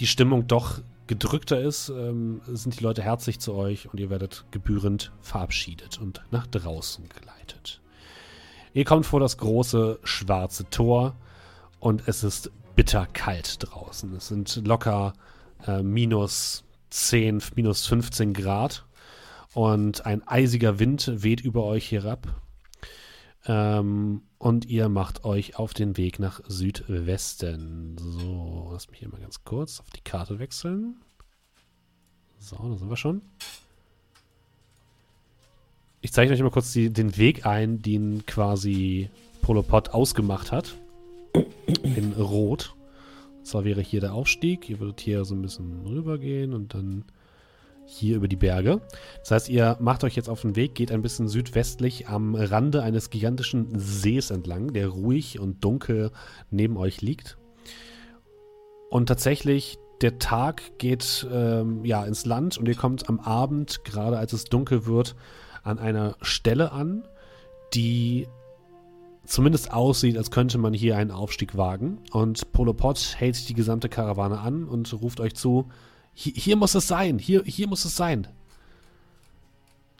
die Stimmung doch gedrückter ist, ähm, sind die Leute herzlich zu euch und ihr werdet gebührend verabschiedet und nach draußen geleitet. Ihr kommt vor das große schwarze Tor und es ist bitterkalt draußen. Es sind locker äh, minus 10, minus 15 Grad und ein eisiger Wind weht über euch herab. Ähm, und ihr macht euch auf den Weg nach Südwesten. So, lass mich hier mal ganz kurz auf die Karte wechseln. So, da sind wir schon. Ich zeige euch mal kurz die, den Weg ein, den quasi Polopod ausgemacht hat. In Rot. Und zwar wäre hier der Aufstieg. Ihr würdet hier so ein bisschen rübergehen und dann hier über die Berge. Das heißt, ihr macht euch jetzt auf den Weg, geht ein bisschen südwestlich am Rande eines gigantischen Sees entlang, der ruhig und dunkel neben euch liegt. Und tatsächlich, der Tag geht ähm, ja ins Land und ihr kommt am Abend, gerade als es dunkel wird, an einer Stelle an, die zumindest aussieht, als könnte man hier einen Aufstieg wagen. Und Polopod hält sich die gesamte Karawane an und ruft euch zu, hier, hier muss es sein. Hier, hier muss es sein.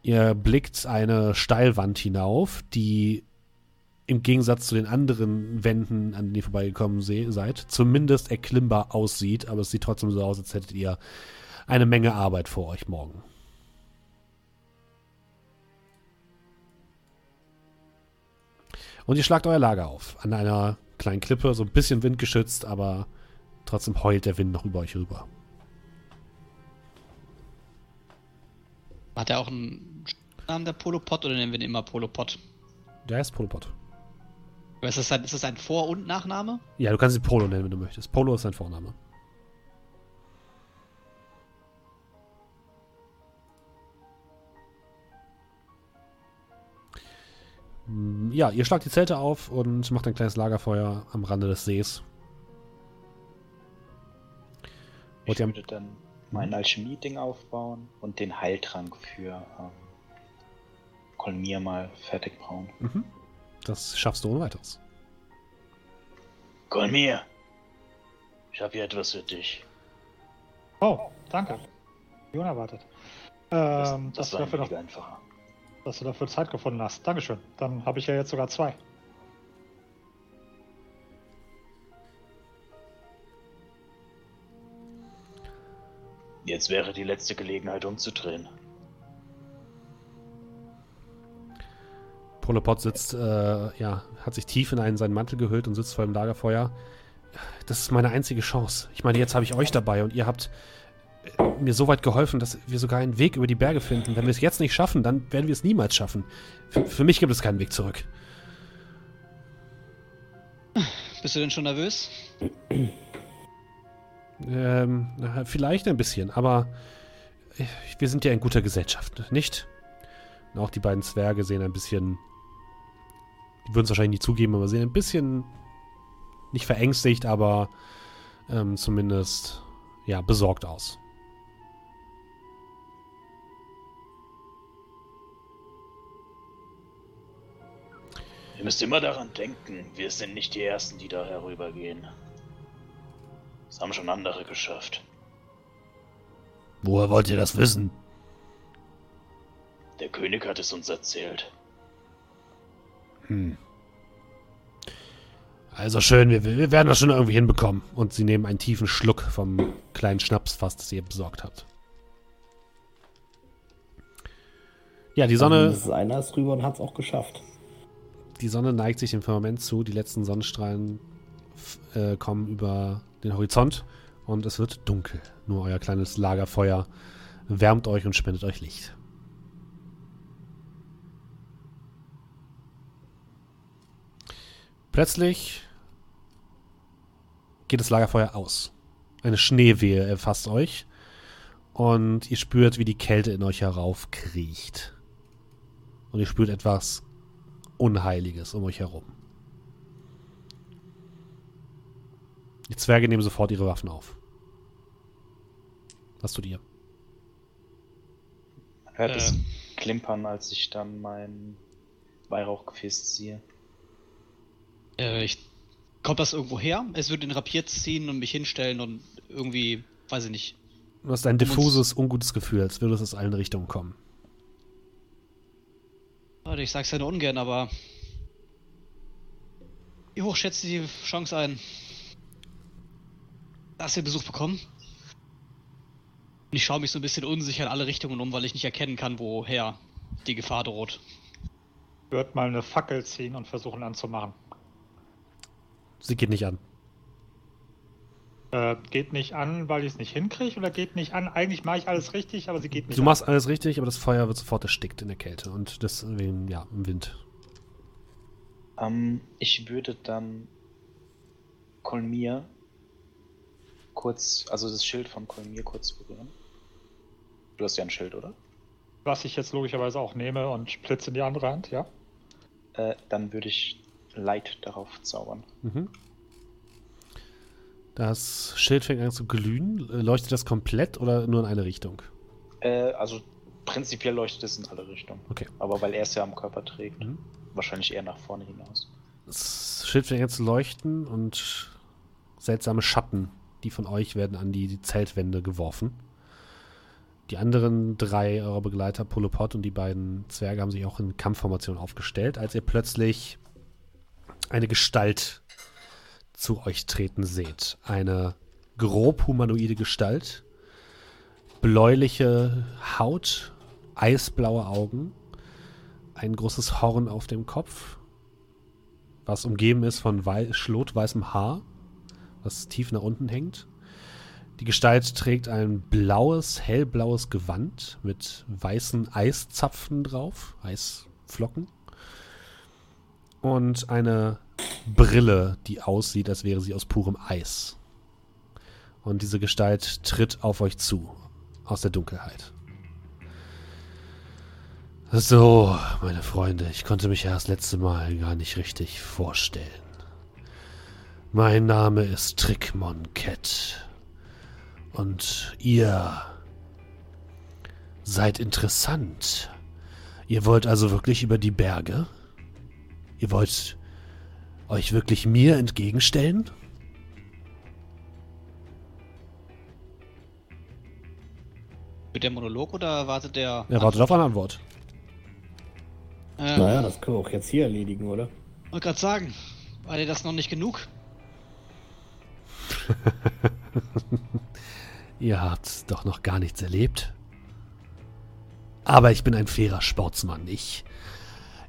Ihr blickt eine Steilwand hinauf, die im Gegensatz zu den anderen Wänden, an denen ihr vorbeigekommen seid, zumindest erklimmbar aussieht, aber es sieht trotzdem so aus, als hättet ihr eine Menge Arbeit vor euch morgen. Und ihr schlagt euer Lager auf an einer kleinen Klippe, so ein bisschen windgeschützt, aber trotzdem heult der Wind noch über euch rüber. Hat er auch einen Namen der Polopod oder nennen wir den immer Polopod? Der heißt Polopod. Ist das, ein, ist das ein Vor- und Nachname? Ja, du kannst ihn Polo nennen, wenn du möchtest. Polo ist sein Vorname. Ja, ihr schlagt die Zelte auf und macht ein kleines Lagerfeuer am Rande des Sees. Ich würde dann mein Alchemie-Ding aufbauen und den Heiltrank für ähm, Kolmir mal fertig brauen. Mhm. Das schaffst du ohne weiteres. Kolmir, ich habe hier etwas für dich. Oh, danke. Wie unerwartet. Ähm, das, das war dafür ein noch, einfacher. Dass du dafür Zeit gefunden hast. Dankeschön. Dann habe ich ja jetzt sogar zwei. Jetzt wäre die letzte Gelegenheit umzudrehen. Polopod sitzt, äh, ja, hat sich tief in einen, seinen Mantel gehüllt und sitzt vor dem Lagerfeuer. Das ist meine einzige Chance. Ich meine, jetzt habe ich euch dabei und ihr habt mir so weit geholfen, dass wir sogar einen Weg über die Berge finden. Wenn wir es jetzt nicht schaffen, dann werden wir es niemals schaffen. Für, für mich gibt es keinen Weg zurück. Bist du denn schon nervös? Ähm, vielleicht ein bisschen, aber wir sind ja in guter Gesellschaft, nicht? Und auch die beiden Zwerge sehen ein bisschen, die würden es wahrscheinlich nicht zugeben, aber sehen ein bisschen nicht verängstigt, aber ähm, zumindest ja besorgt aus. Ihr müsst immer daran denken, wir sind nicht die Ersten, die da herübergehen. Das haben schon andere geschafft. Woher wollt ihr das wissen? Der König hat es uns erzählt. Hm. Also schön, wir, wir werden das schon irgendwie hinbekommen. Und sie nehmen einen tiefen Schluck vom kleinen Schnapsfass, das ihr besorgt habt. Ja, die Sonne. Das ist einer ist rüber und hat es auch geschafft. Die Sonne neigt sich im Firmament zu. Die letzten Sonnenstrahlen äh, kommen über den Horizont und es wird dunkel. Nur euer kleines Lagerfeuer wärmt euch und spendet euch Licht. Plötzlich geht das Lagerfeuer aus. Eine Schneewehe erfasst euch und ihr spürt, wie die Kälte in euch heraufkriecht. Und ihr spürt etwas Unheiliges um euch herum. Die Zwerge nehmen sofort ihre Waffen auf. Was tut ihr? Man hört Äh. es klimpern, als ich dann mein Weihrauchgefäß ziehe. Äh, ich, kommt das irgendwo her? Es würde den Rapier ziehen und mich hinstellen und irgendwie, weiß ich nicht. Du hast ein diffuses, ungutes Gefühl, als würde es aus allen Richtungen kommen. Warte, Ich sag's ja nur ungern, aber. Wie hoch schätzt du die Chance ein, dass wir Besuch bekommen? Und ich schaue mich so ein bisschen unsicher in alle Richtungen um, weil ich nicht erkennen kann, woher die Gefahr droht. würde mal eine Fackel ziehen und versuchen anzumachen. Sie geht nicht an. Äh, geht nicht an, weil ich es nicht hinkriege oder geht nicht an? Eigentlich mache ich alles richtig, aber sie geht nicht Du an. machst alles richtig, aber das Feuer wird sofort erstickt in der Kälte und deswegen, ja, im Wind. Ähm, ich würde dann Kolmir kurz, also das Schild von Kolmir kurz berühren. Du hast ja ein Schild, oder? Was ich jetzt logischerweise auch nehme und blitze in die andere Hand, ja? Äh, dann würde ich Light darauf zaubern. Mhm. Das Schild fängt an zu glühen. Leuchtet das komplett oder nur in eine Richtung? Äh, also prinzipiell leuchtet es in alle Richtungen. Okay. Aber weil er es ja am Körper trägt, Mhm. wahrscheinlich eher nach vorne hinaus. Das Schild fängt an zu leuchten und seltsame Schatten, die von euch werden an die Zeltwände geworfen. Die anderen drei eurer Begleiter, Polopod und die beiden Zwerge, haben sich auch in Kampfformation aufgestellt, als ihr plötzlich eine Gestalt zu euch treten seht. Eine grob humanoide Gestalt, bläuliche Haut, eisblaue Augen, ein großes Horn auf dem Kopf, was umgeben ist von wei schlotweißem Haar, was tief nach unten hängt. Die Gestalt trägt ein blaues, hellblaues Gewand mit weißen Eiszapfen drauf, Eisflocken. Und eine Brille, die aussieht, als wäre sie aus purem Eis. Und diese Gestalt tritt auf euch zu, aus der Dunkelheit. So, meine Freunde, ich konnte mich ja das letzte Mal gar nicht richtig vorstellen. Mein Name ist Trickmon Cat. Und ihr seid interessant. Ihr wollt also wirklich über die Berge? Ihr wollt euch wirklich mir entgegenstellen? Wird der Monolog oder wartet der. Er wartet auf eine Antwort. Äh, Naja, das können wir auch jetzt hier erledigen, oder? Wollte gerade sagen, war dir das noch nicht genug? Ihr habt doch noch gar nichts erlebt. Aber ich bin ein fairer Sportsmann. Ich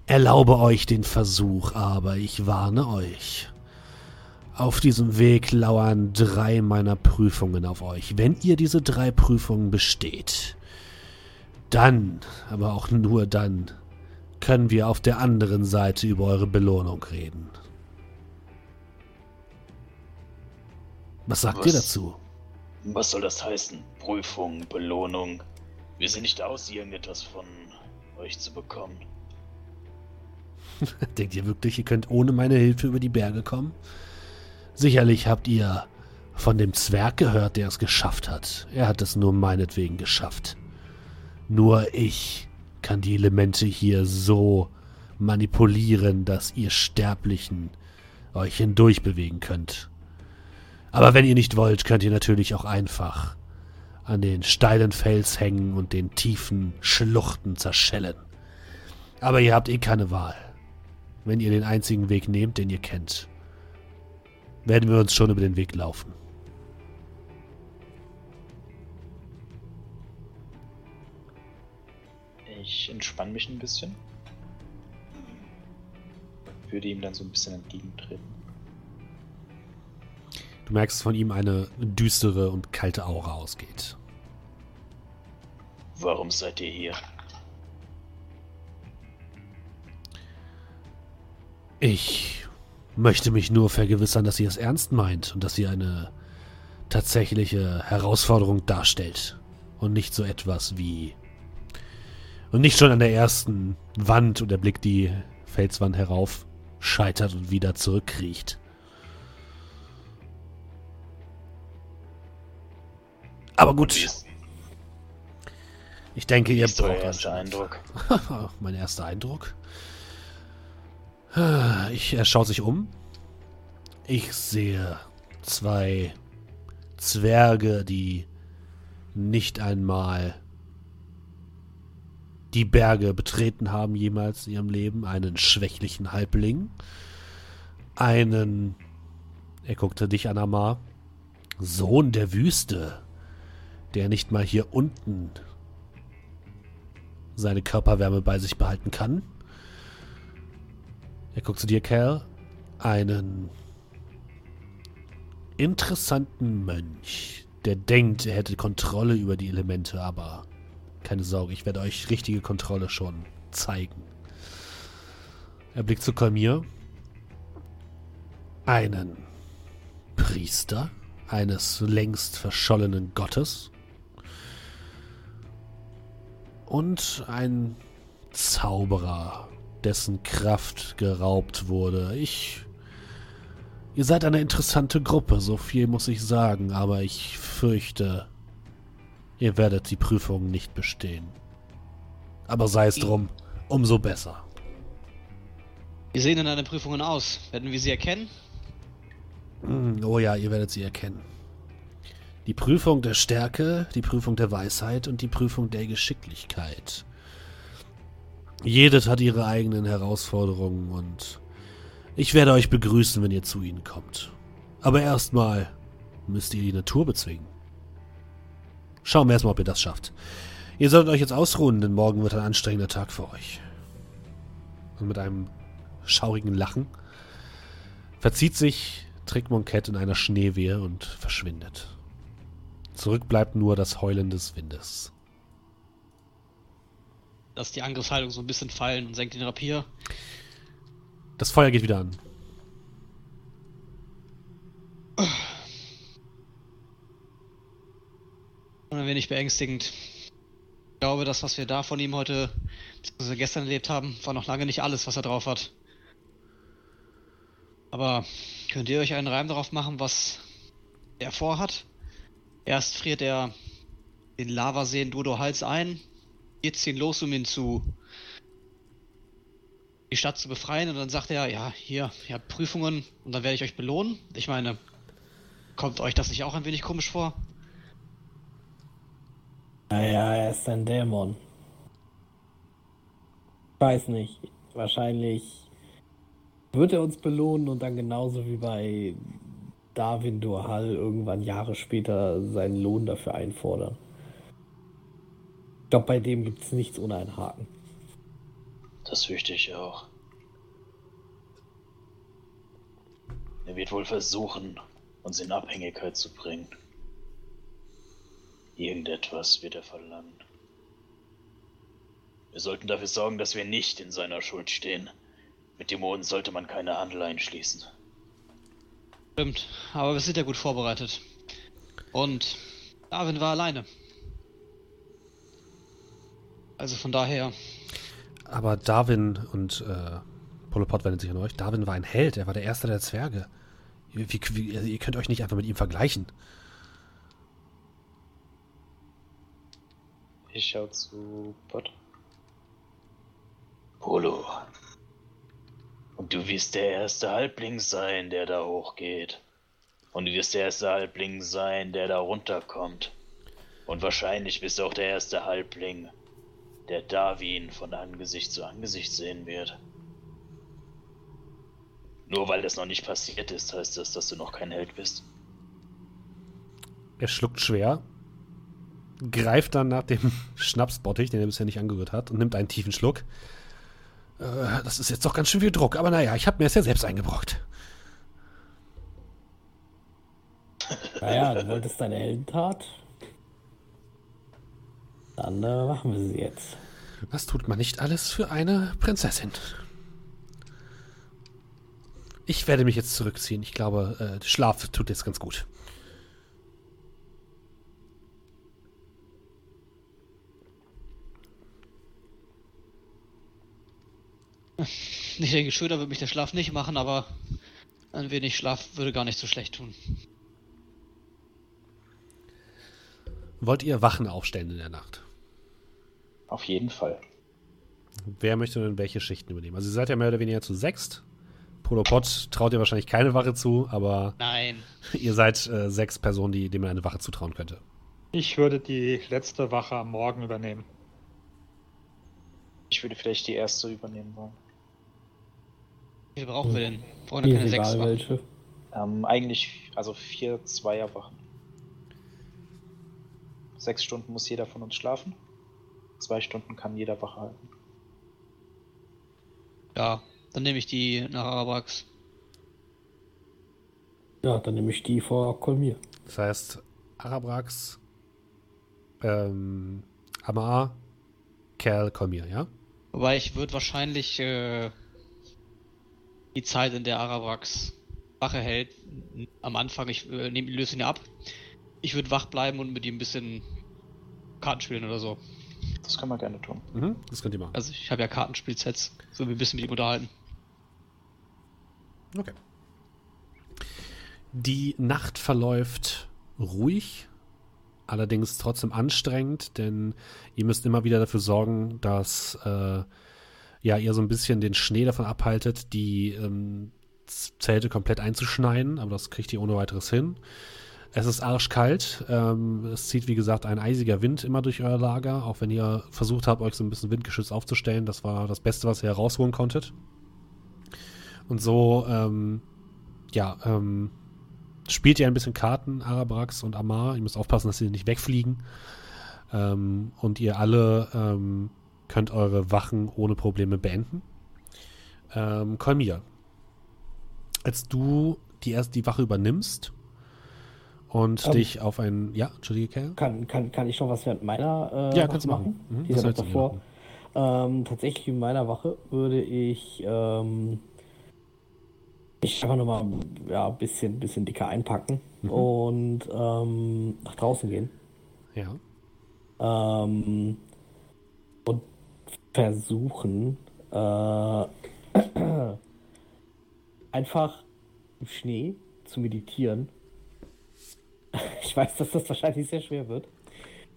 erlaube euch den Versuch, aber ich warne euch. Auf diesem Weg lauern drei meiner Prüfungen auf euch. Wenn ihr diese drei Prüfungen besteht, dann, aber auch nur dann, können wir auf der anderen Seite über eure Belohnung reden. Was sagt ihr Was? dazu? Was soll das heißen? Prüfung, Belohnung. Wir sind nicht aus, irgendetwas von euch zu bekommen. Denkt ihr wirklich, ihr könnt ohne meine Hilfe über die Berge kommen? Sicherlich habt ihr von dem Zwerg gehört, der es geschafft hat. Er hat es nur meinetwegen geschafft. Nur ich kann die Elemente hier so manipulieren, dass ihr Sterblichen euch hindurch bewegen könnt. Aber wenn ihr nicht wollt, könnt ihr natürlich auch einfach an den steilen Fels hängen und den tiefen Schluchten zerschellen. Aber ihr habt eh keine Wahl. Wenn ihr den einzigen Weg nehmt, den ihr kennt, werden wir uns schon über den Weg laufen. Ich entspanne mich ein bisschen. Würde ihm dann so ein bisschen entgegentreten. Du merkst, dass von ihm eine düstere und kalte Aura ausgeht. Warum seid ihr hier? Ich möchte mich nur vergewissern, dass ihr es ernst meint und dass ihr eine tatsächliche Herausforderung darstellt. Und nicht so etwas wie. Und nicht schon an der ersten Wand und er blickt die Felswand herauf, scheitert und wieder zurückkriecht. Aber gut, ich denke, ihr ist euer braucht erster Eindruck? mein erster Eindruck. Ich, er schaut sich um. Ich sehe zwei Zwerge, die nicht einmal die Berge betreten haben jemals in ihrem Leben. Einen schwächlichen Halbling. Einen, er guckte dich an, Amar, Sohn der Wüste, der nicht mal hier unten seine Körperwärme bei sich behalten kann. Er guckt zu dir, Kerl. Einen interessanten Mönch, der denkt, er hätte Kontrolle über die Elemente, aber keine Sorge, ich werde euch richtige Kontrolle schon zeigen. Er blickt zu Kalmir. Einen Priester eines längst verschollenen Gottes und ein Zauberer, dessen Kraft geraubt wurde. Ich. Ihr seid eine interessante Gruppe, so viel muss ich sagen, aber ich fürchte, ihr werdet die Prüfung nicht bestehen. Aber sei es drum, umso besser. Wie sehen denn deine Prüfungen aus? Werden wir sie erkennen? Hm, Oh ja, ihr werdet sie erkennen. Die Prüfung der Stärke, die Prüfung der Weisheit und die Prüfung der Geschicklichkeit. Jedes hat ihre eigenen Herausforderungen und ich werde euch begrüßen, wenn ihr zu ihnen kommt. Aber erstmal müsst ihr die Natur bezwingen. Schauen wir erstmal, ob ihr das schafft. Ihr solltet euch jetzt ausruhen, denn morgen wird ein anstrengender Tag für euch. Und mit einem schaurigen Lachen verzieht sich Trick Monket in einer Schneewehe und verschwindet. Zurück bleibt nur das Heulen des Windes. Lass die Angriffshaltung so ein bisschen fallen und senkt den Rapier. Das Feuer geht wieder an. Und ein wenig beängstigend. Ich glaube, das, was wir da von ihm heute, beziehungsweise gestern erlebt haben, war noch lange nicht alles, was er drauf hat. Aber könnt ihr euch einen Reim darauf machen, was er vorhat? Erst friert er den Lavasee in Dodo Hals ein, wir ziehen los, um ihn zu die Stadt zu befreien und dann sagt er, ja, hier, ihr habt Prüfungen und dann werde ich euch belohnen. Ich meine, kommt euch das nicht auch ein wenig komisch vor? Naja, er ist ein Dämon. Weiß nicht. Wahrscheinlich wird er uns belohnen und dann genauso wie bei Darwin Durhal irgendwann Jahre später seinen Lohn dafür einfordern. Ich glaube, bei dem gibt es nichts ohne einen Haken. Das fürchte ich auch. Er wird wohl versuchen, uns in Abhängigkeit zu bringen. Irgendetwas wird er verlangen. Wir sollten dafür sorgen, dass wir nicht in seiner Schuld stehen. Mit Dämonen sollte man keine Anleihen schließen. Stimmt, aber wir sind ja gut vorbereitet. Und Darwin war alleine. Also von daher, Aber Darwin und äh, Polopod wendet sich an euch. Darwin war ein Held, er war der erste der Zwerge. Wie, wie, also ihr könnt euch nicht einfach mit ihm vergleichen. Ich schau zu Bot. Polo. Und du wirst der erste Halbling sein, der da hochgeht. Und du wirst der erste Halbling sein, der da runterkommt. Und wahrscheinlich bist du auch der erste Halbling, der Darwin von Angesicht zu Angesicht sehen wird. Nur weil das noch nicht passiert ist, heißt das, dass du noch kein Held bist. Er schluckt schwer, greift dann nach dem Schnapsbottich, den er bisher nicht angerührt hat, und nimmt einen tiefen Schluck. Äh, das ist jetzt doch ganz schön viel Druck, aber naja, ich habe mir es ja selbst eingebrockt. Naja, du wolltest deine Heldentat. Dann äh, machen wir sie jetzt. Was tut man nicht alles für eine Prinzessin? Ich werde mich jetzt zurückziehen. Ich glaube, äh, Schlaf tut jetzt ganz gut. ich denke, schöner würde mich der Schlaf nicht machen, aber ein wenig Schlaf würde gar nicht so schlecht tun. Wollt ihr Wachen aufstellen in der Nacht? Auf jeden Fall. Wer möchte denn welche Schichten übernehmen? Also ihr seid ja mehr oder weniger zu sechst. Polopod traut ihr wahrscheinlich keine Wache zu, aber Nein. ihr seid äh, sechs Personen, die, denen man eine Wache zutrauen könnte. Ich würde die letzte Wache am Morgen übernehmen. Ich würde vielleicht die erste übernehmen wollen. Wie viel brauchen wir denn? Brauchen wir keine sechs egal Wachen. welche. Ähm, eigentlich, also vier Zweierwachen. Sechs Stunden muss jeder von uns schlafen. Zwei Stunden kann jeder Wache halten. Ja, Dann nehme ich die nach Arabrax. Ja, dann nehme ich die vor Kolmir. Das heißt, Arabrax, ähm, Amar, Kerl, Kolmir, ja? Wobei ich würde wahrscheinlich äh, die Zeit, in der Arabrax Wache hält, am Anfang, ich äh, nehme löse ihn ja ab. Ich würde wach bleiben und mit ihm ein bisschen Karten spielen oder so. Das können wir gerne tun. Mhm, das könnt ihr machen. Also ich habe ja Kartenspielsets, so wie ein bisschen mit ihm unterhalten. Okay. Die Nacht verläuft ruhig, allerdings trotzdem anstrengend, denn ihr müsst immer wieder dafür sorgen, dass äh, ja, ihr so ein bisschen den Schnee davon abhaltet, die ähm, Zelte komplett einzuschneiden, aber das kriegt ihr ohne weiteres hin. Es ist arschkalt. Ähm, es zieht, wie gesagt, ein eisiger Wind immer durch euer Lager, auch wenn ihr versucht habt, euch so ein bisschen windgeschützt aufzustellen. Das war das Beste, was ihr herausholen konntet. Und so, ähm, ja, ähm, spielt ihr ein bisschen Karten, Arabrax und Amar. Ihr müsst aufpassen, dass sie nicht wegfliegen. Ähm, und ihr alle ähm, könnt eure Wachen ohne Probleme beenden. Ähm, Kolmir, als du die erst die Wache übernimmst und Ähm. dich auf ein, ja, entschuldige, Kerl. Kann, kann, kann ich noch was während meiner äh, Ja, Wache kannst du machen. Mhm, Die was ist davor. machen? Ähm, tatsächlich in meiner Wache würde ich ähm, ich einfach nochmal ja, ein bisschen, bisschen dicker einpacken Mhm. und ähm, nach draußen gehen. Ja. Ähm, und versuchen äh, einfach im Schnee zu meditieren. Ich weiß, dass das wahrscheinlich sehr schwer wird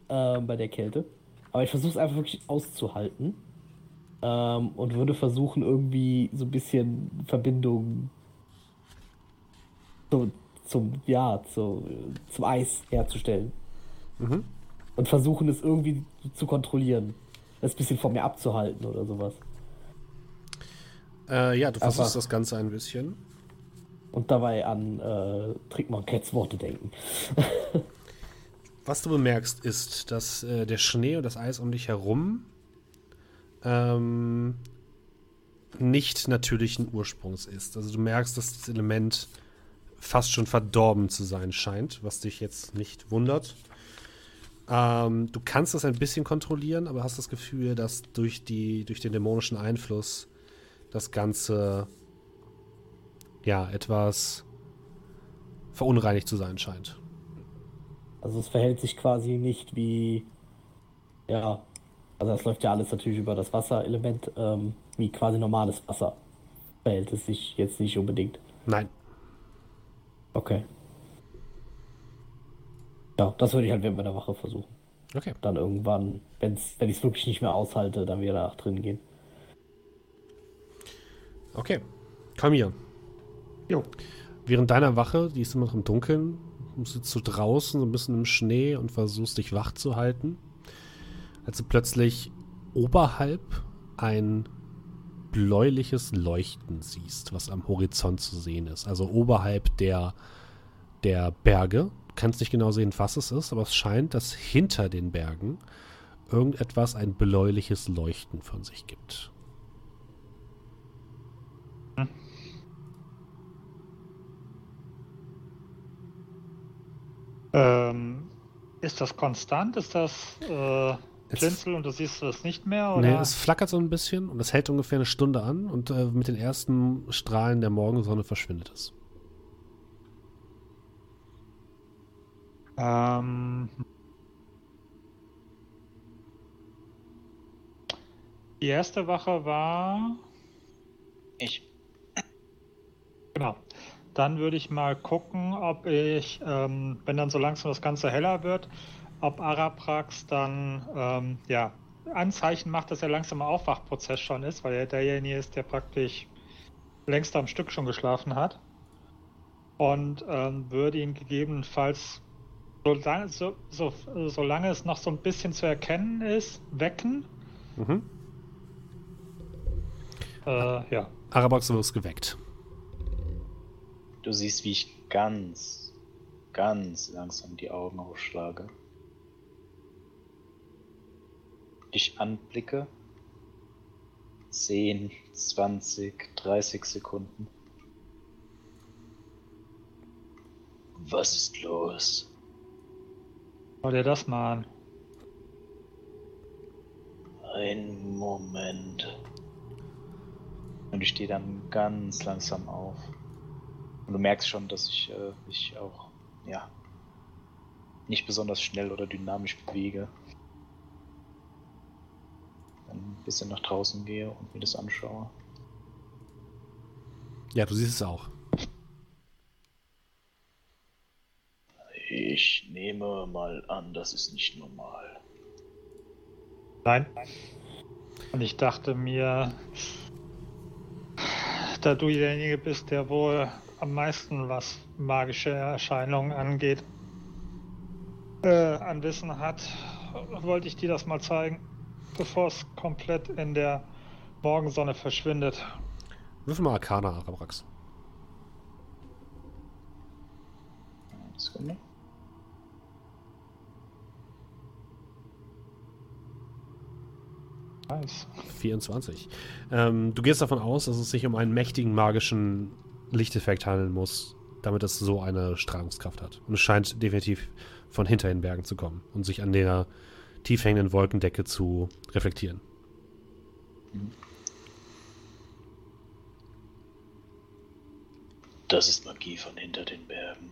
ähm, bei der Kälte. Aber ich versuche es einfach wirklich auszuhalten. Ähm, und würde versuchen, irgendwie so ein bisschen Verbindung zu, zum, ja, zu, zum Eis herzustellen Mhm. und versuchen es irgendwie zu kontrollieren. Das ein bisschen von mir abzuhalten oder sowas. Äh, ja, du versuchst Aber- das Ganze ein bisschen. Und dabei an äh, Trickmann Cats Worte denken. Was du bemerkst, ist, dass äh, der Schnee und das Eis um dich herum ähm, nicht natürlichen Ursprungs ist. Also du merkst, dass das Element fast schon verdorben zu sein scheint, was dich jetzt nicht wundert. Ähm, du kannst das ein bisschen kontrollieren, aber hast das Gefühl, dass durch, die, durch den dämonischen Einfluss das Ganze ja etwas verunreinigt zu sein scheint. Also es verhält sich quasi nicht wie, ja, also das läuft ja alles natürlich über das Wasserelement, ähm, wie quasi normales Wasser. Verhält es sich jetzt nicht unbedingt. Nein. Okay. Ja, das würde ich halt während meiner Wache versuchen. Okay. Dann irgendwann, wenn's, wenn ich es wirklich nicht mehr aushalte, dann wieder nach drin gehen. Okay. Komm hier. Jo. Während deiner Wache, die ist immer noch im Dunkeln, sitzt du draußen so ein bisschen im Schnee und versuchst dich wach zu halten, als du plötzlich oberhalb ein bläuliches Leuchten siehst, was am Horizont zu sehen ist. Also oberhalb der, der Berge. Du kannst nicht genau sehen, was es ist, aber es scheint, dass hinter den Bergen irgendetwas ein bläuliches Leuchten von sich gibt. Ähm, ist das konstant? Ist das äh, Es- Blinzel und du siehst das nicht mehr? Nee, Oder? es flackert so ein bisschen und es hält ungefähr eine Stunde an und äh, mit den ersten Strahlen der Morgensonne verschwindet es. Ähm, die erste Wache war. Ich. Genau. Dann würde ich mal gucken, ob ich, ähm, wenn dann so langsam das Ganze heller wird, ob Araprax dann ähm, ja, Anzeichen macht, dass er langsam im Aufwachprozess schon ist, weil er derjenige ist, der praktisch längst am Stück schon geschlafen hat. Und ähm, würde ihn gegebenenfalls, solange, so, so, solange es noch so ein bisschen zu erkennen ist, wecken. Mhm. Äh, ja. Arabox, du wirst geweckt. Du siehst, wie ich ganz, ganz langsam die Augen aufschlage. Dich anblicke, 10, 20, 30 Sekunden. Was ist los? Schau dir das mal an. Ein Moment. Und ich stehe dann ganz langsam auf. Und du merkst schon, dass ich äh, mich auch, ja, nicht besonders schnell oder dynamisch bewege. Dann ein bisschen nach draußen gehe und mir das anschaue. Ja, du siehst es auch. Ich nehme mal an, das ist nicht normal. Nein. Und ich dachte mir, da du derjenige bist, der wohl am meisten, was magische Erscheinungen angeht, äh, an Wissen hat, wollte ich dir das mal zeigen, bevor es komplett in der Morgensonne verschwindet. Würfel mal Arcana, Arabrax. Sekunde. Nice. 24. Ähm, du gehst davon aus, dass es sich um einen mächtigen magischen Lichteffekt handeln muss, damit es so eine Strahlungskraft hat. Und es scheint definitiv von hinter den Bergen zu kommen und sich an der tief hängenden Wolkendecke zu reflektieren. Das ist Magie von hinter den Bergen.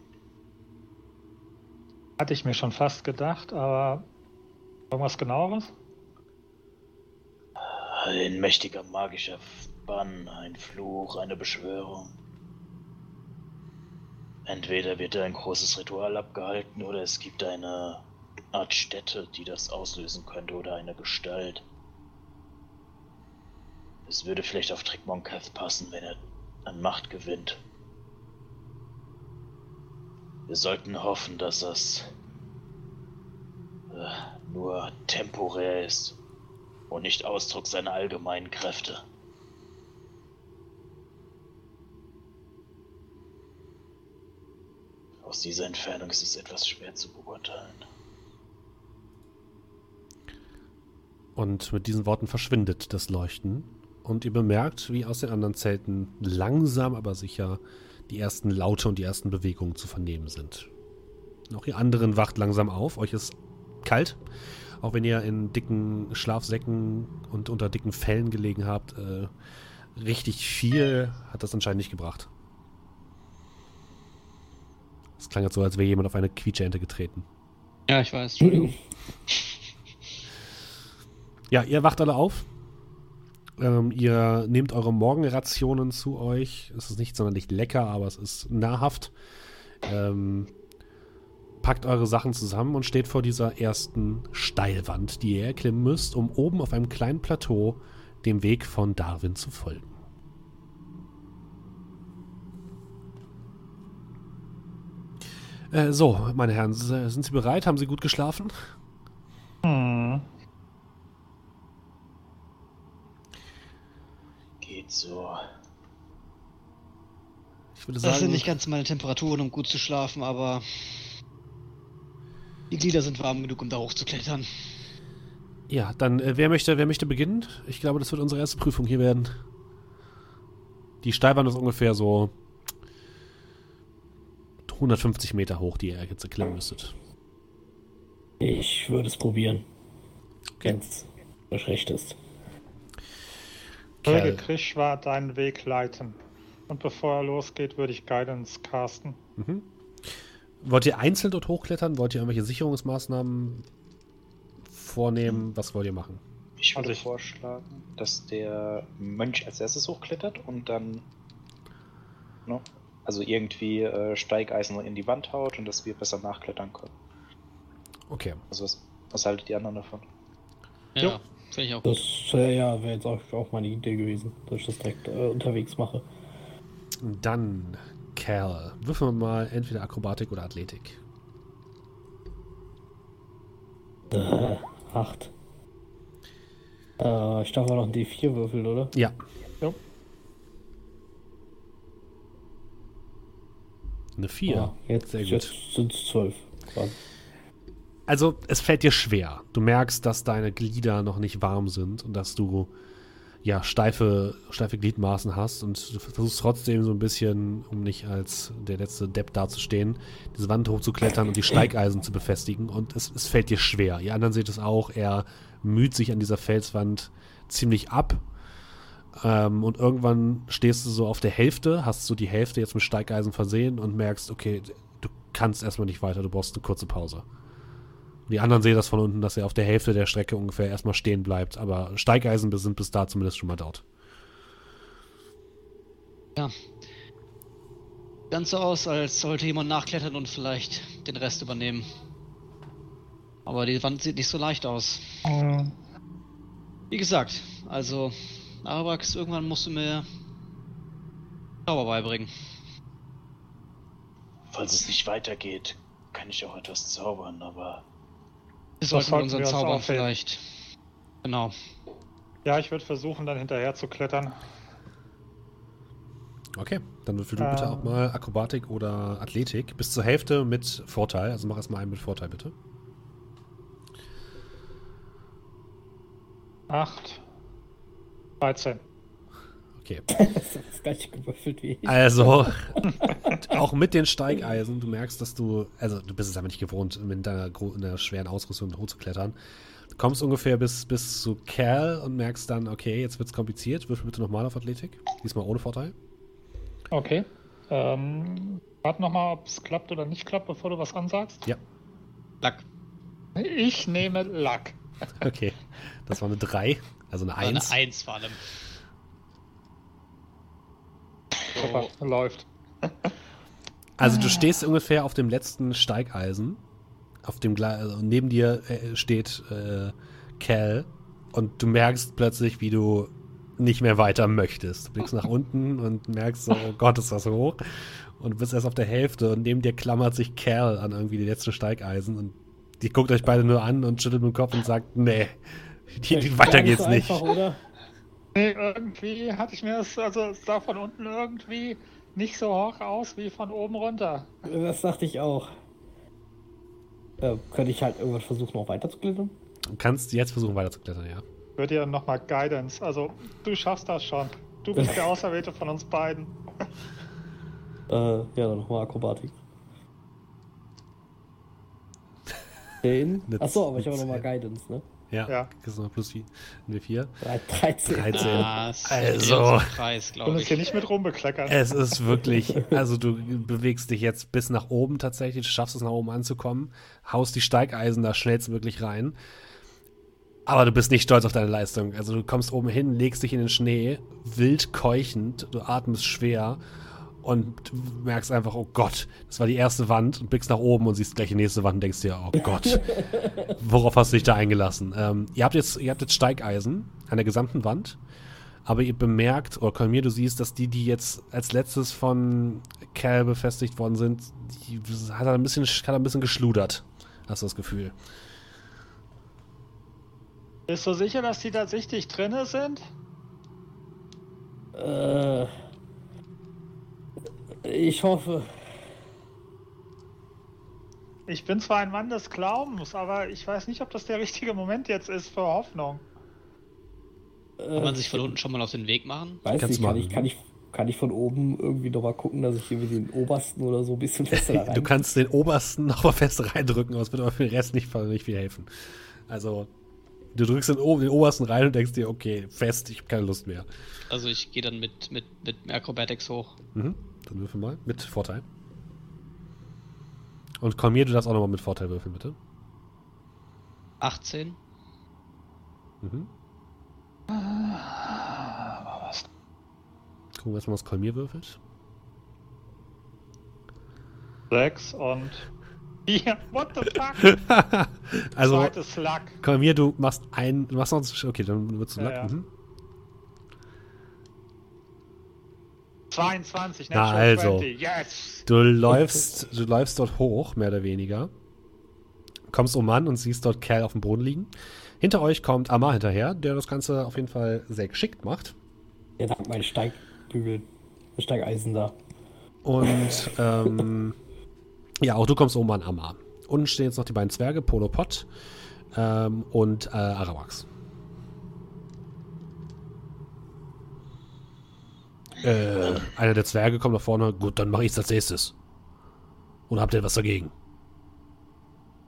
Hatte ich mir schon fast gedacht, aber irgendwas genaueres? Ein mächtiger magischer Bann, ein Fluch, eine Beschwörung. Entweder wird da ein großes Ritual abgehalten oder es gibt eine Art Stätte, die das auslösen könnte oder eine Gestalt. Es würde vielleicht auf Trick Monkath passen, wenn er an Macht gewinnt. Wir sollten hoffen, dass das äh, nur temporär ist und nicht Ausdruck seiner allgemeinen Kräfte. Aus dieser Entfernung ist es etwas schwer zu beurteilen. Und mit diesen Worten verschwindet das Leuchten. Und ihr bemerkt, wie aus den anderen Zelten langsam aber sicher die ersten Laute und die ersten Bewegungen zu vernehmen sind. Auch ihr anderen wacht langsam auf. Euch ist kalt. Auch wenn ihr in dicken Schlafsäcken und unter dicken Fellen gelegen habt. Äh, richtig viel hat das anscheinend nicht gebracht. Es klang jetzt so, als wäre jemand auf eine Quietscheente getreten. Ja, ich weiß, Entschuldigung. Ja, ihr wacht alle auf. Ähm, ihr nehmt eure Morgenrationen zu euch. Es ist nicht sonderlich lecker, aber es ist nahrhaft. Ähm, packt eure Sachen zusammen und steht vor dieser ersten Steilwand, die ihr erklimmen müsst, um oben auf einem kleinen Plateau dem Weg von Darwin zu folgen. Äh, so, meine Herren, sind Sie bereit? Haben Sie gut geschlafen? Hm. Geht so. Ich würde Das sind sagen, nicht ganz meine Temperaturen, um gut zu schlafen, aber die Glieder sind warm genug, um da hochzuklettern. ja, dann äh, wer möchte, wer möchte beginnen? Ich glaube, das wird unsere erste Prüfung hier werden. Die Steilwand ist ungefähr so 150 Meter hoch, die ihr jetzt erklimmen müsstet. Ich würde es probieren, Okay. wenn es recht ist. Würde Krishwa deinen Weg leiten. Und bevor er losgeht, würde ich Guidance casten. Mhm. Wollt ihr einzeln dort hochklettern? Wollt ihr irgendwelche Sicherungsmaßnahmen vornehmen? Was wollt ihr machen? Ich würde Also ich- vorschlagen, dass der Mönch als erstes hochklettert und dann ne, also irgendwie äh, Steigeisen in die Wand haut und dass wir besser nachklettern können. Okay. Also was, was haltet die anderen davon? Ja, finde ich auch gut. Das äh, ja, wäre jetzt auch, auch meine Idee gewesen, dass ich das direkt äh, unterwegs mache. Dann, Cal, würfeln wir mal entweder Akrobatik oder Athletik. Äh, acht. Äh, ich darf auch noch ein D4 würfeln, oder? Ja. Jo. Eine 4. Ja, jetzt, jetzt sind es zwölf. quasi. Also, es fällt dir schwer. Du merkst, dass deine Glieder noch nicht warm sind und dass du ja, steife, steife Gliedmaßen hast und du versuchst trotzdem so ein bisschen, um nicht als der letzte Depp dazustehen, diese Wand hochzuklettern und die Steigeisen zu befestigen und es, es fällt dir schwer. Ihr anderen seht es auch, er müht sich an dieser Felswand ziemlich ab ähm, und irgendwann stehst du so auf der Hälfte, hast so die Hälfte jetzt mit Steigeisen versehen und merkst, okay, du kannst erstmal nicht weiter, du brauchst eine kurze Pause. Die anderen sehen das von unten, dass er auf der Hälfte der Strecke ungefähr erstmal stehen bleibt. Aber Steigeisen sind bis da zumindest schon mal dort. Ja. Ganz so aus, als sollte jemand nachklettern und vielleicht den Rest übernehmen. Aber die Wand sieht nicht so leicht aus. Mhm. Wie gesagt, also, Arabax, irgendwann musst du mir Zauber beibringen. Falls es nicht weitergeht, kann ich auch etwas zaubern, aber Wir sollten sollten unseren Zaubern aufheben. vielleicht. Genau. Ja, ich würde versuchen, dann hinterher zu klettern. Okay, dann würfel du Ähm. bitte auch mal Akrobatik oder Athletik. Bis zur Hälfte mit Vorteil. Also mach erstmal einen mit Vorteil, bitte. 8, 13. Okay. Das ist das gleiche gewürfelt wie ich. Also, auch mit den Steigeisen, du merkst, dass du, also du bist es aber nicht gewohnt, mit in der schweren Ausrüstung hochzuklettern. Du kommst ungefähr bis, bis zu Kerl und merkst dann, okay, jetzt wird's kompliziert. Würfel bitte nochmal auf Athletik. Diesmal ohne Vorteil. Okay. Ähm, warte nochmal, ob es klappt oder nicht klappt, bevor du was ansagst. Ja. Lack. Ich nehme Lack. Okay. Das war eine 3, also eine Eine 1. 1 vor allem. Super, läuft. Also du stehst ungefähr auf dem letzten Steigeisen. Auf dem Gle also neben dir äh, steht äh, Cal und du merkst plötzlich, wie du nicht mehr weiter möchtest. Du blickst nach unten und merkst so, oh Gott, ist das hoch. Und du bist erst auf der Hälfte und neben dir klammert sich Cal an irgendwie die letzten Steigeisen und die guckt euch beide nur an und schüttelt mit dem Kopf und sagt, nee, die, die, weiter geht's so nicht. Einfach, oder? Nee, irgendwie hatte ich mir das, also es sah von unten irgendwie nicht so hoch aus wie von oben runter. Das dachte ich auch. Äh, könnte ich halt irgendwas versuchen, noch weiter zu klettern? Du kannst jetzt versuchen weiterzuklettern, ja. Wird dir nochmal Guidance. Also, du schaffst das schon. Du bist der Auserwählte von uns beiden. Äh, ja, dann nochmal Akrobatik. 10. Mit- Achso, aber ich habe nochmal. Guidance, ne? Ja, Ja. du noch plus 4, 4. Drei- 13. 13. Ah, es Also. Preis, uns ich. hier nicht mit rumbekleckern. Es ist wirklich, also du bewegst dich jetzt bis nach oben tatsächlich, du schaffst es nach oben anzukommen, haust die Steigeisen da schnellstmöglich rein. Aber du bist nicht stolz auf deine Leistung. Also du kommst oben hin, legst dich in den Schnee, wild keuchend, du atmest schwer und du merkst einfach, oh Gott, das war die erste Wand und blickst nach oben und siehst gleich die nächste Wand und denkst dir, oh Gott, worauf hast du dich da eingelassen? Ähm, ihr, habt jetzt, ihr habt jetzt Steigeisen an der gesamten Wand. Aber ihr bemerkt, oder Kolmir, du siehst, dass die, die jetzt als letztes von Cal befestigt worden sind, die hat er ein bisschen, hat ein bisschen geschludert. Hast du das Gefühl? Bist du sicher, dass die tatsächlich drinne sind? Äh, ich hoffe. Ich bin zwar ein Mann des Glaubens, aber ich weiß nicht, ob das der richtige Moment jetzt ist für Hoffnung. Kann man sich von unten schon mal auf den Weg machen? Weiß Kannst nicht, du kann machen, ich, kann, ich, kann ich von oben irgendwie nochmal gucken, dass ich irgendwie den obersten oder so ein bisschen fester rein. Du kannst den obersten noch mal fest reindrücken, aber es wird aber für den Rest nicht, nicht viel helfen. Also, du drückst den, den obersten rein und denkst dir, okay, fest, ich habe keine Lust mehr. Also ich gehe dann mit, mit, mit Acrobatics hoch. Mhm. Dann würfel mal mit Vorteil. Und Kolmir, du darfst auch nochmal mit Vorteil würfeln, bitte. 18. Mhm. Gucken wir erstmal, was Kolmir würfelt. Sechs und vier. What the fuck? also, Zweites Luck. Kolmir, du machst ein, du machst noch, okay, dann wird's Ja, Lack. ja. Mhm. 22, Na, also. 20. Yes! Du läufst, du läufst dort hoch, mehr oder weniger. Kommst um an und siehst dort Kerl auf dem Boden liegen. Hinter euch kommt Amar hinterher, der das Ganze auf jeden Fall sehr geschickt macht. Ja, dank meinen Steigbügeln. Steigeisen da. Und ähm, ja, auch du kommst oben an Amar. Unten stehen jetzt noch die beiden Zwerge, Polo Pot ähm, und äh, Arawax. Äh, einer der Zwerge kommt nach vorne. Gut, dann mache ich es als nächstes. Oder habt ihr was dagegen?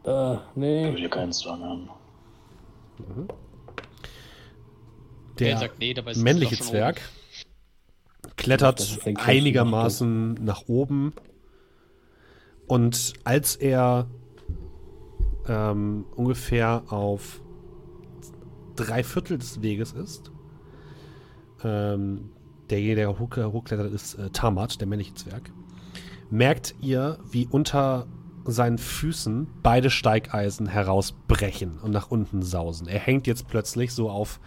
Äh, Ich nee. will keinen Zwang haben. Der Wer sagt nee, dabei ist es männliche Zwerg Das klettert ein einigermaßen nach oben. Und als er ähm, ungefähr auf drei Viertel des Weges ist, ähm, derjenige, der hoch, hochklettert, ist äh, Tamat, der männliche Zwerg, merkt ihr, wie unter seinen Füßen beide Steigeisen herausbrechen und nach unten sausen. Er hängt jetzt plötzlich so auf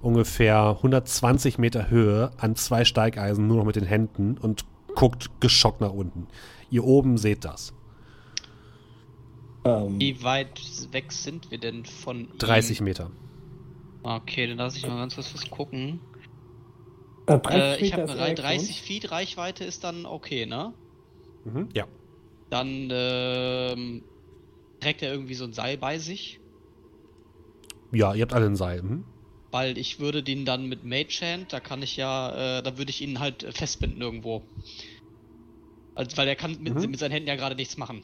ungefähr 120 Meter Höhe an zwei Steigeisen nur noch mit den Händen und guckt geschockt nach unten. Ihr oben seht das. Ähm, Wie weit weg sind wir denn von ihm? 30 Meter. Okay, dann lass ich mal ganz kurz was gucken. Äh, Äh, 30 ich habe ist eine weg, 30 Feet Reichweite ist dann okay, ne? Mhm. Ja. Dann ähm, trägt er irgendwie so ein Seil bei sich, Ja, ihr habt alle ein Seil. Mhm. weil ich würde den dann mit Mage Hand, da kann ich ja, äh, da würde ich ihn halt festbinden irgendwo. Also, weil er kann mit, Mhm. mit seinen Händen ja gerade nichts machen.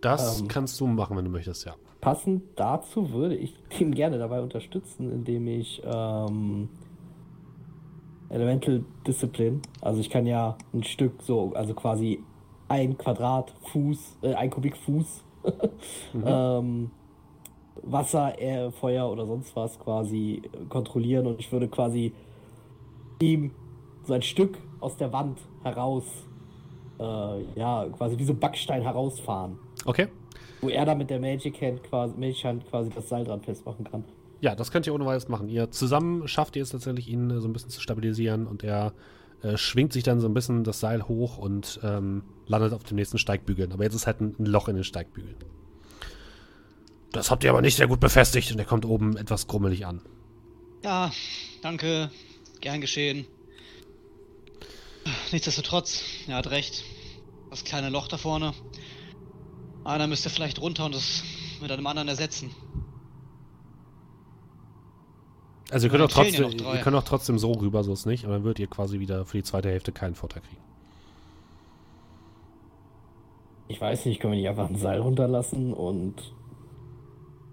Das Ähm. kannst du machen, wenn du möchtest, ja. Passend dazu würde ich ihn gerne dabei unterstützen, indem ich ähm, Elemental Discipline, also ich kann ja ein Stück so, also quasi ein Quadrat Fuß, äh, ein Kubik Fuß, ähm, Wasser, äh, Feuer oder sonst was quasi kontrollieren und ich würde quasi ihm so ein Stück aus der Wand heraus, äh, ja, quasi wie so Backstein herausfahren Okay. wo er dann mit der Magic Hand quasi, Magic Hand quasi das Seil dran festmachen kann. Ja, das könnt ihr ohne weiteres machen. Ihr zusammen schafft ihr es tatsächlich, ihn äh, so ein bisschen zu stabilisieren und er äh, schwingt sich dann so ein bisschen das Seil hoch und ähm, landet auf dem nächsten Steigbügeln. Aber jetzt ist halt ein, ein Loch in den Steigbügeln. Das habt ihr aber nicht sehr gut befestigt und er kommt oben etwas grummelig an. Ja, danke, gern geschehen. Nichtsdestotrotz, er hat recht. Das kleine Loch da vorne. Einer müsste vielleicht runter und es mit einem anderen ersetzen. Also ihr könnt, auch trotzdem, ihr könnt auch trotzdem so rüber, so ist nicht. Aber dann würdet ihr quasi wieder für die zweite Hälfte keinen Vorteil kriegen. Ich weiß nicht, können wir nicht einfach ein Seil runterlassen und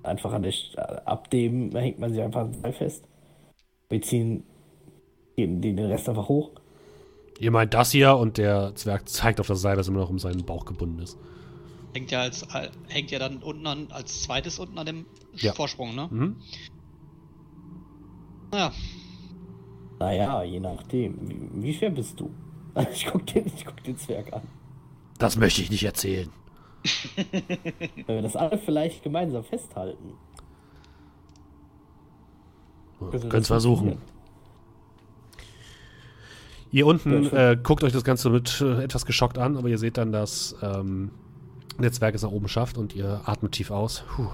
einfach an der St ab dem hängt man sich einfach ein Seil fest. Wir ziehen den, den Rest einfach hoch. Ihr meint das hier und der Zwerg zeigt auf das Seil, das immer noch um seinen Bauch gebunden ist. Hängt ja als äh, hängt ja dann unten an, als zweites unten an dem Ja. Vorsprung, ne? Mhm. Naja, Naja, je nachdem. Wie, wie schwer bist du? Ich guck, den, ich guck den Zwerg an. Das möchte ich nicht erzählen. Wenn wir das alle vielleicht gemeinsam festhalten. Können es versuchen. Ihr unten Ja, äh, guckt euch das Ganze mit äh, etwas geschockt an, aber ihr seht dann, dass ähm, der Zwerg es nach oben schafft und ihr atmet tief aus. Puh.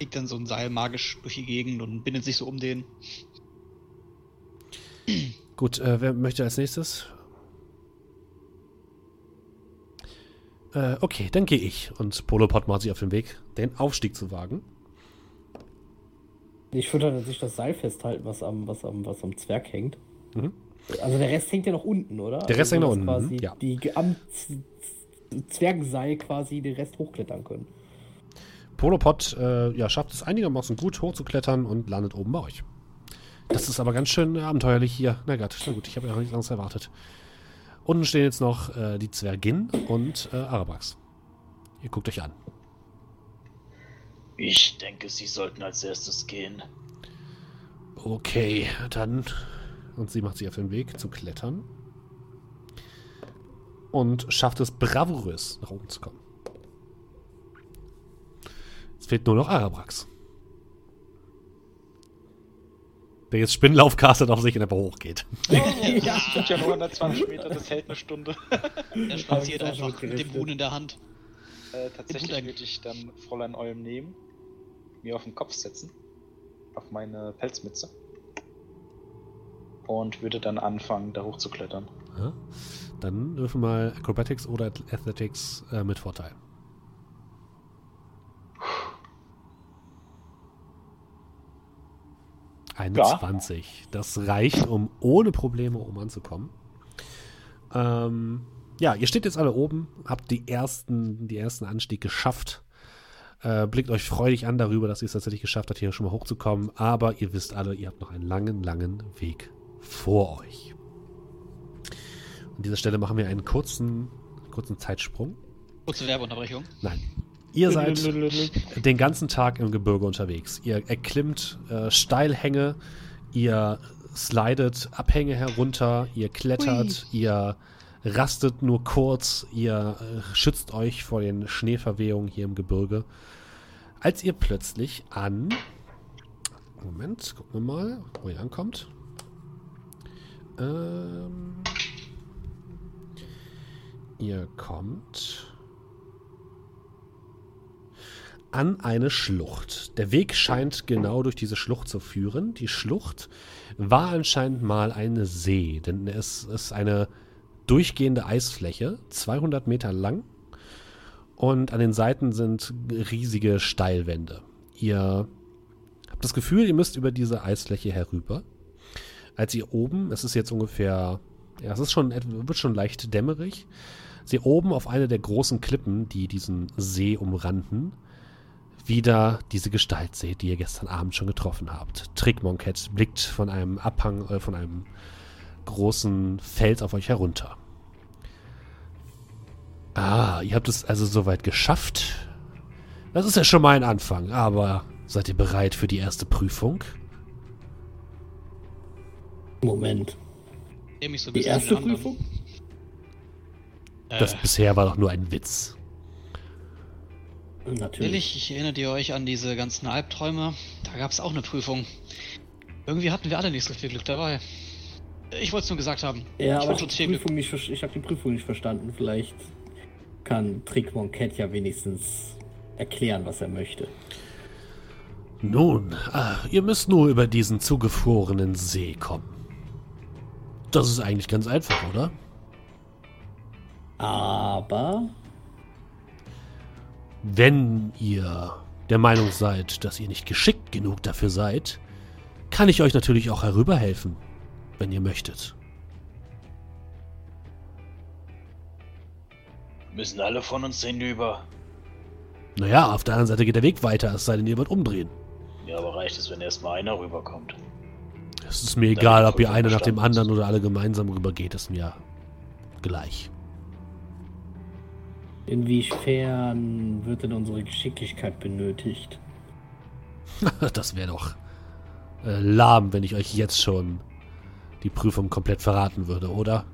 liegt dann so ein Seil magisch durch die Gegend und bindet sich so um den. Gut, äh, wer möchte als nächstes? Äh, okay, dann gehe ich. Und Polopod macht sich auf den Weg, den Aufstieg zu wagen. Ich würde halt sich das Seil festhalten, was am, was am, was am Zwerg hängt. Mhm. Also der Rest hängt ja noch unten, oder? Der Rest also, hängt dass unten, Quasi ja. Die am Z- Z- Zwergenseil quasi den Rest hochklettern können. Polopod äh, ja, schafft es einigermaßen gut hochzuklettern und landet oben bei euch. Das ist aber ganz schön abenteuerlich hier. Na Gott, na gut, ich habe ja nichts anderes erwartet. Unten stehen jetzt noch äh, die Zwergin und äh, Arabax. Ihr guckt euch an. Ich denke, sie sollten als erstes gehen. Okay, dann. Und sie macht sich auf den Weg zu klettern. Und schafft es bravourös, nach oben zu kommen. Es fehlt nur noch Arabrax. Der jetzt Spinnlauf castet auf sich und einfach hochgeht. ja, sind ja nur 120 Meter, das hält eine Stunde. Er spaziert einfach mit dem. Huhn in der Hand. Äh, tatsächlich würde ich dann Fräulein Olm nehmen, mir auf den Kopf setzen, auf meine Pelzmütze und würde dann anfangen, da hochzuklettern. Ja. Dann dürfen mal Acrobatics oder Athletics äh, mit Vorteil. Eine Ja. 20. Das reicht, um ohne Probleme oben anzukommen. Ähm, ja, ihr steht jetzt alle oben, habt die ersten, die ersten Anstieg geschafft. Äh, blickt euch freudig an darüber, dass ihr es tatsächlich geschafft habt, hier schon mal hochzukommen. Aber ihr wisst alle, ihr habt noch einen langen, langen Weg vor euch. An dieser Stelle machen wir einen kurzen, kurzen Zeitsprung. Kurze Werbeunterbrechung. Nein. Ihr seid den ganzen Tag im Gebirge unterwegs. Ihr erklimmt äh, Steilhänge, ihr slidet Abhänge herunter, ihr klettert, ihr rastet nur kurz, ihr äh, schützt euch vor den Schneeverwehungen hier im Gebirge. Als ihr plötzlich an. Moment, gucken wir mal, wo ihr ankommt. Ähm, ihr kommt an eine Schlucht. Der Weg scheint genau durch diese Schlucht zu führen. Die Schlucht war anscheinend mal ein See, denn es ist eine durchgehende Eisfläche, 200 Meter lang und an den Seiten sind riesige Steilwände. Ihr habt das Gefühl, ihr müsst über diese Eisfläche herüber. Als ihr oben, es ist jetzt ungefähr, ja, es ist schon, wird schon leicht dämmerig, sie oben auf eine der großen Klippen, die diesen See umranden, wieder diese Gestalt seht, die ihr gestern Abend schon getroffen habt. Trickmonket blickt von einem Abhang, äh, von einem großen Fels auf euch herunter. Ah, ihr habt es also soweit geschafft. Das ist ja schon mal ein Anfang, aber seid ihr bereit für die erste Prüfung? Moment. Die erste. Prüfung? Das Äh, bisher war doch nur ein Witz. Natürlich. Ich erinnert ihr euch an diese ganzen Albträume. Da gab es auch eine Prüfung. Irgendwie hatten wir alle nicht so viel Glück dabei. Ich wollte es nur gesagt haben. Ja, ich aber ich habe die, Prüfung nicht ver- ich hab die Prüfung nicht verstanden. Vielleicht kann Trick Monket ja wenigstens erklären, was er möchte. Nun, ah, ihr müsst nur über diesen zugefrorenen See kommen. Das ist eigentlich ganz einfach, oder? Aber Wenn ihr der Meinung seid, dass ihr nicht geschickt genug dafür seid, kann ich euch natürlich auch herüberhelfen, wenn ihr möchtet. Müssen alle von uns hinüber. Naja, auf der anderen Seite geht der Weg weiter, es sei denn, ihr wollt umdrehen. Ja, aber reicht es, wenn erstmal einer rüberkommt? Es ist mir Dann egal, ob ihr einer nach dem anderen oder alle gemeinsam rübergeht, ist mir gleich. Inwiefern wird denn unsere Geschicklichkeit benötigt? das wäre doch äh, lahm, wenn ich euch jetzt schon die Prüfung komplett verraten würde, oder?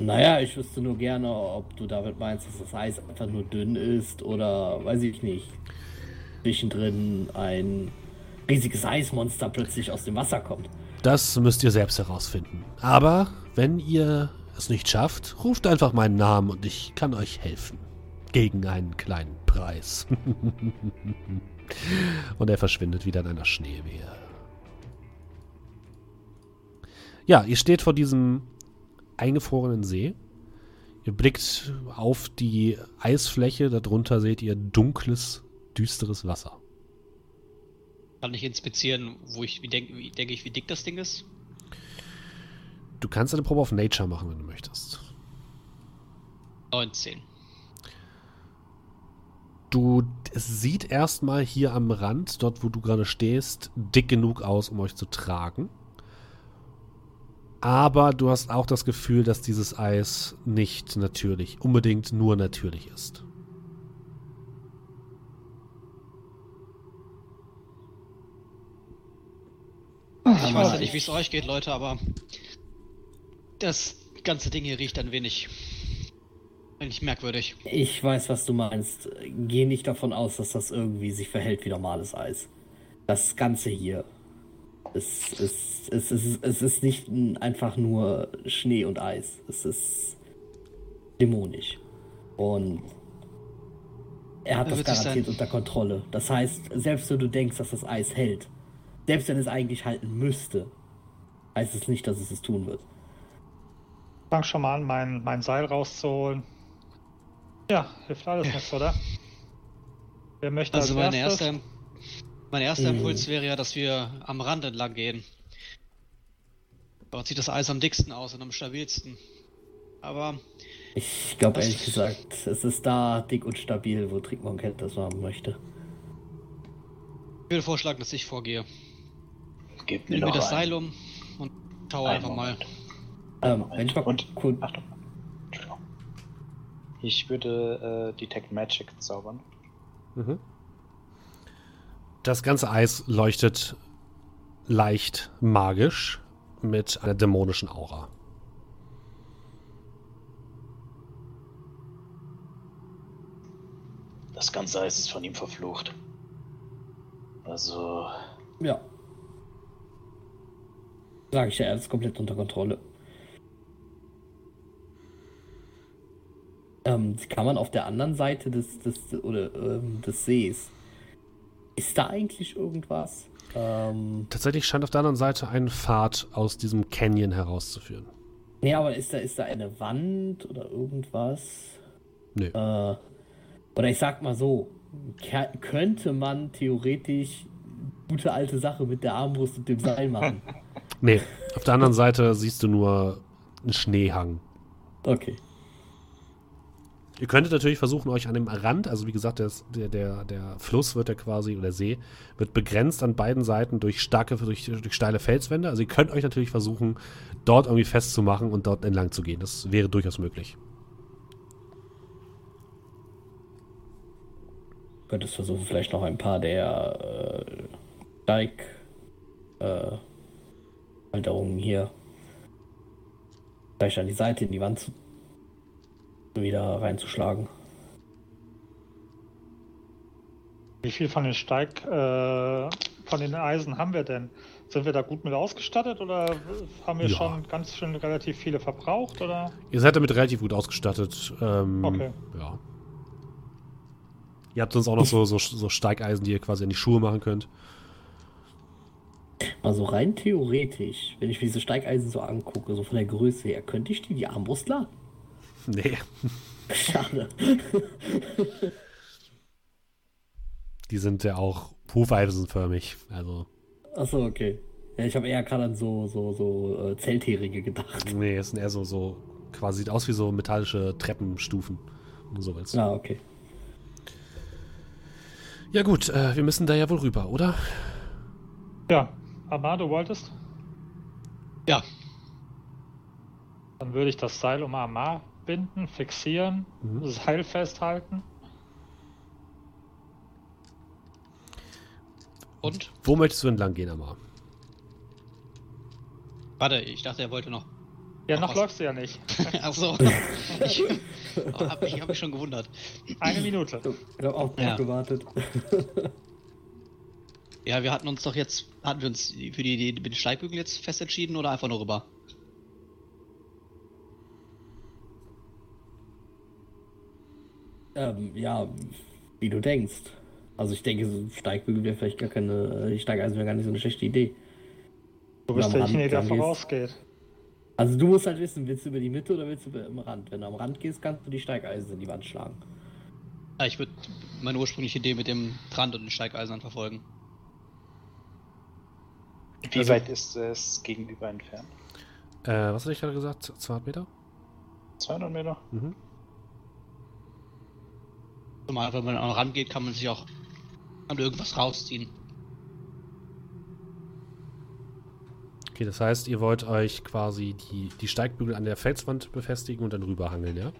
Naja, ich wüsste nur gerne, ob du damit meinst, dass das Eis einfach nur dünn ist oder weiß ich nicht. Zwischendrin ein riesiges Eismonster plötzlich aus dem Wasser kommt. Das müsst ihr selbst herausfinden. Aber wenn ihr es nicht schafft, ruft einfach meinen Namen und ich kann euch helfen. Gegen einen kleinen Preis. und er verschwindet wieder in einer Schneewehe. Ja, ihr steht vor diesem eingefrorenen See. Ihr blickt auf die Eisfläche, darunter seht ihr dunkles, düsteres Wasser. Kann ich inspizieren, wo ich, wie denke wie, denke ich, wie dick das Ding ist? Du kannst eine Probe auf Nature machen, wenn du möchtest. 19. Du, es sieht erstmal hier am Rand, dort wo du gerade stehst, dick genug aus, um euch zu tragen. Aber du hast auch das Gefühl, dass dieses Eis nicht natürlich, unbedingt nur natürlich ist. Ich weiß ja nicht, wie es euch geht, Leute, aber das ganze Ding hier riecht ein wenig, wenig merkwürdig. Ich weiß, was du meinst. Geh nicht davon aus, dass das irgendwie sich verhält wie normales Eis. Das Ganze hier. Es, es, es, ist- es ist nicht einfach nur Schnee und Eis. Es ist dämonisch. Und er hat Er das garantiert unter Kontrolle. Das heißt, selbst wenn du denkst, dass das Eis hält, selbst wenn es eigentlich halten müsste, heißt es nicht, dass es es tun wird. Fang schon mal an, mein, mein Seil rauszuholen. Ja, hilft alles Ja. nichts, oder? Wer möchte Also als meine erstes? erste, Mein erster Mhm. Impuls wäre ja, dass wir am Rand entlang gehen. Dort sieht das Eis am dicksten aus und am stabilsten. Aber Ich glaube ehrlich gesagt, es ist da dick und stabil, wo Trickmonk das haben möchte. ich würde vorschlagen, dass ich vorgehe. Gib mir Nimm mir noch das ein. Seil um und Einen einfach mal. Ähm, Moment. wenn ich mal Und- kurz. Achtung. Entschuldigung. Ich würde äh, Detect Magic zaubern. Mhm. Das ganze Eis leuchtet leicht magisch mit einer dämonischen Aura. Das ganze Eis ist von ihm verflucht. Also, Ja. Sag ich ja, er ist komplett unter Kontrolle. Ähm, kann man auf der anderen Seite des, des, oder, ähm, des Sees. Ist da eigentlich irgendwas? Ähm, Tatsächlich scheint auf der anderen Seite ein Pfad aus diesem Canyon herauszuführen. nee, aber ist da, ist da eine Wand oder irgendwas? Nö. Äh, oder ich sag mal so, könnte man theoretisch gute alte Sache mit der Armbrust und dem Seil machen? Nee, auf der anderen Seite siehst du nur einen Schneehang. Okay. Ihr könntet natürlich versuchen, euch an dem Rand, also wie gesagt, der, der, der, Fluss wird ja quasi, oder See, wird begrenzt an beiden Seiten durch starke, durch, durch steile Felswände. Also ihr könnt euch natürlich versuchen, dort irgendwie festzumachen und dort entlang zu gehen. Das wäre durchaus möglich. Könntest versuchen, vielleicht noch ein paar der äh, Steig äh, Halterungen hier vielleicht an die Seite in die Wand zu, wieder reinzuschlagen. Wie viel von den Steig, äh, von den Eisen haben wir denn? Sind wir da gut mit ausgestattet oder haben wir Ja. schon ganz schön relativ viele verbraucht oder? Ihr seid damit relativ gut ausgestattet. Ähm, Okay. Ja. Ihr habt sonst auch noch so, so, so Steigeisen, die ihr quasi an die Schuhe machen könnt. Also rein theoretisch, wenn ich mir diese Steigeisen so angucke, so von der Größe her, könnte ich die die Armbrust laden? Nee, Schade. die sind ja auch hufeisenförmig. Also, Achso, okay. Ja, ich habe eher gerade an so, so, so äh, Zeltheringe gedacht. nee, es sind eher so, so quasi sieht aus wie so metallische Treppenstufen. Und sowas. Ah, okay. Ja gut, äh, wir müssen da ja wohl rüber, oder? Ja, Amar, du wolltest? Ja, Dann würde ich das Seil um Amar binden, fixieren, Mhm. Seil festhalten. und? Wo möchtest du entlang gehen, Amar? Warte, ich dachte, er wollte noch. Ja, Ach, noch was? läufst du ja nicht. Achso. ich habe mich, hab mich schon gewundert. Eine Minute. Ich habe auch Ja. gewartet. Ja, wir hatten uns doch jetzt, hatten wir uns für die Idee mit den Steigbügel jetzt fest entschieden oder einfach nur rüber? Ähm, ja, wie du denkst. Also ich denke, so Steigbügel wäre vielleicht gar keine, die Steigeisen wäre gar nicht so eine schlechte Idee. Du bist derjenige, der vorausgeht. Also du musst halt wissen, willst du über die Mitte oder willst du über- am Rand? Wenn du am Rand gehst, kannst du die Steigeisen in die Wand schlagen. Ja, ich würde meine ursprüngliche Idee mit dem Rand und den Steigeisern verfolgen. Wie Also- weit ist es gegenüber entfernt? Äh, was hatte ich gerade gesagt? 200 Meter? 200 Meter? Mhm. Zumal, wenn man an den Rand geht, kann man sich auch an irgendwas rausziehen. Okay, das heißt, ihr wollt euch quasi die, die Steigbügel an der Felswand befestigen und dann rüberhangeln, ja?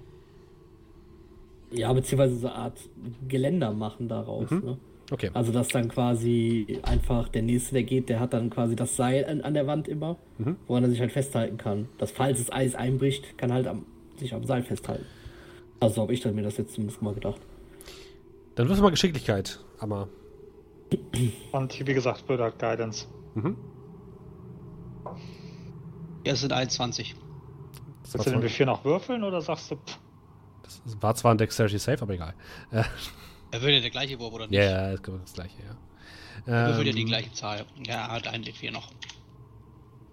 Ja, beziehungsweise so eine Art Geländer machen daraus. Mhm. Ne? Okay. Also dass dann quasi einfach der nächste, der geht, der hat dann quasi das Seil an, an der Wand immer, Mhm. woran er sich halt festhalten kann. Dass falls das Eis einbricht, kann halt am, sich am Seil festhalten. Also habe ich dann mir das jetzt zumindest mal gedacht. Dann wirf mal Geschicklichkeit, Amar. Und wie gesagt, Bilder Guidance. Mhm. Ja, es sind 21. Das war, Willst du den Befehl noch würfeln oder sagst du, pff, das war zwar ein Dexterity Safe, aber egal. Äh, Er würde ja der gleiche Wurf, oder nicht? Ja, ja, das das gleiche, ja. Er würfelt ja die Ähm, gleiche Zahl. Ja, er hat einen D4 noch.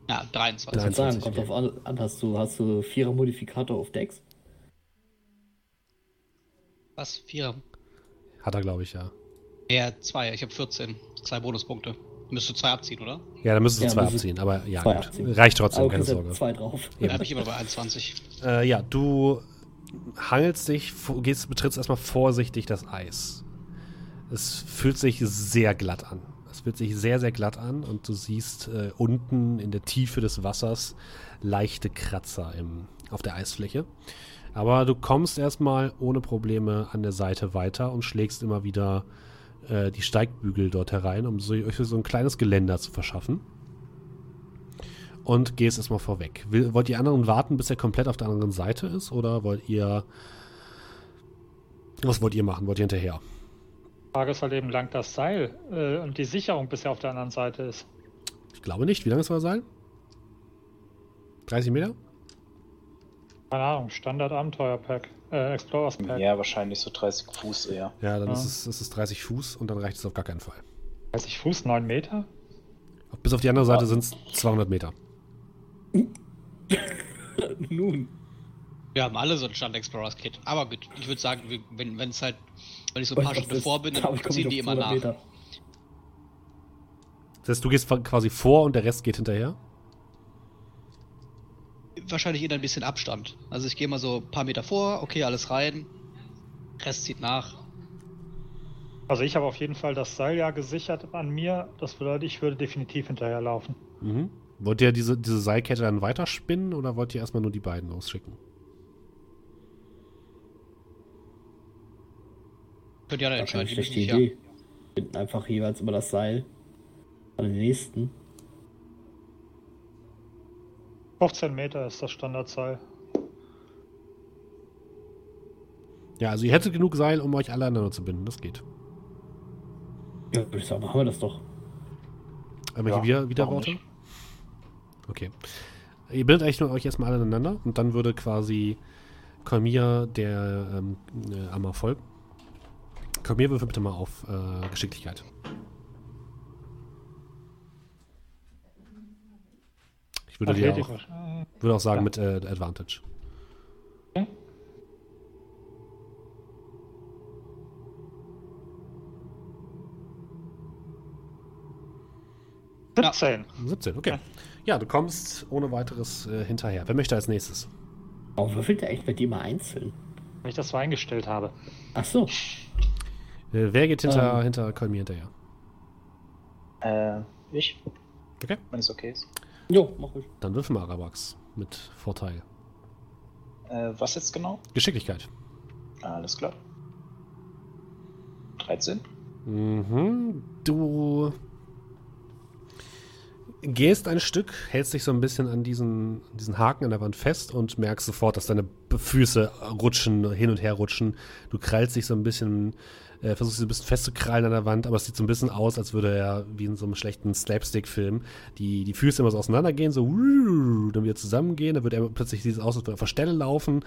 Ja, 23. Nein. Ich würde sagen, 23, kommt drauf an, an, hast du, hast du vierer Modifikator auf Dex? Was? Vierer? Hat er, glaube ich, ja. Ja, zwei. Ich habe 14. Zwei Bonuspunkte. Müsste zwei abziehen, oder? Ja, dann müsstest du Ja, zwei abziehen, aber ja, gut. abziehen. Reicht trotzdem, Aber keine Sorge. zwei drauf. Da habe ich immer bei 21. Äh, ja, du hangelst dich, gehst, betrittst erstmal vorsichtig das Eis. Es fühlt sich sehr glatt an. Es fühlt sich sehr, sehr glatt an und du siehst äh, unten in der Tiefe des Wassers leichte Kratzer im, auf der Eisfläche. Aber du kommst erstmal ohne Probleme an der Seite weiter und schlägst immer wieder äh, die Steigbügel dort herein, um so, euch so ein kleines Geländer zu verschaffen. Und gehst erstmal vorweg. Will, wollt ihr anderen warten, bis er komplett auf der anderen Seite ist? Oder wollt ihr. Was wollt ihr machen? Wollt ihr hinterher? Die Frage ist halt eben lang das Seil äh, und die Sicherung bis er auf der anderen Seite ist. Ich glaube nicht. Wie lange soll er sein? 30 Meter? Keine Ahnung, Standard-Abenteuer-Pack, äh, Explorers-Pack. Ja, wahrscheinlich so 30 Fuß eher. Ja, dann Ja. Ist, es, ist es 30 Fuß und dann reicht es auf gar keinen Fall. 30 Fuß, 9 Meter? Bis auf die andere Seite sind es 200 Meter. Nun. Wir haben alle so ein Stand Explorers Kit. Aber gut, ich würde sagen, wenn wenn es halt, wenn ich so ein paar Stunden das- vor bin, dann ziehen ich die immer 200 nach. Meter. Das heißt, du gehst quasi vor und der Rest geht hinterher? Wahrscheinlich in ein bisschen Abstand. Also ich gehe mal so ein paar Meter vor, okay, alles rein. Rest zieht nach. Also ich habe auf jeden Fall das Seil ja gesichert an mir. Das bedeutet, ich würde definitiv hinterherlaufen. Mhm. Wollt ihr diese, diese Seilkette dann weiterspinnen oder wollt ihr erstmal nur die beiden losschicken? Könnt ihr keine entscheiden. die schlechte Idee. Binden einfach jeweils über das Seil an den nächsten. 15 Meter ist das Standardseil. Ja, also ihr hättet genug Seil, um euch alle aneinander zu binden. Das geht. Ja, würde ich sagen, machen wir das doch. Irgendwelche Ja, Wieder warum Widerworte? nicht? Okay. Ihr bildet eigentlich nur euch erstmal alle aneinander und dann würde quasi Kolmir der ähm, äh, Amma folgen. Kolmir würfel bitte mal auf äh, Geschicklichkeit. Ich würde, dir auch, würde auch sagen Ja. mit äh, Advantage. Okay. Ja. 17. 17, okay. Ja, du kommst ohne weiteres äh, hinterher. Wer möchte als nächstes? Warum würfelt er echt bei dir mal einzeln? Weil ich das so eingestellt habe. Ach so. Äh, wer geht hinter, Ähm. hinter Kolmir hinterher? Äh, ich? Okay. Wenn es okay ist. Jo, mach ich. Dann würfel mal Arabax mit Vorteil. Äh, was jetzt genau? Geschicklichkeit. Alles klar. 13? Mhm. Du gehst ein Stück, hältst dich so ein bisschen an diesen, diesen Haken an der Wand fest und merkst sofort, dass deine Füße rutschen, hin und her rutschen. Du krallst dich so ein bisschen, äh, versuchst dich so ein bisschen festzukrallen an der Wand, aber es sieht so ein bisschen aus, als würde er wie in so einem schlechten Slapstick-Film die, die Füße immer so auseinandergehen, so dann wieder zusammengehen, dann wird er plötzlich dieses aus, als würde er auf der Stelle laufen.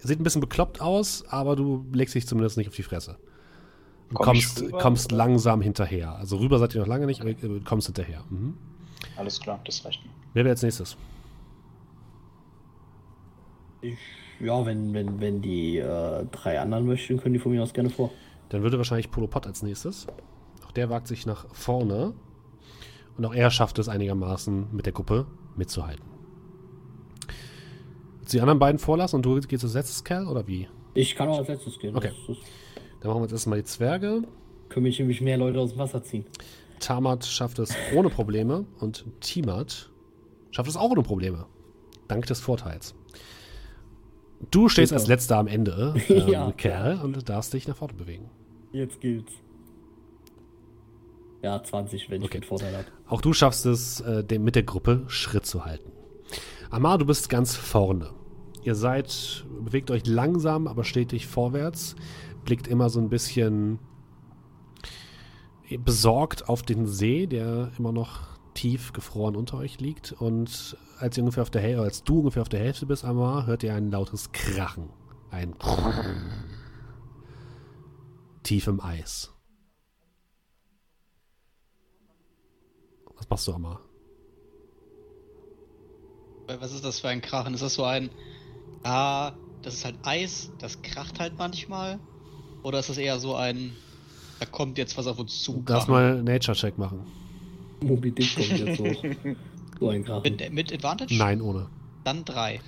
Sieht ein bisschen bekloppt aus, aber du legst dich zumindest nicht auf die Fresse. Du Komm kommst, rüber, kommst oder? langsam hinterher. Also rüber seid ihr noch lange nicht, aber du kommst hinterher. Mhm. Alles klar, das reicht mir. Wer wäre als nächstes? Ich, ja, wenn, wenn, wenn die äh, drei anderen möchten, können die von mir aus gerne vor. Dann würde wahrscheinlich Polo Pot als nächstes. Auch der wagt sich nach vorne. Und auch er schafft es einigermaßen mit der Gruppe mitzuhalten. Willst du die anderen beiden vorlassen und du gehst als letztes Kerl oder wie? Ich kann auch als letztes gehen. Okay. Dann machen wir jetzt erstmal die Zwerge. können mich nämlich mehr Leute aus dem Wasser ziehen. Tamat schafft es ohne Probleme und Timat schafft es auch ohne Probleme. Dank des Vorteils. Du stehst Super. als letzter am Ende, ähm, Ja. Kerl, und darfst dich nach vorne bewegen. Jetzt gilt's. Ja, 20, wenn ich Okay. den Vorteil habe. Auch du schaffst es, äh, dem, mit der Gruppe Schritt zu halten. Amar, du bist ganz vorne. Ihr seid, bewegt euch langsam, aber stetig vorwärts, blickt immer so ein bisschen besorgt auf den See, der immer noch tief gefroren unter euch liegt. Und als, ihr ungefähr auf der Häl als du ungefähr auf der Hälfte bist, Amar, hört ihr ein lautes Krachen. Ein tief im Eis. Was machst du, Amar? Was ist das für ein Krachen? Ist das so ein. Ah, das ist halt Eis, das kracht halt manchmal? Oder ist das eher so ein. Da kommt jetzt was auf uns zu. Darfst mal Nature-Check machen. Moby Dick kommt jetzt hoch. So ein Krachen. Mit, mit Advantage? Nein, ohne. Dann drei.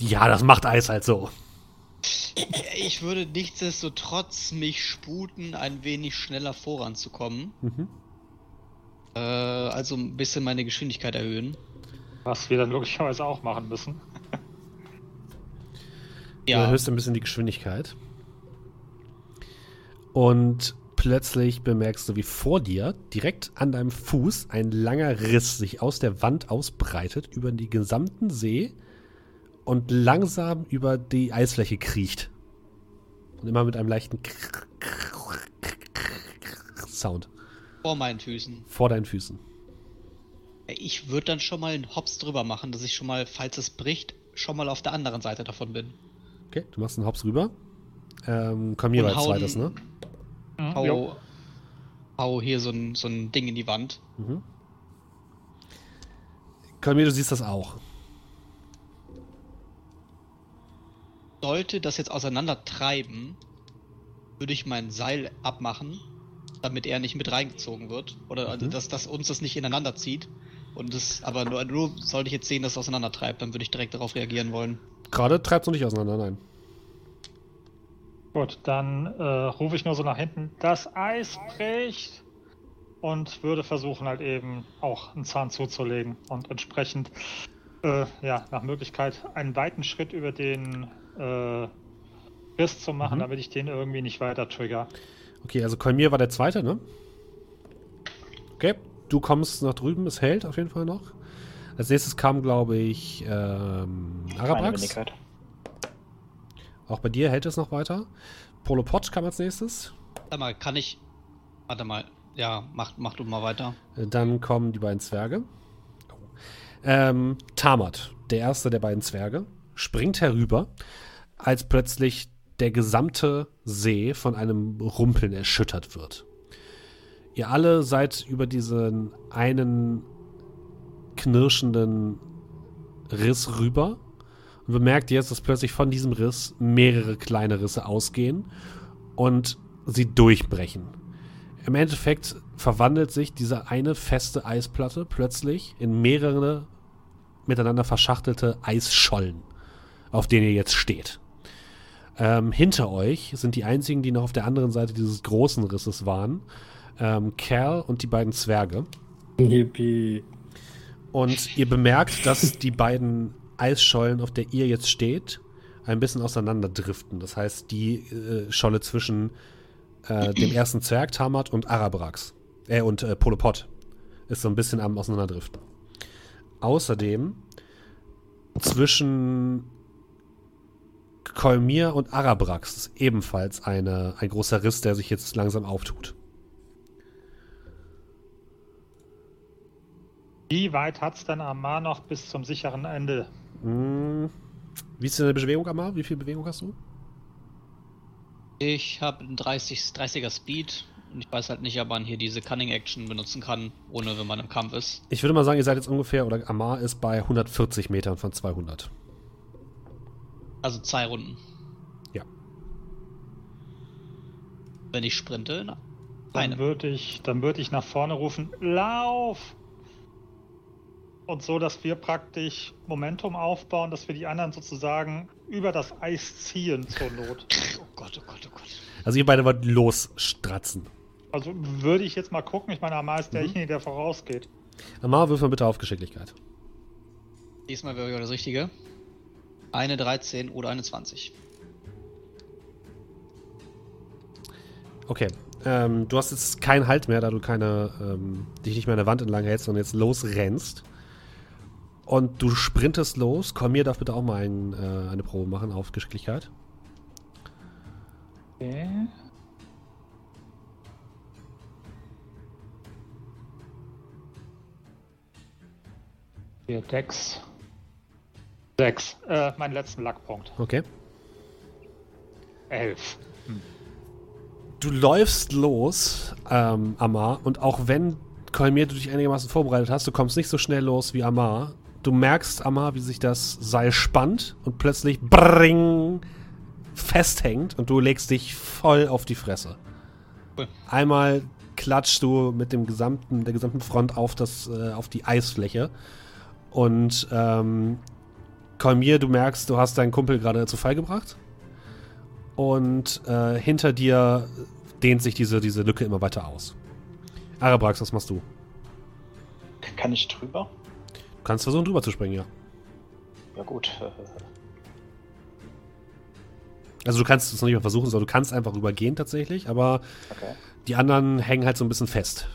Ja, das macht Eis halt so. Ich würde nichtsdestotrotz mich sputen, ein wenig schneller voranzukommen. Mhm. Äh, also ein bisschen meine Geschwindigkeit erhöhen. Was wir dann logischerweise auch machen müssen. Du Ja, erhöhst ein bisschen die Geschwindigkeit. Und plötzlich bemerkst du, wie vor dir, direkt an deinem Fuß, ein langer Riss sich aus der Wand ausbreitet, über den gesamten See und langsam über die Eisfläche kriecht. Und immer mit einem leichten Sound vor meinen Füßen. vor deinen Füßen. Ich würde dann schon mal einen Hops drüber machen, dass ich schon mal, falls es bricht, schon mal auf der anderen Seite davon bin. Okay, du machst einen Hops rüber. Ähm, komm hier als zweites, ne? Hau, jo. hau hier so ein, so ein Ding in die Wand. Mhm. Kolmir, du siehst das auch. Sollte das jetzt auseinandertreiben, würde ich mein Seil abmachen, damit er nicht mit reingezogen wird. Oder also, Mhm. dass, dass uns das nicht ineinander zieht. Und das, aber nur, nur sollte ich jetzt sehen, dass es auseinandertreibt, dann würde ich direkt darauf reagieren wollen. Gerade treibst du nicht auseinander, nein. Gut, dann äh, rufe ich nur so nach hinten, das Eis bricht und würde versuchen halt eben auch einen Zahn zuzulegen und entsprechend äh, ja nach Möglichkeit einen weiten Schritt über den äh, Riss zu machen, Mhm. damit ich den irgendwie nicht weiter trigger. Okay, also Kolmir war der zweite, ne? Okay, du kommst nach drüben, es hält auf jeden Fall noch. Als nächstes kam, glaube ich, ähm. Wenigkeit. Auch bei dir hält es noch weiter. Polopod kam als nächstes. Warte mal, kann ich. Warte mal. Ja, mach, mach du mal weiter. Äh, Dann kommen die beiden Zwerge. Ähm, Tamat, der erste der beiden Zwerge, springt herüber, als plötzlich der gesamte See von einem Rumpeln erschüttert wird. Ihr alle seid über diesen einen knirschenden Riss rüber und bemerkt jetzt, dass plötzlich von diesem Riss mehrere kleine Risse ausgehen und sie durchbrechen. Im Endeffekt verwandelt sich diese eine feste Eisplatte plötzlich in mehrere miteinander verschachtelte Eisschollen, auf denen ihr jetzt steht. Ähm, hinter euch sind die einzigen, die noch auf der anderen Seite dieses großen Risses waren, ähm, Cal und die beiden Zwerge. Yippie. Und ihr bemerkt, dass die beiden Eisschollen, auf der ihr jetzt steht, ein bisschen auseinanderdriften. Das heißt, die äh, Scholle zwischen äh, dem ersten Zwerg, Tamat, und Arabrax, äh, und äh, Polopod, ist so ein bisschen am Auseinanderdriften. Außerdem zwischen Kolmir und Arabrax ist ebenfalls eine, ein großer Riss, der sich jetzt langsam auftut. Wie weit hat es denn Amar noch bis zum sicheren Ende? Hm. Wie ist deine Bewegung, Amar? Wie viel Bewegung hast du? Ich habe einen 30, 30er Speed und ich weiß halt nicht, ob man hier diese Cunning Action benutzen kann, ohne wenn man im Kampf ist. Ich würde mal sagen, ihr seid jetzt ungefähr, oder Amar ist bei 140 Metern von 200. Also zwei Runden. Ja. Wenn ich sprinte, na, Dann würde ich, dann würde ich nach vorne rufen, lauf! Und so, dass wir praktisch Momentum aufbauen, dass wir die anderen sozusagen über das Eis ziehen zur Not. Oh Gott, oh Gott, oh Gott. Also ihr beide wollt losstratzen. Also würde ich jetzt mal gucken, ich meine, Amar ist derjenige, der vorausgeht. Amar, wirf mal bitte auf Geschicklichkeit. Diesmal wäre das Richtige. Eine 13 oder eine 20. Okay. Ähm, du hast jetzt keinen Halt mehr, da du keine, ähm, dich nicht mehr an der Wand entlang hältst, sondern jetzt losrennst. Und du sprintest los. Kolmir darf bitte auch mal ein, äh, eine Probe machen auf Geschicklichkeit. Okay. Vier Decks. Sechs. Äh, meinen letzten Lackpunkt. Okay. Elf. Du läufst los, ähm, Amar, und auch wenn Kolmir du dich einigermaßen vorbereitet hast, du kommst nicht so schnell los wie Amar. Du merkst, Amar, wie sich das Seil spannt und plötzlich bring festhängt und du legst dich voll auf die Fresse. Cool. Einmal klatschst du mit dem gesamten, der gesamten Front auf, das, äh, auf die Eisfläche. Und ähm, Kolmir, du merkst, du hast deinen Kumpel gerade zu Fall gebracht. Und äh, hinter dir dehnt sich diese, diese Lücke immer weiter aus. Arabrax, was machst du? Kann ich drüber? Du kannst versuchen, drüber zu springen, ja. Ja gut. Also du kannst es noch nicht mal versuchen, sondern du kannst einfach rübergehen tatsächlich, aber Okay. die anderen hängen halt so ein bisschen fest.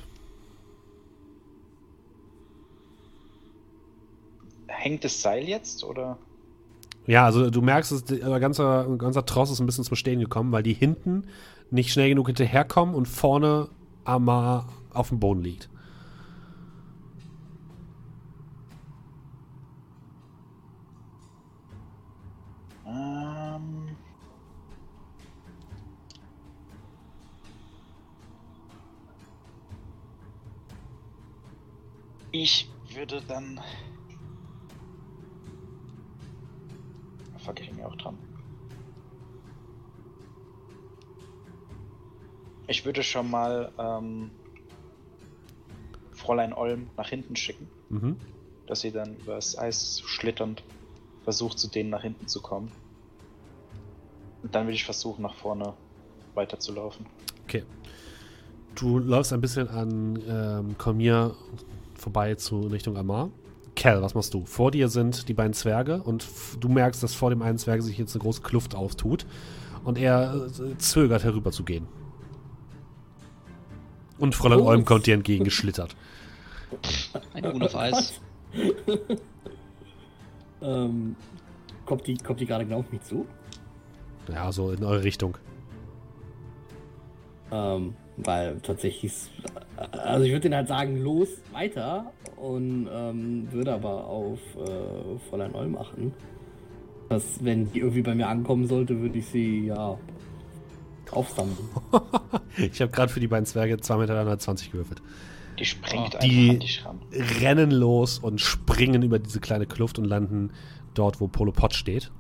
Hängt das Seil jetzt oder? Ja, also du merkst, dass der ganze, ganzer Tross ist ein bisschen zum Stehen gekommen, weil die hinten nicht schnell genug hinterherkommen und vorne Amar auf dem Boden liegt. Ähm, ich würde dann. Fuck, ich mir auch dran. Ich würde schon mal ähm, Fräulein Olm nach hinten schicken, Mhm. dass sie dann übers Eis schlitternd versucht, zu denen nach hinten zu kommen. Und dann würde ich versuchen, nach vorne weiterzulaufen. Okay. Du läufst ein bisschen an ähm, Cormier vorbei zu in Richtung Amar. Cal, was machst du? Vor dir sind die beiden Zwerge und du merkst, dass vor dem einen Zwerg sich jetzt eine große Kluft auftut und er äh, zögert herüber zu gehen. Und Fräulein. Olm kommt dir entgegengeschlittert. Ein Huhn auf Eis. ähm, kommt die, kommt die gerade genau auf mich zu? Ja, so in eure Richtung. Ähm, weil tatsächlich, ist- also ich würde denen halt sagen, los, weiter und ähm, würde aber auf äh, Fräulein Olm achten. Dass, wenn die irgendwie bei mir ankommen sollte, würde ich sie, ja, aufsammeln. Ich habe gerade für die beiden Zwerge 2,20 Meter gewürfelt. Die springt einfach die- an dich ran. rennen los und springen über diese kleine Kluft und landen dort, wo Polo Pot steht.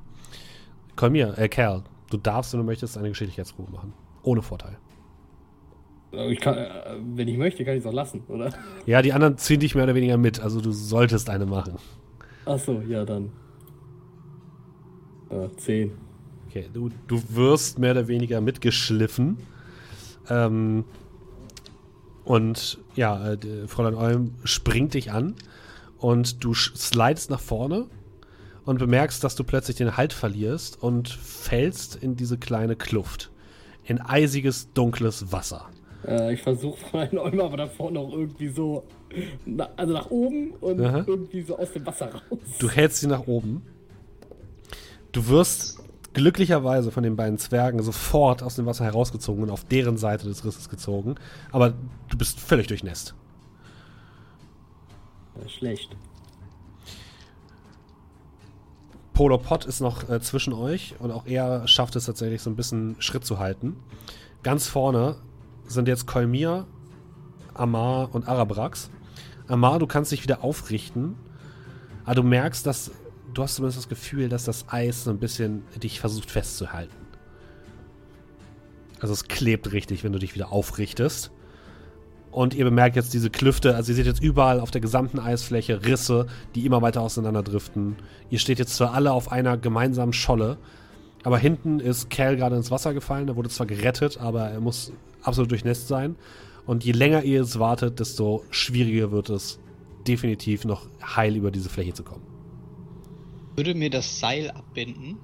Komm hier, äh, Kerl, du darfst, wenn du möchtest, eine Geschicklichkeitsprobe machen. Ohne Vorteil. Äh, Ich kann, äh, wenn ich möchte, kann ich es auch lassen, oder? Ja, die anderen ziehen dich mehr oder weniger mit, also du solltest eine machen. Achso, ja, dann. Äh, 10. Okay, du, du wirst mehr oder weniger mitgeschliffen. Ähm, und ja, äh, Fräulein Olm springt dich an und du slidest nach vorne und bemerkst, dass du plötzlich den Halt verlierst und fällst in diese kleine Kluft. In eisiges, dunkles Wasser. Äh, ich versuche von einem Olm aber davor noch irgendwie so, na, also nach oben und Aha. irgendwie so aus dem Wasser raus. Du hältst sie nach oben. Du wirst glücklicherweise von den beiden Zwergen sofort aus dem Wasser herausgezogen und auf deren Seite des Risses gezogen. Aber du bist völlig durchnässt. Schlecht. Polo Pot ist noch äh, zwischen euch und auch er schafft es tatsächlich so ein bisschen Schritt zu halten. Ganz vorne sind jetzt Kolmir, Amar und Arabrax. Amar, du kannst dich wieder aufrichten, aber du merkst, dass du hast zumindest das Gefühl, dass das Eis so ein bisschen dich versucht festzuhalten. Also es klebt richtig, wenn du dich wieder aufrichtest. Und ihr bemerkt jetzt diese Klüfte, also ihr seht jetzt überall auf der gesamten Eisfläche Risse, die immer weiter auseinanderdriften. Ihr steht jetzt zwar alle auf einer gemeinsamen Scholle, aber hinten ist Cal gerade ins Wasser gefallen, er wurde zwar gerettet, aber er muss absolut durchnässt sein. Und je länger ihr es wartet, desto schwieriger wird es, definitiv noch heil über diese Fläche zu kommen. Würde mir das Seil abbinden.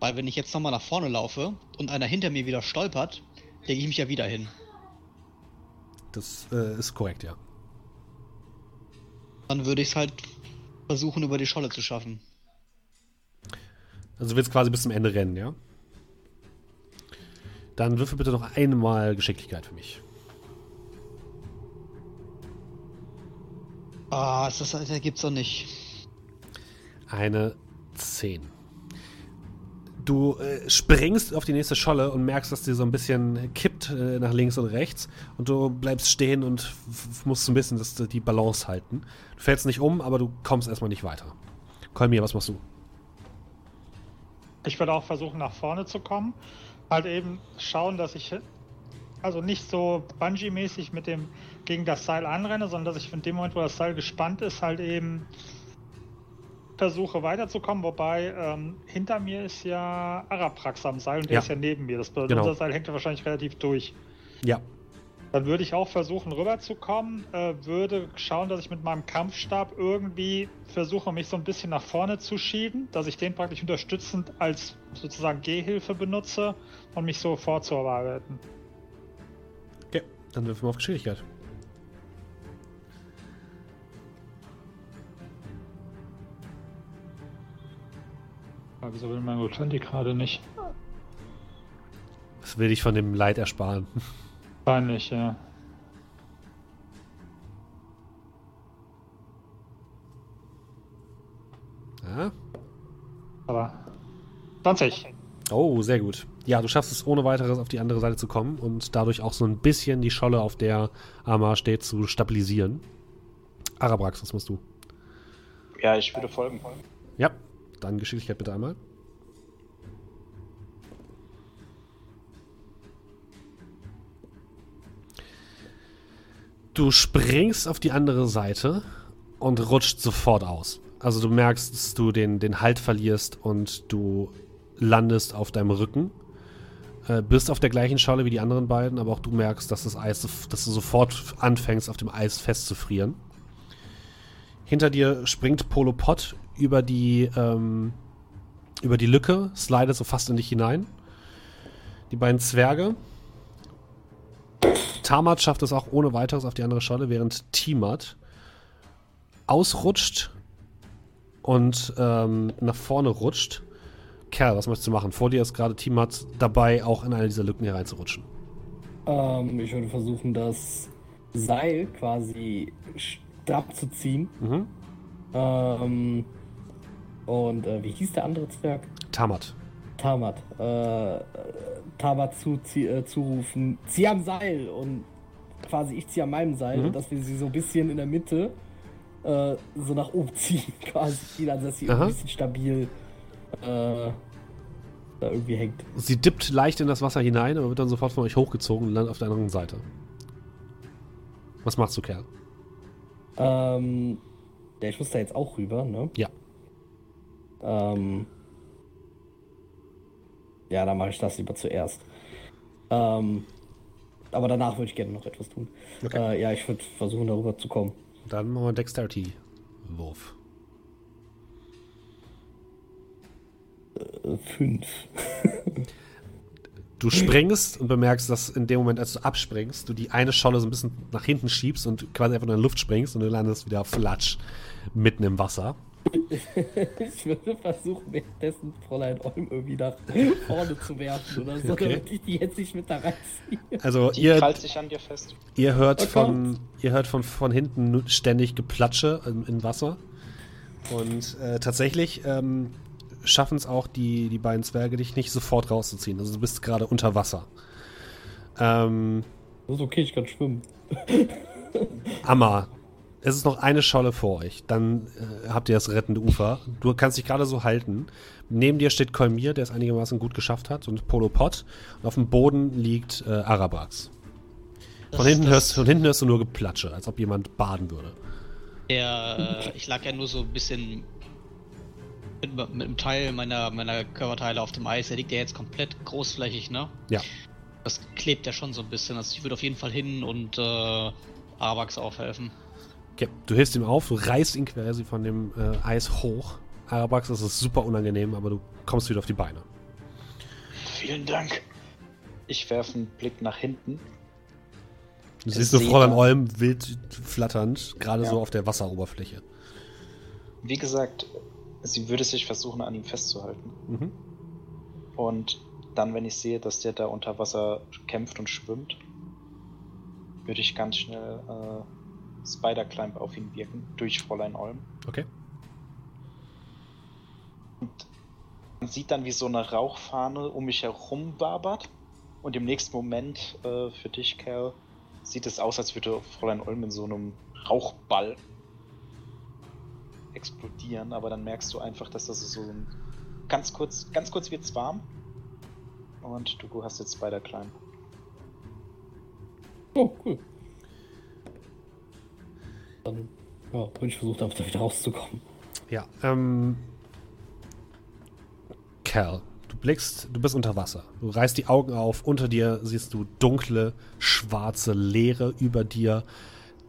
Weil wenn ich jetzt nochmal nach vorne laufe und einer hinter mir wieder stolpert, lege ich mich ja wieder hin. Das äh, ist korrekt, ja. Dann würde ich es halt versuchen, über die Scholle zu schaffen. Also willst quasi bis zum Ende rennen, ja? Dann würfel bitte noch einmal Geschicklichkeit für mich. Ah, das, das gibt's doch nicht. Eine 10. Du äh, springst auf die nächste Scholle und merkst, dass die so ein bisschen kippt äh, nach links und rechts. Und du bleibst stehen und musst so ein bisschen das, die Balance halten. Du fällst nicht um, aber du kommst erstmal nicht weiter. Kolmir, was machst du? Ich werde auch versuchen, nach vorne zu kommen. Halt eben schauen, dass ich also nicht so Bungee-mäßig mit dem gegen das Seil anrenne, sondern dass ich in dem Moment, wo das Seil gespannt ist, halt eben versuche weiterzukommen. Wobei ähm, hinter mir ist ja Araprax am Seil und der Ja. ist ja neben mir. Das bedeutet, Genau. unser Seil hängt ja wahrscheinlich relativ durch. Ja. Dann würde ich auch versuchen, rüberzukommen, äh, würde schauen, dass ich mit meinem Kampfstab irgendwie versuche, mich so ein bisschen nach vorne zu schieben, dass ich den praktisch unterstützend als sozusagen Gehhilfe benutze und mich so vorzuarbeiten. Okay, dann wirf mal auf Geschicklichkeit. Aber wieso will mein Rotundi gerade nicht? Das will dich von dem Leid ersparen. Peinlich, ja. Ja. Aber 20. Oh, sehr gut. Ja, du schaffst es ohne weiteres auf die andere Seite zu kommen und dadurch auch so ein bisschen die Scholle, auf der Amar steht, zu stabilisieren. Arabrax, was musst du? Ja, ich würde folgen. Ja, dann Geschicklichkeit bitte einmal. Du springst auf die andere Seite und rutscht sofort aus. Also du merkst, dass du den, den Halt verlierst und du landest auf deinem Rücken. Äh, bist auf der gleichen Scholle wie die anderen beiden, aber auch du merkst, dass das Eis, dass du sofort anfängst, auf dem Eis festzufrieren. Hinter dir springt Polo Pot über die, ähm, über die Lücke, slidet so fast in dich hinein. Die beiden Zwerge. Tamat schafft es auch ohne weiteres auf die andere Scholle, während Timat ausrutscht und ähm, nach vorne rutscht. Kerl, was möchtest du machen? Vor dir ist gerade Timat dabei, auch in eine dieser Lücken hier reinzurutschen. Ähm, ich würde versuchen, das Seil quasi strapp zu ziehen. Mhm. Ähm, und äh, wie hieß der andere Zwerg? Tamat. Tamat. Äh, Tamat zu, zie- äh, zurufen, zieh am Seil und quasi ich ziehe an meinem Seil Mhm. und dass wir sie so ein bisschen in der Mitte äh, so nach oben ziehen quasi, also dass sie Aha. ein bisschen stabil äh, da irgendwie hängt. Sie dippt leicht in das Wasser hinein, aber wird dann sofort von euch hochgezogen und landet auf der anderen Seite. Was machst du, Kerl? Ähm, ja, ich muss da jetzt auch rüber, ne? Ja. Ähm, ja, dann mache ich das lieber zuerst. Ähm, aber danach würde ich gerne noch etwas tun. Okay. Äh, ja, ich würde versuchen, darüber zu kommen. Dann machen wir einen Dexterity-Wurf. Äh, fünf. Du springst und bemerkst, dass in dem Moment, als du abspringst, du die eine Scholle so ein bisschen nach hinten schiebst und quasi einfach in die Luft springst und du landest wieder flatsch mitten im Wasser. ich würde versuchen, währenddessen Fräulein Olm irgendwie nach vorne zu werfen oder so, Okay. damit ich die jetzt nicht mit da reinziehe. Also Die ihr, krallt sich an dir fest. ihr hört Oh von ihr hört von, von hinten ständig Geplatsche im, im Wasser. Und äh, tatsächlich ähm, schaffen es auch die, die beiden Zwerge, dich nicht sofort rauszuziehen. Also du bist gerade unter Wasser. Ähm, Das ist okay, ich kann schwimmen. Amma, es ist noch eine Scholle vor euch. Dann äh, habt ihr das rettende Ufer. Du kannst dich gerade so halten. Neben dir steht Kolmir, der es einigermaßen gut geschafft hat, und Polo Pot. Und auf dem Boden liegt äh, Arabax. Von hinten, hörst, von hinten hörst du nur Geplatsche, als ob jemand baden würde. Der, äh, ich lag ja nur so ein bisschen mit, mit einem Teil meiner, meiner Körperteile auf dem Eis. Der liegt ja jetzt komplett großflächig, ne? Ja. Das klebt ja schon so ein bisschen. Also ich würde auf jeden Fall hin und äh, Arabax aufhelfen. Okay. Du hilfst ihm auf, du reißt ihn quasi von dem äh, Eis hoch. Arabax, das ist super unangenehm, aber du kommst wieder auf die Beine. Vielen Dank. Ich werfe einen Blick nach hinten. Du siehst nur sehe Fräulein Olm wild flatternd, gerade Ja. so auf der Wasseroberfläche. Wie gesagt, sie würde sich versuchen, an ihm festzuhalten. Mhm. Und dann, wenn ich sehe, dass der da unter Wasser kämpft und schwimmt, würde ich ganz schnell äh, Spider-Climb auf ihn wirken, durch Fräulein Olm. Okay. Und man sieht dann, wie so eine Rauchfahne um mich herum wabert. Und im nächsten Moment, äh, für dich, Kerl, sieht es aus, als würde Fräulein Olm in so einem Rauchball explodieren. Aber dann merkst du einfach, dass das so ein ganz kurz, ganz kurz wird's warm. Und du hast jetzt Spider-Climb. Oh, cool. Dann ja, bin ich versucht, da wieder rauszukommen. Ja, ähm. Cal, du blickst, du bist unter Wasser. Du reißt die Augen auf, unter dir siehst du dunkle, schwarze Leere über dir,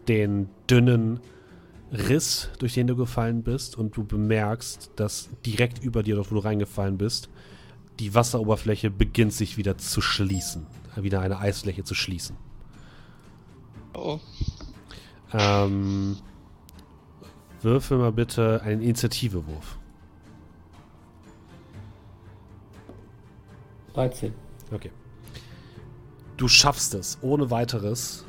den dünnen Riss, durch den du gefallen bist, und du bemerkst, dass direkt über dir, dort wo du reingefallen bist, die Wasseroberfläche beginnt sich wieder zu schließen. Wieder eine Eisfläche zu schließen. Oh. Ähm, würfel mal bitte einen Initiativewurf. 13. Okay. Du schaffst es ohne weiteres,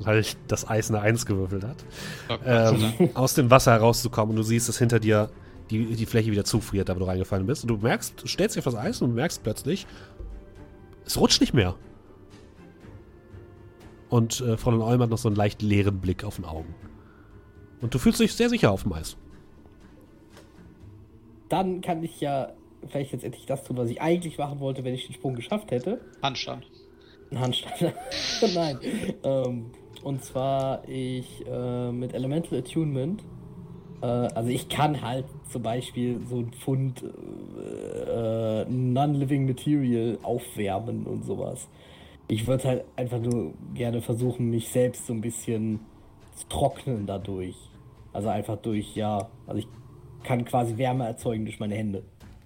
weil das Eis eine 1 gewürfelt hat, ähm, aus dem Wasser herauszukommen und du siehst, dass hinter dir die, die Fläche wieder zufriert, da wo du reingefallen bist. Und du merkst, du stellst dich auf das Eis und du merkst plötzlich, es rutscht nicht mehr. Und äh, Fräulein Olm hat noch so einen leicht leeren Blick auf den Augen. Und du fühlst dich sehr sicher auf dem Eis. Dann kann ich ja vielleicht jetzt endlich das tun, was ich eigentlich machen wollte, wenn ich den Sprung geschafft hätte. Handstand. Ein Handstand. Nein. Ähm, und zwar ich äh, mit Elemental Attunement. Äh, also ich kann halt zum Beispiel so ein Pfund äh, Non-Living Material aufwärmen und sowas. Ich würde halt einfach nur gerne versuchen, mich selbst so ein bisschen zu trocknen dadurch. Also einfach durch, ja, also ich kann quasi Wärme erzeugen durch meine Hände.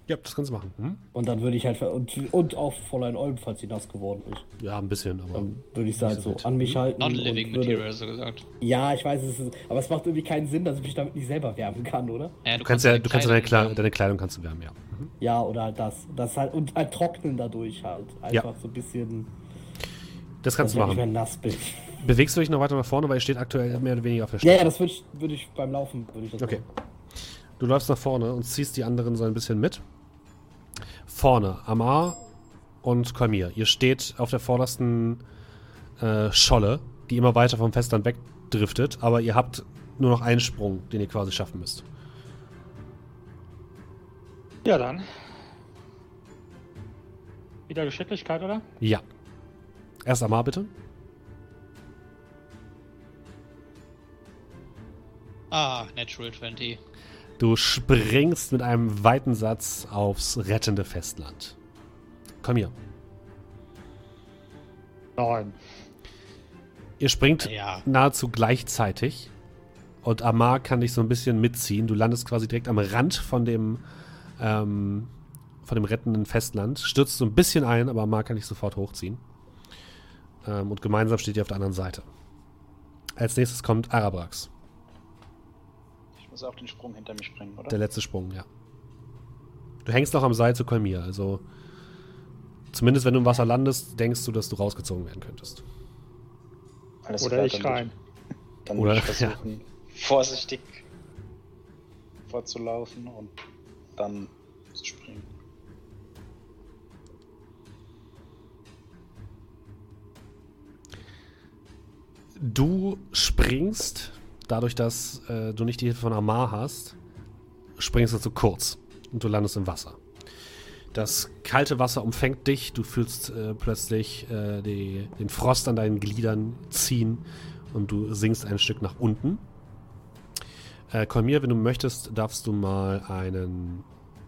Ja, das kannst du machen. Hm? Und dann würde ich halt, und, und auch Fräulein Olm, falls sie nass geworden ist. Ja, ein bisschen, aber. Dann würde ich sie halt so wild. an mich halten. Non-living Material, so gesagt. Ja, ich weiß, es ist, aber es macht irgendwie keinen Sinn, dass ich mich damit nicht selber wärmen kann, oder? Ja, Du kannst ja, deine du kannst ja deine, Kleidung Kleidung, deine Kleidung kannst du wärmen, ja. Mhm. Ja, oder halt das. Das halt, und halt trocknen dadurch halt. Einfach so ein bisschen, Das kannst du ich machen. nass bin. Bewegst du dich noch weiter nach vorne, weil ihr steht aktuell mehr oder weniger auf der Stelle. ja, das würde ich, würde ich beim Laufen, ich das Okay. machen. Du läufst nach vorne und ziehst die anderen so ein bisschen mit. Vorne, Amar und Kolmir. Ihr steht auf der vordersten äh, Scholle, die immer weiter vom Festland wegdriftet, aber ihr habt nur noch einen Sprung, den ihr quasi schaffen müsst. Ja, dann. Wieder Geschicklichkeit, oder? Ja. Erst Amar, bitte. Ah, Natural 20. Du springst mit einem weiten Satz aufs rettende Festland. Komm hier. Nein. Ihr springt Ja. nahezu gleichzeitig und Amar kann dich so ein bisschen mitziehen. Du landest quasi direkt am Rand von dem, ähm, von dem rettenden Festland, stürzt so ein bisschen ein, aber Amar kann dich sofort hochziehen. Ähm, und gemeinsam steht ihr auf der anderen Seite. Als nächstes kommt Arabrax, Ich muss auf den Sprung hinter mich springen, oder? der letzte Sprung, ja. Du hängst noch am Seil zu Kolmir, also zumindest wenn du im Wasser landest, denkst du, dass du rausgezogen werden könntest. Alles Oder klar, ich dann rein. würd- Dann Oder- versuchen, vorsichtig vorzulaufen und dann zu springen. Du springst, dadurch, dass äh, du nicht die Hilfe von Amar hast, springst du zu kurz und du landest im Wasser. Das kalte Wasser umfängt dich, du fühlst äh, plötzlich äh, die, den Frost an deinen Gliedern ziehen und du sinkst ein Stück nach unten. Äh, Kolmir, wenn du möchtest, darfst du mal einen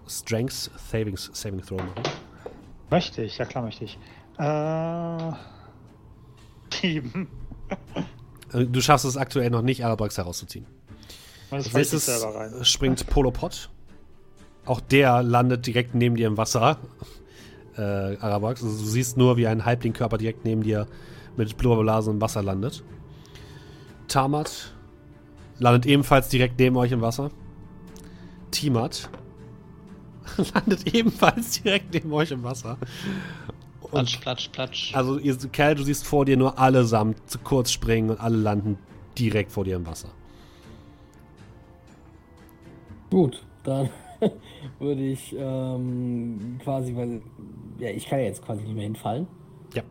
Strength Savings, Saving Throw machen. Möchte ich, ja klar möchte ich. Äh. Sieben. Du schaffst es aktuell noch nicht, Arabrax herauszuziehen. Als nächstes selber rein. springt Polopod. Auch der landet direkt neben dir im Wasser. Äh, Arabax. Also du siehst nur, wie ein Halblingkörper direkt neben dir mit Blubberblasen im Wasser landet. Tamat landet ebenfalls direkt neben euch im Wasser. Timat landet ebenfalls direkt neben euch im Wasser. Platsch, Und platsch, platsch. also, ihr, Kerl, du siehst vor dir nur allesamt zu kurz springen und alle landen direkt vor dir im Wasser. Gut, dann würde ich ähm, quasi, weil, ja, ich kann ja jetzt quasi nicht mehr hinfallen, Ja.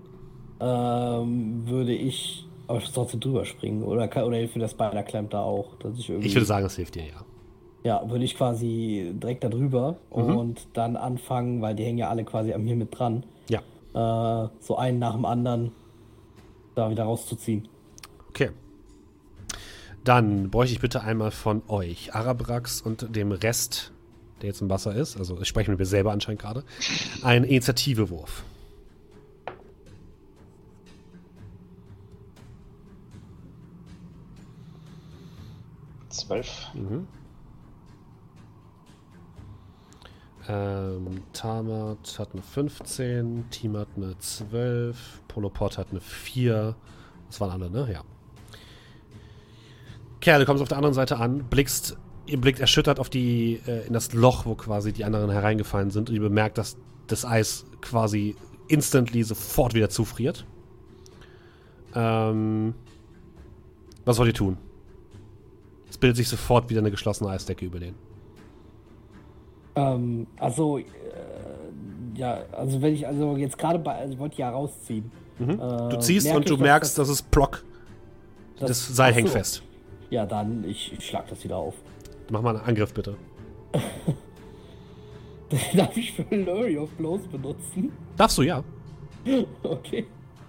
ähm, würde ich aber trotzdem drüber springen. Oder, kann, oder hilft mir das Spider Clamp da auch, dass ich irgendwie. Ich würde sagen, das hilft dir, ja. Ja, würde ich quasi direkt da drüber Mhm. und dann anfangen, weil die hängen ja alle quasi an mir mit dran. Äh, so einen nach dem anderen da wieder rauszuziehen. Okay. Dann bräuchte ich bitte einmal von euch, Arabrax und dem Rest, der jetzt im Wasser ist, also ich spreche mit mir selber anscheinend gerade, einen Initiativewurf. Zwölf. Mhm. Ähm, Tamat hat eine 15, Team hat eine 12, Poloport hat eine 4. Das waren alle, ne? Ja. Kerl, du kommst auf der anderen Seite an, blickst, ihr blickt erschüttert auf die, äh, in das Loch, wo quasi die anderen hereingefallen sind und ihr bemerkt, dass das Eis quasi instantly sofort wieder zufriert. Ähm, was wollt ihr tun? Es bildet sich sofort wieder eine geschlossene Eisdecke über den. Ähm, also, äh, ja, also wenn ich also jetzt gerade bei, also ich wollte ja rausziehen. Mhm. Äh, Du ziehst und du dass merkst, dass es Proc. Das, Seil ach hängt so. fest. Ja, dann ich, ich schlag das wieder auf. Mach mal einen Angriff bitte. Darf ich Flurry of Blows benutzen? Darfst du, ja. Okay.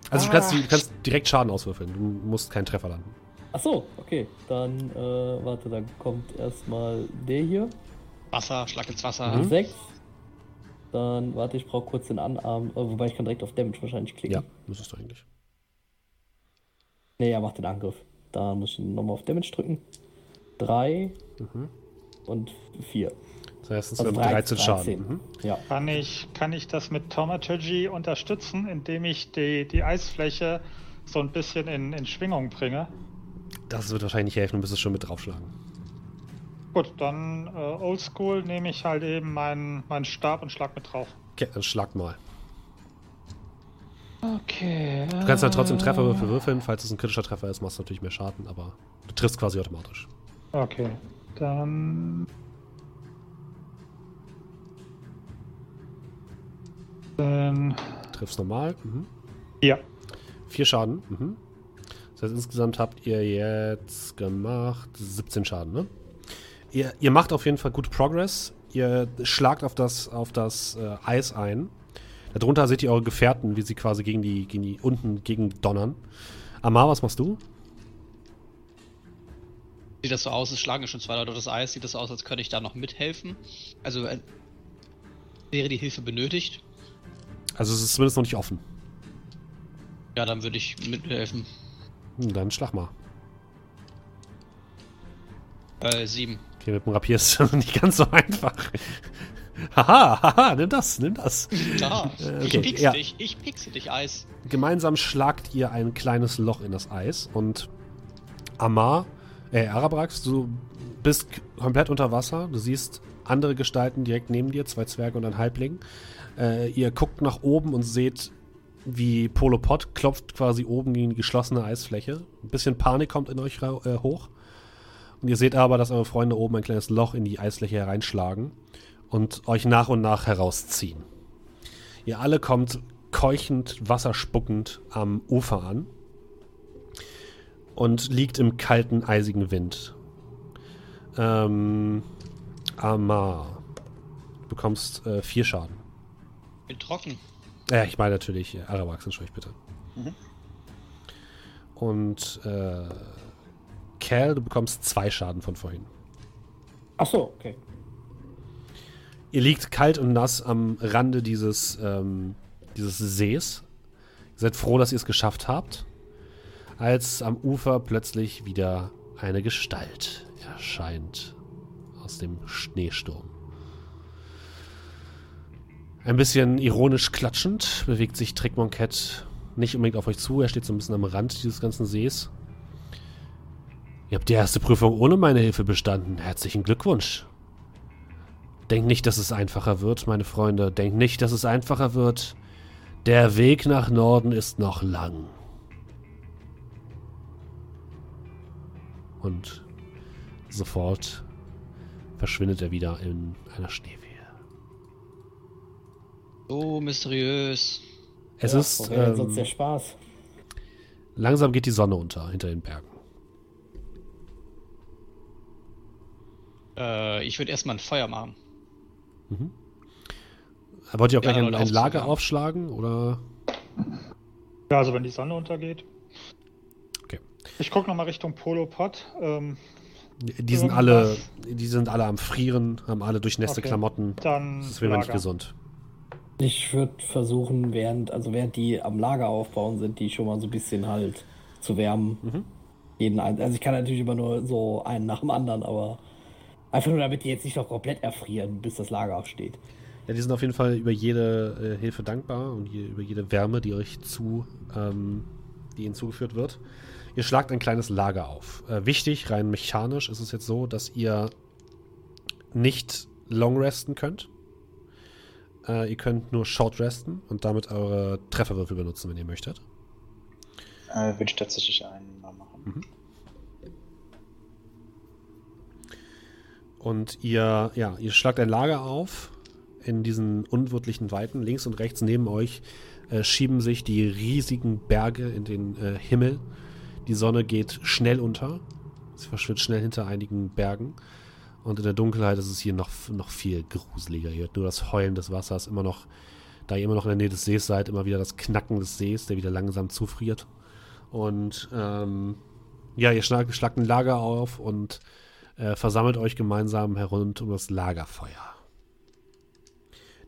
Also du, kannst, du kannst direkt Schaden auswürfeln. Du musst keinen Treffer landen. Ach so, okay. Dann, äh, warte, dann kommt erstmal der hier. Wasser, Schlag ins Wasser. Mhm. Sechs. Dann, warte, ich brauche kurz den Anarm. Äh, wobei ich kann direkt auf Damage wahrscheinlich klicken. Ja, müsstest du eigentlich. Nee, er macht den Angriff. Da muss ich nochmal auf Damage drücken. Drei Mhm. und vier. Das heißt, es Also sind 13 Schaden. Mhm. Ja. Kann ich, kann ich das mit Thaumaturgy unterstützen, indem ich die, die Eisfläche so ein bisschen in, in Schwingung bringe? Das wird wahrscheinlich nicht helfen, du müsstest es schon mit draufschlagen. Gut, dann äh, oldschool nehme ich halt eben meinen, meinen Stab und schlag mit drauf. Okay, dann schlag mal. Okay. Du kannst halt trotzdem Trefferwürfel würfeln. Falls es ein kritischer Treffer ist, machst du natürlich mehr Schaden, aber du triffst quasi automatisch. Okay, dann. Dann. Triffst normal. Mhm. Ja, Vier Schaden. Mhm. Das heißt, insgesamt habt ihr jetzt gemacht 17 Schaden, ne? Ihr, ihr macht auf jeden Fall gut Progress. Ihr schlagt auf das, auf das äh, Eis ein. Darunter seht ihr eure Gefährten, wie sie quasi gegen die, gegen die unten gegen donnern. Amar, was machst du? Sieht das so aus, es schlagen ja schon zwei Leute das Eis, sieht das so aus, als könnte ich da noch mithelfen. Also äh, wäre die Hilfe benötigt. Also es ist zumindest noch nicht offen. Ja, dann würde ich mithelfen. Hm, Dann schlag mal. Äh, sieben. Okay, mit dem Rapier ist das nicht ganz so einfach. haha, haha, nimm das, nimm das. Da, Äh, ich okay, piekse ja. dich, ich piekse dich, Eis. Gemeinsam schlagt ihr ein kleines Loch in das Eis und Amar, äh, Arabrax, du bist komplett unter Wasser. Du siehst andere Gestalten direkt neben dir, zwei Zwerge und ein Halbling. Äh, ihr guckt nach oben und seht, wie Polopod klopft quasi oben gegen die geschlossene Eisfläche. Ein bisschen Panik kommt in euch äh, hoch. Und ihr seht aber, dass eure Freunde oben ein kleines Loch in die Eisfläche hereinschlagen und euch nach und nach herausziehen. Ihr alle kommt keuchend, wasserspuckend am Ufer an und liegt im kalten, eisigen Wind. Ähm, Amar, du bekommst äh, vier Schaden. Bin trocken. Ja, ich meine natürlich äh, Arawax, entschuldige bitte. Mhm. Und äh, Cal, du bekommst zwei Schaden von vorhin. Ach so, okay. Ihr liegt kalt und nass am Rande dieses, ähm, dieses Sees. Ihr seid froh, dass ihr es geschafft habt, als am Ufer plötzlich wieder eine Gestalt erscheint aus dem Schneesturm. Ein bisschen ironisch klatschend bewegt sich Trickmonkett nicht unbedingt auf euch zu. Er steht so ein bisschen am Rand dieses ganzen Sees. Ihr habt die erste Prüfung ohne meine Hilfe bestanden. Herzlichen Glückwunsch. Denkt nicht, dass es einfacher wird, meine Freunde. Denkt nicht, dass es einfacher wird. Der Weg nach Norden ist noch lang. Und sofort verschwindet er wieder in einer Schneewehe. So mysteriös. Es ja, ist denn sonst der ähm, Spaß. langsam geht die Sonne unter hinter den Bergen. Äh, ich würde erstmal ein Feuer machen. Mhm. Wollt ihr auch Ja, gleich ein, ein Lager aufschlagen? Oder? Ja, also wenn die Sonne untergeht. Okay. Ich gucke nochmal Richtung Polopod. Ähm, Die sind alle, die sind alle am Frieren, haben alle durchnässte Okay. Klamotten. dann Das ist mir nicht gesund. Ich würde versuchen, während, also während die am Lager aufbauen sind, die schon mal so ein bisschen halt zu wärmen. Mhm. Jeden also ich kann natürlich immer nur so einen nach dem anderen, aber einfach nur damit die jetzt nicht noch komplett erfrieren, bis das Lager aufsteht. Ja, die sind auf jeden Fall über jede äh, Hilfe dankbar und je, über jede Wärme, die euch zu, ähm, die ihnen zugeführt wird. Ihr schlagt ein kleines Lager auf. Äh, wichtig, rein mechanisch ist es jetzt so, dass ihr nicht long resten könnt. Äh, ihr könnt nur short resten und damit eure Trefferwürfel benutzen, wenn ihr möchtet. Äh, würde ich tatsächlich einen mal machen. Und ihr, ja, ihr schlagt ein Lager auf in diesen unwirtlichen Weiten. Links und rechts neben euch äh, schieben sich die riesigen Berge in den äh, Himmel. Die Sonne geht schnell unter. Sie verschwindet schnell hinter einigen Bergen. Und in der Dunkelheit ist es hier noch, noch viel gruseliger. Ihr hört nur das Heulen des Wassers. Immer noch, da ihr immer noch in der Nähe des Sees seid, immer wieder das Knacken des Sees, der wieder langsam zufriert. Und ähm, ja, ihr schlagt, schlagt ein Lager auf und äh, versammelt euch gemeinsam herund um das Lagerfeuer.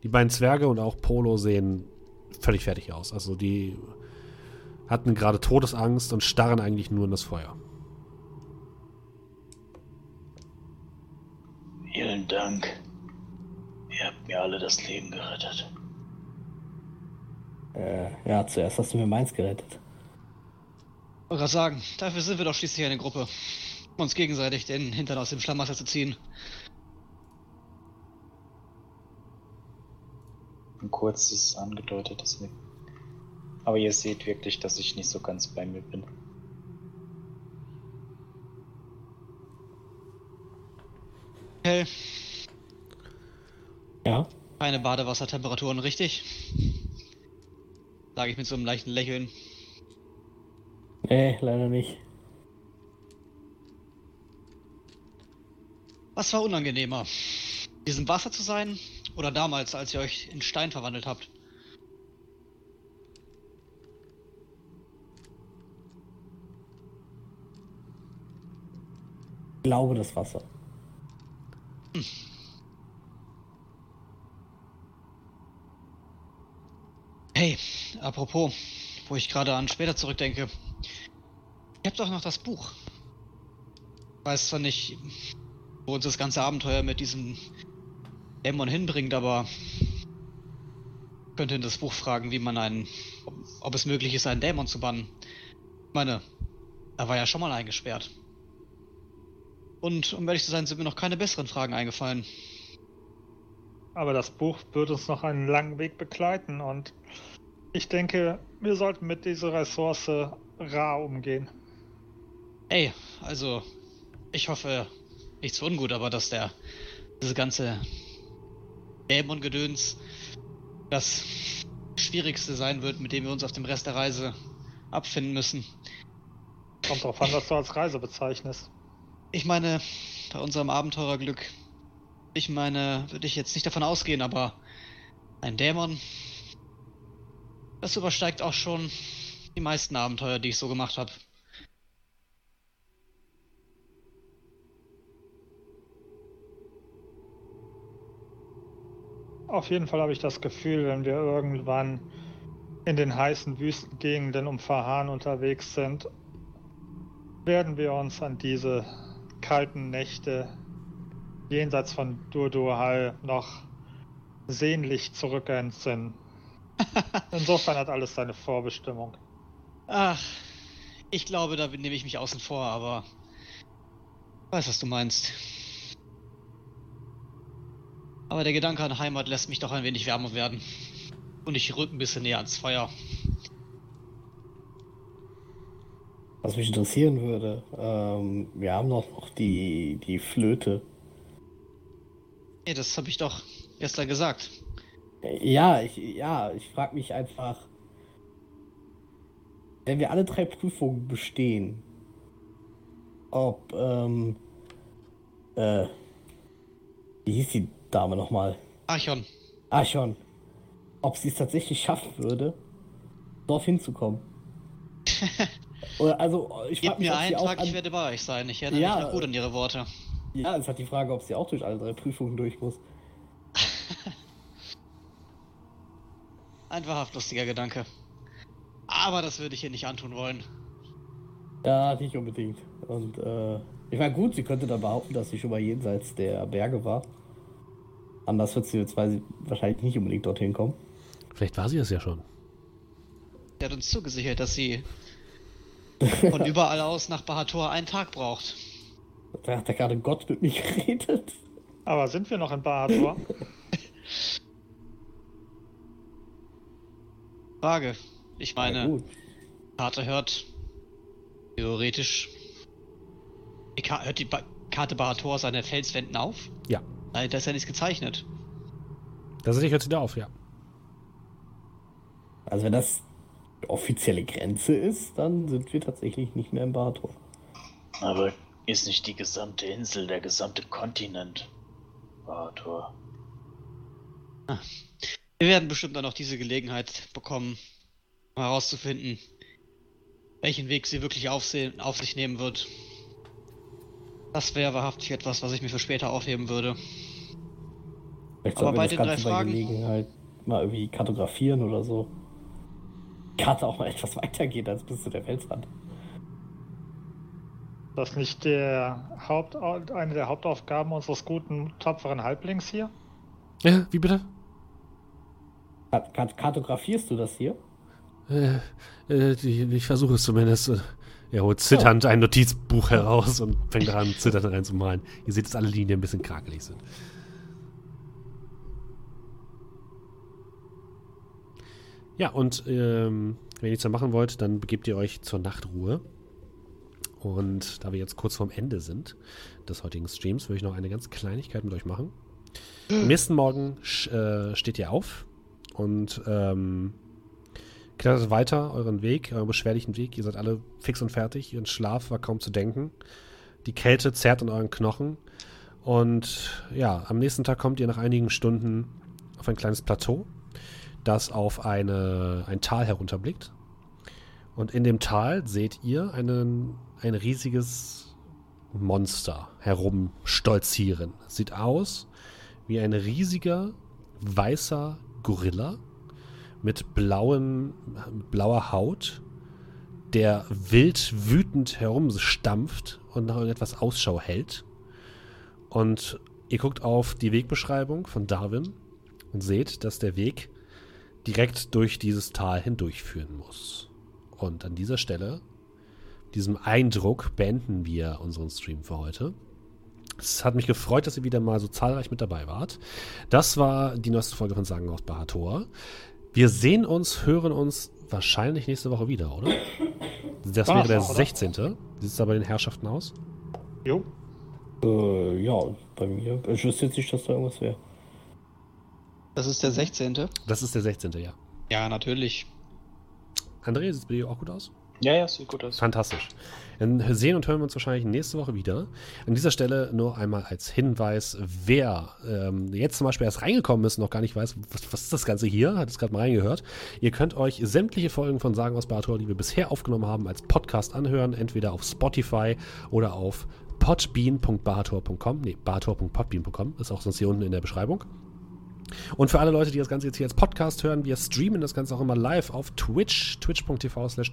Die beiden Zwerge und auch Polo sehen völlig fertig aus. Also die hatten gerade Todesangst und starren eigentlich nur in das Feuer. Vielen Dank. Ihr habt mir alle das Leben gerettet. Äh, ja, zuerst hast du mir meins gerettet. Ich wollte gerade sagen, dafür sind wir doch schließlich eine Gruppe. Uns gegenseitig den Hintern aus dem Schlammwasser zu ziehen. Und kurz ist es angedeutet, deswegen. Aber ihr seht wirklich, dass ich nicht so ganz bei mir bin. Okay, Ja? keine Badewassertemperaturen, richtig? Sage ich mit so einem leichten Lächeln. Nee, leider nicht. Was war unangenehmer? In diesem Wasser zu sein oder damals, als ihr euch in Stein verwandelt habt? Ich glaube das Wasser. Hey, apropos, wo ich gerade an später zurückdenke. Ihr habt doch noch das Buch. Weiß zwar nicht, wo uns das ganze Abenteuer mit diesem Dämon hinbringt, aber könnte in das Buch fragen, wie man einen, ob, ob es möglich ist, einen Dämon zu bannen. Ich meine, er war ja schon mal eingesperrt. Und um ehrlich zu sein, sind mir noch keine besseren Fragen eingefallen. Aber das Buch wird uns noch einen langen Weg begleiten und ich denke, wir sollten mit dieser Ressource rar umgehen. Ey, also, ich hoffe, nichts für ungut, aber dass der, diese ganze Dämon-Gedöns das Schwierigste sein wird, mit dem wir uns auf dem Rest der Reise abfinden müssen. Kommt drauf an, was du als Reise bezeichnest. Ich meine, bei unserem Abenteurerglück, ich meine, würde ich jetzt nicht davon ausgehen, aber ein Dämon, das übersteigt auch schon die meisten Abenteuer, die ich so gemacht habe. Auf jeden Fall habe ich das Gefühl, wenn wir irgendwann in den heißen Wüstengegenden um Fahan unterwegs sind, werden wir uns an diese kalten Nächte jenseits von Durduhal noch sehnlich zurückentsinnen. Insofern hat alles seine Vorbestimmung. Ach, ich glaube, da nehme ich mich außen vor, aber ich weiß, was du meinst. Aber der Gedanke an Heimat lässt mich doch ein wenig wärmer werden. Und ich rück ein bisschen näher ans Feuer. Was mich interessieren würde, ähm, wir haben doch noch die, die Flöte. Nee, das habe ich doch gestern gesagt. Ja, ich, ja, ich frage mich einfach, wenn wir alle drei Prüfungen bestehen, ob, ähm, äh, Wie hieß die Dame nochmal? Archon. Archon. Ob sie es tatsächlich schaffen würde, dort hinzukommen. Oder also, ich Gebt mir einen Tag, an, ich werde bei euch sein. Ich erinnere Ja, mich noch gut an ihre Worte. Ja, es hat die Frage, ob sie auch durch alle drei Prüfungen durch muss. Ein wahrhaft lustiger Gedanke. Aber das würde ich ihr nicht antun wollen. Ja, nicht unbedingt. Und äh, ich meine, gut, sie könnte dann behaupten, dass sie schon mal jenseits der Berge war. Anders wird sie wahrscheinlich nicht unbedingt dorthin kommen. Vielleicht war sie es ja schon. Sie hat uns zugesichert, dass sie von überall aus nach Bahator einen Tag braucht. Da hat da gerade Gott mit mir geredet. Aber sind wir noch in Bahator? Frage. Ich meine. Karte hört theoretisch. Die hört die ba Karte Bahator seine Felswänden auf? Ja. Da ist ja nichts gezeichnet. Tatsächlich hört sie da auf, ja. Also wenn das die offizielle Grenze ist, dann sind wir tatsächlich nicht mehr im Bahator. Aber ist nicht die gesamte Insel, der gesamte Kontinent Bahator? Wir werden bestimmt dann noch diese Gelegenheit bekommen, um herauszufinden, welchen Weg sie wirklich aufsehen, auf sich nehmen wird. Das wäre wahrhaftig etwas, was ich mir für später aufheben würde. Vielleicht Aber sollten wir bei das den Ganze drei bei Fragen- Gelegenheit mal irgendwie kartografieren oder so. Die Karte auch mal etwas weiter geht als bis zu der Felswand. Das ist nicht der Haupt, eine der Hauptaufgaben unseres guten, tapferen Halblings hier? Ja, wie bitte? Kart kart kartografierst du das hier? Äh, äh, die, ich versuche es zumindest. Er holt zitternd ein Notizbuch heraus und fängt daran, zitternd reinzumalen. Ihr seht, dass alle Linien ein bisschen krakelig sind. Ja, und ähm, wenn ihr nichts mehr machen wollt, dann begebt ihr euch zur Nachtruhe. Und da wir jetzt kurz vorm Ende sind des heutigen Streams, würde ich noch eine ganz Kleinigkeit mit euch machen. Am nächsten Morgen äh, steht ihr auf und ähm, klettert weiter euren Weg, euren beschwerlichen Weg. Ihr seid alle fix und fertig. Ihren Schlaf war kaum zu denken. Die Kälte zerrt an euren Knochen. Und ja, am nächsten Tag kommt ihr nach einigen Stunden auf ein kleines Plateau, das auf eine, ein Tal herunterblickt. Und in dem Tal seht ihr einen, ein riesiges Monster herumstolzieren. Sieht aus wie ein riesiger weißer Gorilla mit, blauen, mit blauer Haut, der wild wütend herumstampft und nach irgendetwas Ausschau hält. Und ihr guckt auf die Wegbeschreibung von Darwin und seht, dass der Weg direkt durch dieses Tal hindurchführen muss. Und an dieser Stelle, diesem Eindruck, beenden wir unseren Stream für heute. Es hat mich gefreut, dass ihr wieder mal so zahlreich mit dabei wart. Das war die neueste Folge von Sagen aus Bahator. Wir sehen uns, hören uns wahrscheinlich nächste Woche wieder, oder? Das wäre der Donnerstag, oder? 16. Wie sieht es da bei den Herrschaften aus? Jo. Äh, ja, bei mir. Ich wüsste jetzt nicht, dass da irgendwas wäre. Das ist der 16. Das ist der 16. ja. Ja, natürlich. André, sieht es bei dir auch gut aus? Ja, ja, sieht gut aus. Fantastisch. Dann sehen und hören wir uns wahrscheinlich nächste Woche wieder. An dieser Stelle nur einmal als Hinweis, wer ähm, jetzt zum Beispiel erst reingekommen ist und noch gar nicht weiß, was, was ist das Ganze hier, hat es gerade mal reingehört. Ihr könnt euch sämtliche Folgen von Sagen aus Bahator, die wir bisher aufgenommen haben, als Podcast anhören, entweder auf Spotify oder auf podbean.bahator.com. Nee, bahator.podbean.com ist auch sonst hier unten in der Beschreibung. Und für alle Leute, die das Ganze jetzt hier als Podcast hören, wir streamen das Ganze auch immer live auf Twitch, twitch.tv slash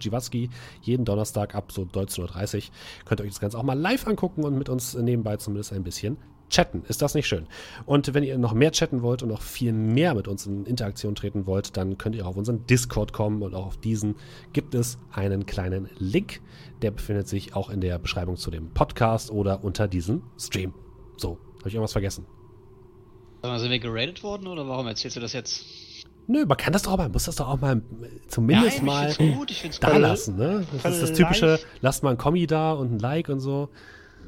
jeden Donnerstag ab so 19.30 Uhr. Könnt ihr euch das Ganze auch mal live angucken und mit uns nebenbei zumindest ein bisschen chatten. Ist das nicht schön? Und wenn ihr noch mehr chatten wollt und noch viel mehr mit uns in Interaktion treten wollt, dann könnt ihr auch auf unseren Discord kommen und auch auf diesen gibt es einen kleinen Link. Der befindet sich auch in der Beschreibung zu dem Podcast oder unter diesem Stream. So, habe ich irgendwas vergessen? Sag mal, sind wir geradet worden oder warum erzählst du das jetzt? Nö, man kann das doch auch mal, muss das doch auch mal zumindest ich mal gut, da cool. lassen, ne? Das ist das typische, lasst mal ein Kommi da und ein Like und so.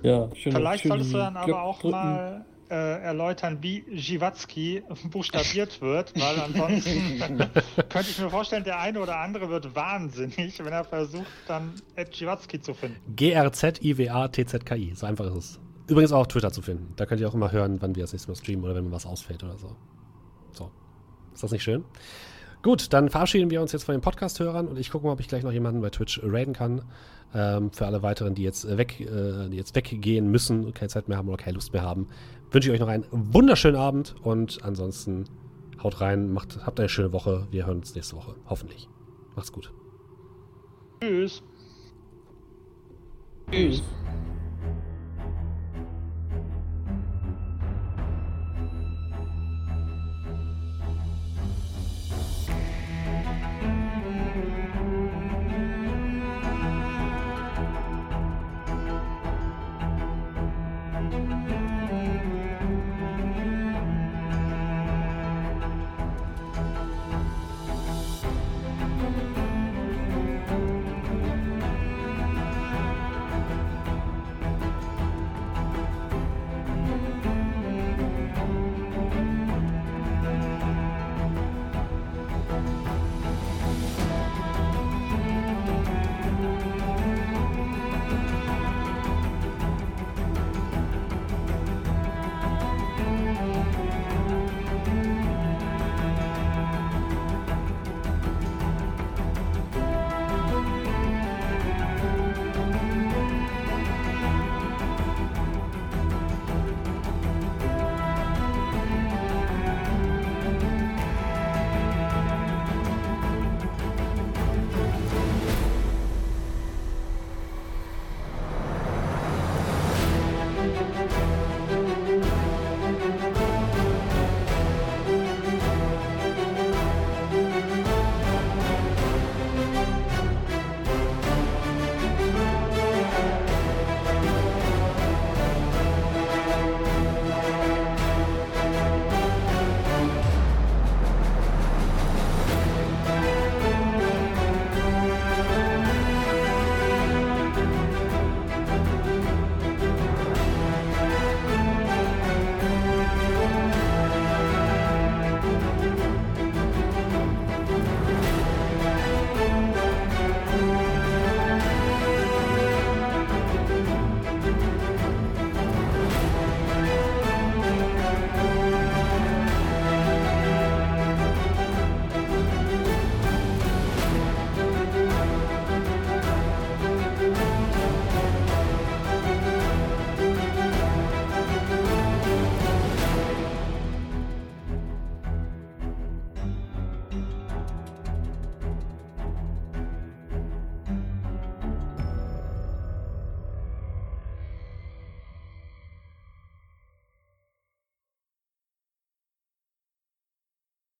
Ja, schön. Vielleicht schön solltest du dann aber auch drücken. mal äh, erläutern, wie Jiwatzki buchstabiert wird, weil ansonsten könnte ich mir vorstellen, der eine oder andere wird wahnsinnig, wenn er versucht, dann Ed Jiwatzki zu finden. G-R-Z-I-W-A-T-Z-K-I. So einfach ist es. Übrigens auch auf Twitter zu finden. Da könnt ihr auch immer hören, wann wir das nächste Mal streamen oder wenn mir was ausfällt oder so. So. Ist das nicht schön? Gut, dann verabschieden wir uns jetzt von den Podcast-Hörern und ich gucke mal, ob ich gleich noch jemanden bei Twitch raiden kann. Ähm, für alle weiteren, die jetzt, weg, äh, die jetzt weggehen müssen, keine Zeit mehr haben oder keine Lust mehr haben, wünsche ich euch noch einen wunderschönen Abend und ansonsten haut rein, macht, habt eine schöne Woche. Wir hören uns nächste Woche. Hoffentlich. Macht's gut. Tschüss. Tschüss.